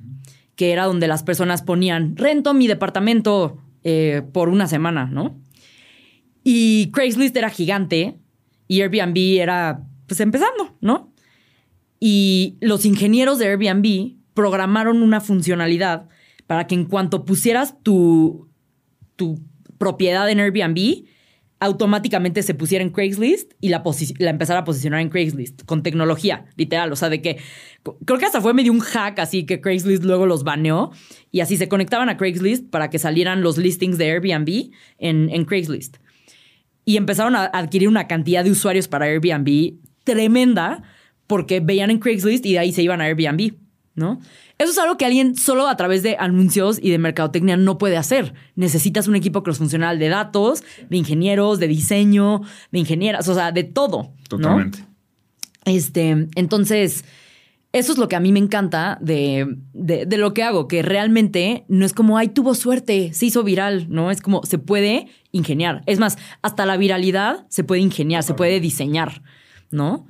que era donde las personas ponían rento mi departamento eh, por una semana, ¿no? Y Craigslist era gigante y Airbnb era, pues empezando, ¿no? Y los ingenieros de Airbnb programaron una funcionalidad para que en cuanto pusieras tu, tu propiedad en Airbnb, automáticamente se pusiera en Craigslist y la, la, empezara a posicionar en Craigslist con tecnología, literal. O sea, de que creo que hasta fue medio un hack así que Craigslist luego los baneó y así se conectaban a Craigslist para que salieran los listings de Airbnb en, en Craigslist. Y empezaron a adquirir una cantidad de usuarios para Airbnb tremenda porque veían en Craigslist y de ahí se iban a Airbnb, ¿no? Eso es algo que alguien solo a través de anuncios y de mercadotecnia no puede hacer. Necesitas un equipo cross-funcional de datos, de ingenieros, de diseño, de ingenieras, o sea, de todo. Totalmente. Este, entonces, eso es lo que a mí me encanta de, de, lo que hago, que realmente no es como, ay, tuvo suerte, se hizo viral, ¿no? Es como, se puede ingeniar. Es más, hasta la viralidad se puede ingeniar, se puede diseñar, ¿no?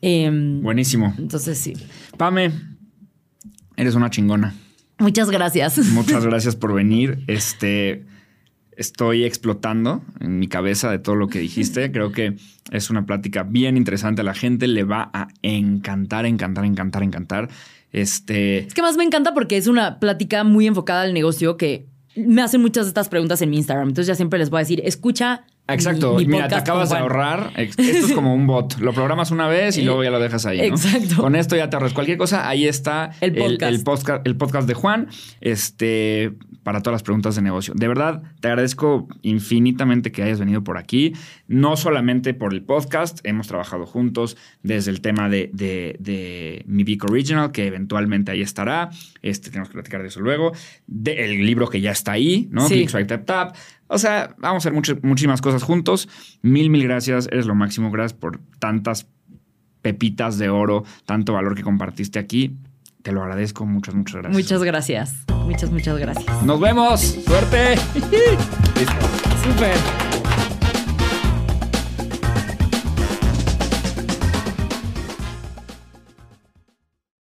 Em, Buenísimo. Entonces sí. Pame, eres una chingona. Muchas gracias. Muchas [LAUGHS] gracias por venir. Este, estoy explotando en mi cabeza de todo lo que dijiste. Creo que es una plática bien interesante. A la gente le va a encantar, encantar, encantar, encantar. Este. Es que más me encanta porque es una plática muy enfocada al negocio que me hacen muchas de estas preguntas en mi Instagram. Entonces ya siempre les voy a decir, escucha Exacto. Mira, te acabas de ahorrar. [LAUGHS] Esto es como un bot. Lo programas una vez y luego ya lo dejas ahí. Exacto. Con esto ya te ahorras cualquier cosa. Ahí está el podcast. El, podcast, de Juan. Este, para todas las preguntas de negocio. De verdad, te agradezco infinitamente que hayas venido por aquí. No solamente por el podcast. Hemos trabajado juntos desde el tema de, de, mi Vic Original, que eventualmente ahí estará. Este, tenemos que platicar de eso luego. De el libro que ya está ahí, ¿no? Sí. Click, Swipe, Tap, Tap. O sea, vamos a hacer muchísimas cosas juntos. Mil, mil gracias. Eres lo máximo. Gracias por tantas pepitas de oro, tanto valor que compartiste aquí. Te lo agradezco. Muchas, muchas gracias. Muchas gracias. Muchas, muchas gracias. Nos vemos. Suerte. [LAUGHS] Súper.